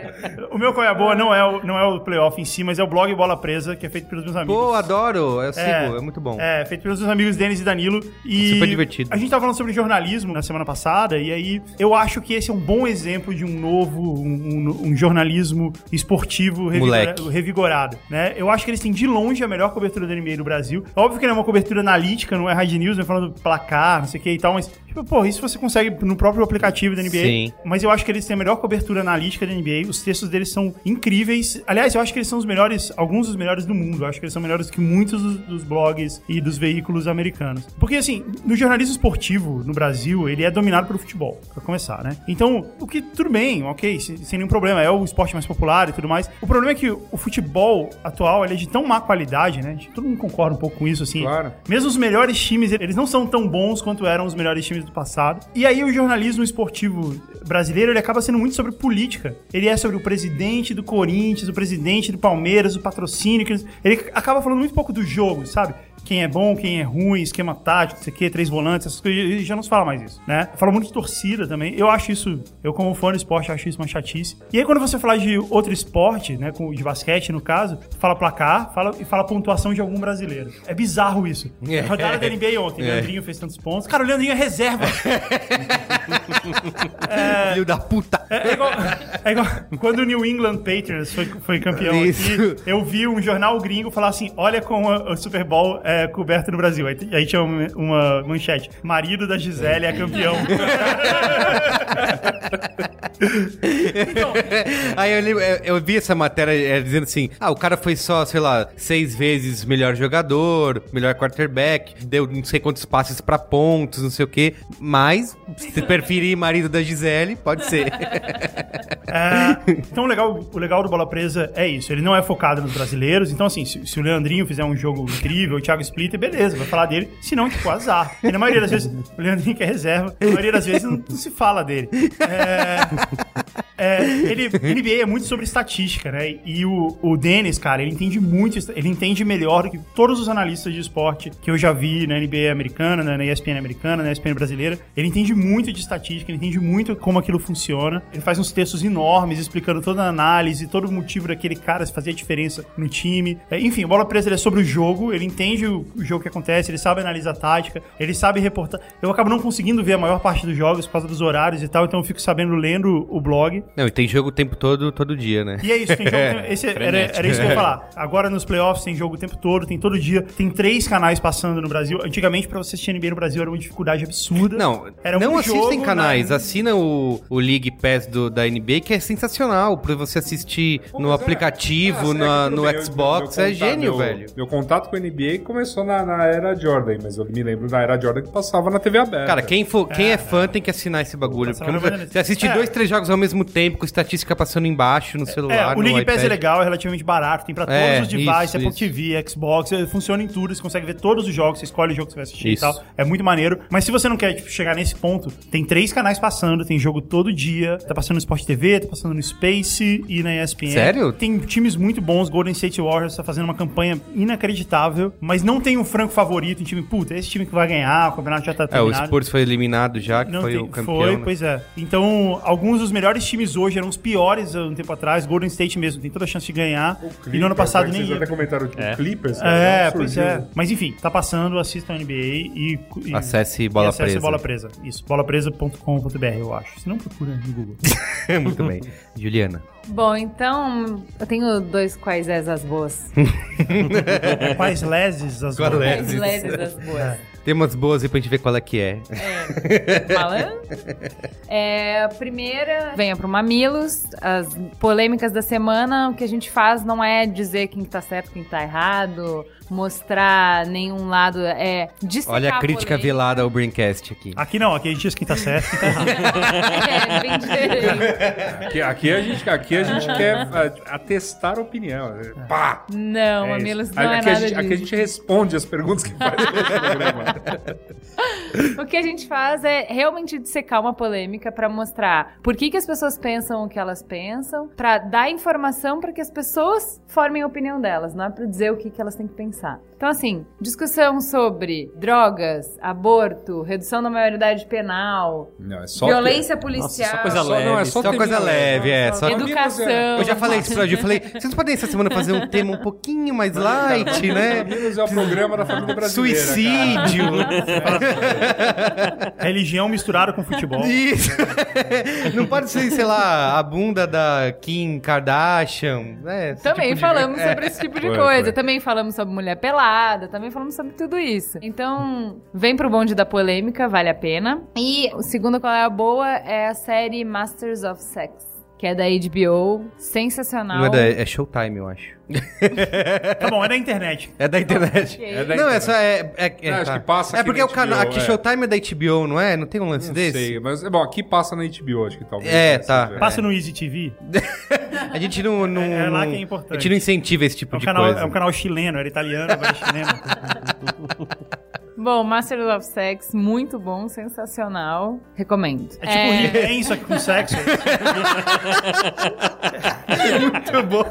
O meu qual é a boa não é, o, não é o playoff em si, mas é o blog Bola Presa, que é feito pelos meus amigos. Pô, adoro. Eu sigo, é, muito bom. É, feito pelos meus amigos Denis e Danilo. E Super divertido. A gente tava falando sobre jornalismo na semana passada, e aí eu acho que esse é um bom exemplo de um novo, um, um- um jornalismo esportivo revigora- revigorado, né? Eu acho que eles têm de longe a melhor cobertura da NBA no Brasil. É Óbvio que não é uma cobertura analítica, não é hard news, não é falando placar, não sei o que e tal, mas, tipo, pô, isso você consegue no próprio aplicativo da NBA. Sim. Mas eu acho que eles têm a melhor cobertura analítica da NBA. Os textos deles são incríveis. Aliás, eu acho que eles são os melhores, alguns dos melhores do mundo. Eu acho que eles são melhores que muitos dos, dos blogs e dos veículos americanos. Porque, assim, no jornalismo esportivo no Brasil, ele é dominado pelo futebol, pra começar, né? Então, o que tudo bem, ok, sem, sem nenhum problema. É o esporte mais popular e tudo mais. O problema é que o futebol atual ele é de tão má qualidade, né? Todo mundo concorda um pouco com isso, assim. Claro. Mesmo os melhores times, eles não são tão bons quanto eram os melhores times do passado. E aí o jornalismo esportivo brasileiro, ele acaba sendo muito sobre política. Ele é sobre o presidente do Corinthians, o presidente do Palmeiras, o patrocínio. Ele acaba falando muito pouco do jogo, sabe? Quem é bom, quem é ruim, esquema tático, não sei o quê, três volantes, essas coisas. Ele já não se fala mais isso, né? Fala muito de torcida também. Eu acho isso, eu como fã do esporte, acho isso uma chatice. E aí quando você fala de outro esporte, né, de basquete no caso, fala placar, fala e fala pontuação de algum brasileiro. É bizarro isso. É. Rodada da NBA ontem, É. Leandrinho fez tantos pontos. Cara, o Leandrinho é reserva. Filho da puta. É, é igual, é igual quando o New England Patriots foi, foi campeão Isso. aqui, eu vi um jornal gringo falar assim: olha como a- o Super Bowl é coberto no Brasil. Aí, aí tinha uma, uma manchete: marido da Gisele é campeão. Aí eu, lembro- eu- eu vi essa matéria é, dizendo assim: ah, o cara foi só, sei lá, seis vezes melhor jogador, melhor quarterback, deu não sei quantos passes pra pontos, não sei o quê. Mas, se preferir marido da Gisele, pode ser. É, então o legal, o legal do Bola Presa é isso. Ele não é focado nos brasileiros. Então, assim, se, se o Leandrinho fizer um jogo incrível, o Thiago Splitter, beleza, vai falar dele. Se não, tipo, azar. E na maioria das vezes, o Leandrinho que é reserva, na maioria das vezes não, não se fala dele. É, é, ele, NBA é muito sobre estatística, né? E o, o Dennis, cara, ele entende muito, ele entende melhor do que todos os analistas de esporte que eu já vi na NBA americana, na ESPN americana, na ESPN brasileira. Ele entende muito de estatística, ele entende muito como aquilo funciona. Ele faz uns textos enormes explicando toda a análise, todo o motivo daquele cara fazer a diferença no time. É, enfim, o Bola Presa ele é sobre o jogo, ele entende o, o jogo que acontece, ele sabe analisar a tática, ele sabe reportar. Eu acabo não conseguindo ver a maior parte dos jogos por causa dos horários e tal, então eu fico sabendo lendo o blog. Não, e tem jogo o tempo todo, todo dia, né? E é isso, tem jogo. Esse era, era isso que eu ia falar. Agora nos playoffs tem jogo o tempo todo, tem todo dia. Tem três canais passando no Brasil. Antigamente, pra você assistir NBA no Brasil era uma dificuldade absurda. Não, Era não um assistem jogo canais, na- assina o, o League Pass do, da NBA, que é sensacional, pra você assistir no Mas é. aplicativo, Ah, na- é no bem, Xbox, meu- é meu gênio, contato- velho. Meu, contato com a NBA começou na, na era Jordan, mas eu me lembro da era Jordan que passava na TV aberta. Cara, quem, for, quem é fã tem que assinar esse bagulho. Porque não- você assiste É. dois, três jogos ao mesmo tempo, com estatística passando embaixo no celular. É, o League Pass iPad. é legal, é relativamente barato, tem pra todos É, os devices, Apple. TV, Xbox, é, funciona em tudo, você consegue ver todos os jogos, você escolhe o jogo que você vai assistir Isso. e tal. É muito maneiro. Mas se você não quer tipo, chegar nesse ponto, tem três canais passando, tem jogo todo dia, tá passando no Sport TV, tá passando no Space e na ESPN. Sério? Tem times muito bons, Golden State Warriors tá fazendo uma campanha inacreditável, mas não tem um franco favorito, um time, puta, esse time que vai ganhar, o campeonato já tá É, o terminado. Spurs foi eliminado já, que Não foi tem- o campeão. Foi, né? pois é. Então, alguns dos melhores times hoje eram os piores há um tempo atrás. Golden State mesmo tem toda a chance de ganhar. e no ano passado nem Vocês até comentaram o É. Clippers. É, surgiu. pois é. Mas enfim, tá passando, assistam a NBA e. e Acesse Bola e acesse Presa. Bola Presa. Isso, bolapresa.com.br, eu acho. Se não, procura no Google. Muito bem. Juliana. Bom, então eu tenho dois quais as boas. Quais leses as é? Quais leses as boas. Tem umas boas aí pra gente ver qual é que é. Falando? É, a primeira, venha pro Mamilos. As polêmicas da semana, o que a gente faz não é dizer quem tá certo, quem tá errado, mostrar nenhum lado, é Olha a crítica polêmica. velada ao Braincast aqui. Aqui não, aqui a gente diz quem tá certo, quem tá é, bem diferente. Aqui, aqui a gente, aqui a gente quer a- atestar a opinião. Pá! Não, É. Mamilos, não é aqui, a nada gente, aqui a gente responde as perguntas que faz nesse programa. O que a gente faz é realmente dissecar uma polêmica pra mostrar por que, que as pessoas pensam o que elas pensam, pra dar informação pra que as pessoas formem a opinião delas, não é pra dizer o que, que elas têm que pensar. انسان Então, assim, discussão sobre drogas, aborto, redução da maioridade penal, Não, é só violência policial, só coisa Só, não, é só, Só coisa leve, é, só- educação. Eu já falei isso pra Ju, eu falei, vocês podem essa semana fazer um tema um pouquinho mais light, né? Mamilos é o programa da família brasileira. Suicídio. Religião misturada com futebol. Isso. Não pode ser, sei lá, a bunda da Kim Kardashian. né? Também tipo de- falamos É. sobre esse tipo de Foi, coisa. foi. Também falamos sobre mulher pelada. Também falamos sobre tudo isso. Então, vem pro bonde da polêmica, vale a pena. E o segundo qual é a boa é a série Masters of Sex. Que é da HBO. Sensacional. Não é, da, é Showtime, eu acho. Tá bom, é da internet. É da internet. Ok. É da Não, é internet. só. É, é, é, Não, acho tá. que passa É aqui porque o canal. Aqui é. Showtime é da HBO, não é? Não tem um lance Não desse? sei, mas, bom, aqui passa na HBO, acho que talvez. É, tá. seja. Passa no Easy TV. A gente não. não É lá que é importante. A gente não incentiva esse tipo É um, de canal, coisa. é um canal chileno, era italiano, agora é chileno. Bom, Masters of Sex, muito bom, sensacional. Recomendo. É tipo He-Man, só que com sexo. Muito bom.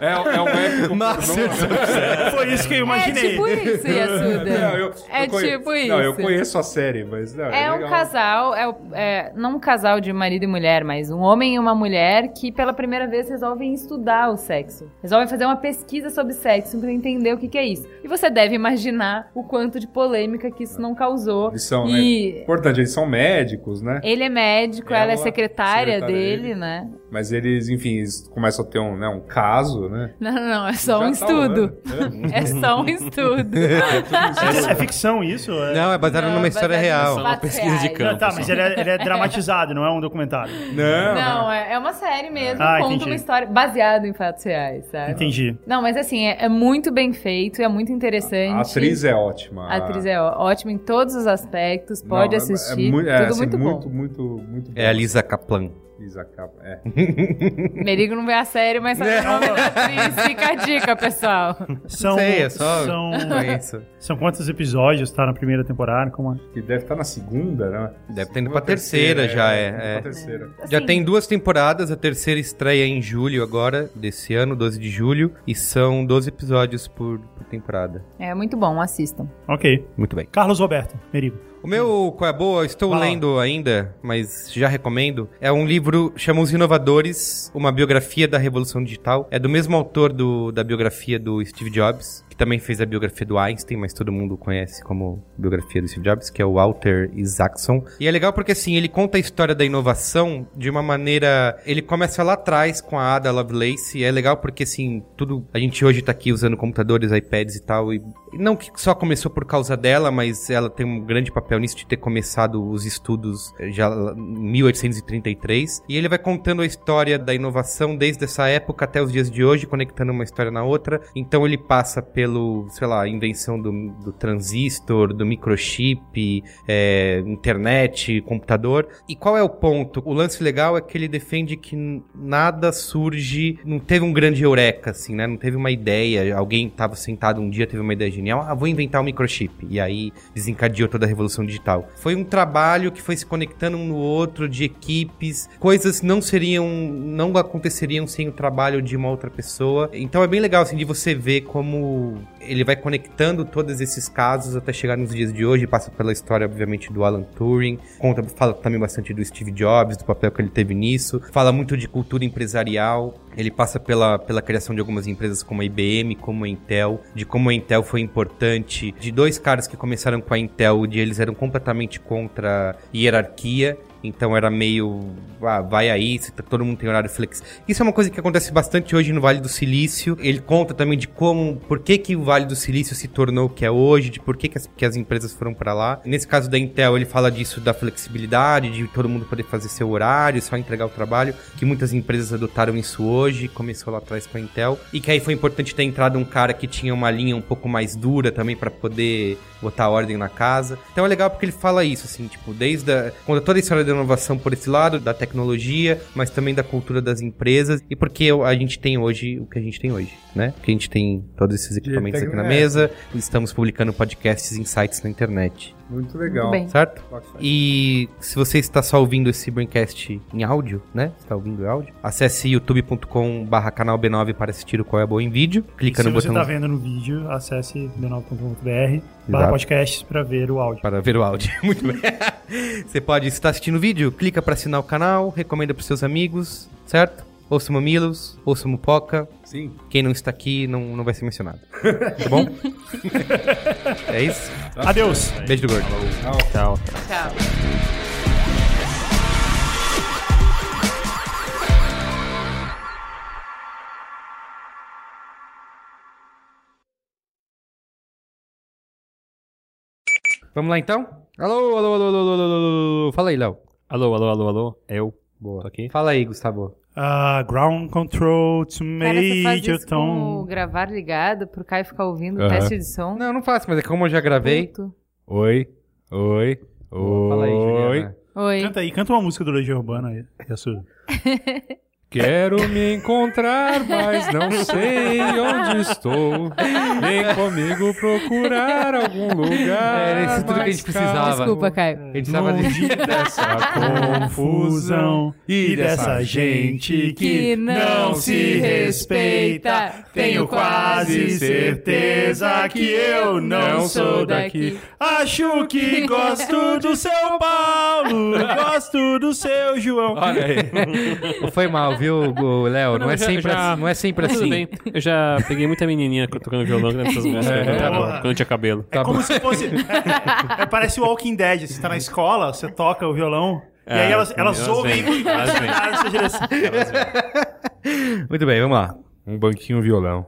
É, é um épico. Masters pornô, né? Foi isso que eu É imaginei. tipo isso, Yasuda. Não, eu- é eu conhe- tipo isso. Não, eu conheço a série, mas. Não, É um legal. casal, é, é, não um casal de marido e mulher, mas um homem e uma mulher que pela primeira vez resolvem estudar o sexo. Resolvem fazer uma pesquisa sobre sexo pra entender o que, que é isso. E você deve imaginar o quanto de polêmica que isso não causou. Eles são, e né? Importante, eles são médicos, né? ele é médico, ela, é Ela, secretária, secretária dele, dele. né? Mas eles, enfim, eles começam a ter um, né, um caso, né? Não, não, não, é só um tá estudo. É só um estudo. É, é ficção isso? É... Não, é baseado Não, numa história baseado real. nos Uma pesquisa de reais. campo. Não, tá, mas ele é, ele é dramatizado, não é um documentário. Não, Não, é, é uma série mesmo, Ah, conta entendi. uma história baseada em fatos reais, sabe? Entendi. Não, mas assim, é, é muito bem feito, é muito interessante. A atriz é ótima. A atriz é ó- ótima em todos os aspectos, pode Não, é- assistir, É, é, tudo assim, muito, muito, bom. muito, muito, É a Lisa Kaplan. Lisa Kaplan, é. Merigo não vê a série, mas sabe o nome da atriz. Fica a dica, pessoal. São, sei, é só- são, Conheço. são quantos episódios tá na primeira temporada? Como é? Que deve estar na segunda, né? Deve ter indo Segunda, pra terceira já, é, indo é. Pra terceira. Já Assim, tem duas temporadas, a terceira estreia em julho agora, desse ano, 12 de julho, e são 12 episódios por, por temporada. É muito bom, assistam. Ok. Muito bem. Carlos Roberto, Merigo. O meu Qual é Boa, eu estou Vai lá. lendo ainda, mas já recomendo. É um livro, chama Os Inovadores, uma biografia da Revolução Digital. É do mesmo autor do, da biografia do Steve Jobs, que também fez a biografia do Einstein, mas todo mundo conhece como biografia do Steve Jobs, que é o Walter Isaacson. E é legal porque, assim, ele conta a história da inovação de uma maneira... Ele começa lá atrás com a Ada Lovelace, e é legal porque, assim, tudo... A gente hoje tá aqui usando computadores, iPads e tal, e não que só começou por causa dela, mas ela tem um grande papel nisso de ter começado os estudos eh, já em 1833. E ele vai contando a história da inovação desde essa época até os dias de hoje, conectando uma história na outra. Então ele passa pelo, sei lá, invenção do, do transistor, do microchip, eh, internet, computador. E qual é o ponto? O lance legal é que ele defende que nada surge, não teve um grande eureka, assim, né? Não teve uma ideia, alguém estava sentado um dia, teve uma ideia genial, ah, vou inventar um microchip. E aí desencadeou toda a revolução digital. Foi um trabalho que foi se conectando um no outro, de equipes, coisas não seriam, não aconteceriam sem o trabalho de uma outra pessoa. Então é bem legal, assim, de você ver como ele vai conectando todos esses casos até chegar nos dias de hoje, passa pela história, obviamente, do Alan Turing, conta, fala também bastante do Steve Jobs, do papel que ele teve nisso, fala muito de cultura empresarial, ele passa pela, pela criação de algumas empresas como a IBM, como a Intel, de como a Intel foi importante, de dois caras que começaram com a Intel, de eles eram completamente contra hierarquia, Então era meio. Ah, vai aí, tá- todo mundo tem horário flex. Isso é uma coisa que acontece bastante hoje no Vale do Silício. Ele conta também de como, por que, que o Vale do Silício se tornou o que é hoje, de por que, que, as, que as empresas foram para lá. Nesse caso da Intel, ele fala disso da flexibilidade, de todo mundo poder fazer seu horário, só entregar o trabalho, que muitas empresas adotaram isso hoje, começou lá atrás com a Intel. E que aí foi importante ter entrado um cara que tinha uma linha um pouco mais dura também para poder botar ordem na casa. Então é legal porque ele fala isso, assim, tipo, desde a, conta toda a história da inovação por esse lado, da tecnologia, mas também da cultura das empresas e porque a gente tem hoje o que a gente tem hoje, né? Que a gente tem todos esses equipamentos aqui na é. mesa, estamos publicando podcasts e insights na internet, Muito legal. Muito certo? E se você está só ouvindo esse Braincast em áudio, né? Está ouvindo em áudio? Acesse youtube.com barra canal B9 para assistir o Qual é Boa em vídeo. Clica Se no você botão tá vendo no vídeo, acesse b9.com.br para Exato. podcasts para ver o áudio. para ver o áudio. Muito bem. Você pode, se está assistindo o vídeo, clica para assinar o canal, recomenda para seus amigos, certo? Ouça o Mamilos, ouça o Mupoca. Sim. Quem não está aqui não, não vai ser mencionado. Tá bom? é isso? Adeus! Beijo do gordo. Tchau. Tchau. Vamos lá então? Alô, alô, alô, alô, alô, alô, alô. Fala aí, Léo. Alô, alô, alô, alô. Eu. Boa. Tô aqui. Fala aí, Gustavo. Ah, ground control to Cara, você faz Major isso com o Tom. gravar ligado pro Caio ficar ouvindo o teste de som. Não, não faço, mas é como eu já gravei. Puto. Oi. Oi. Oi. Fala aí, Juliana. Oi. Canta aí, canta uma música do Legião Urbana aí. Yasu. Quero me encontrar, mas não sei onde estou. Vem comigo procurar algum lugar. Era isso tudo que a gente precisava. Desculpa, Caio. A gente precisava Longe de... dessa confusão e dessa gente que não se respeita. Tenho quase certeza que eu não sou daqui. Acho que gosto do seu Paulo, gosto do seu João. Olha aí. Foi mal, viu, o Léo? Não, é eu já- sempre já- assim. Não é sempre Tudo assim. bem. Eu já peguei muita menininha tocando violão nessas músicas. É, tá bom. quando tinha cabelo. É como se fosse. É, é, parece o Walking Dead. Você tá na escola, você toca o violão. e aí É, elas, elas elas ouvem e elas direção. Muito bem, vamos lá. Um banquinho violão.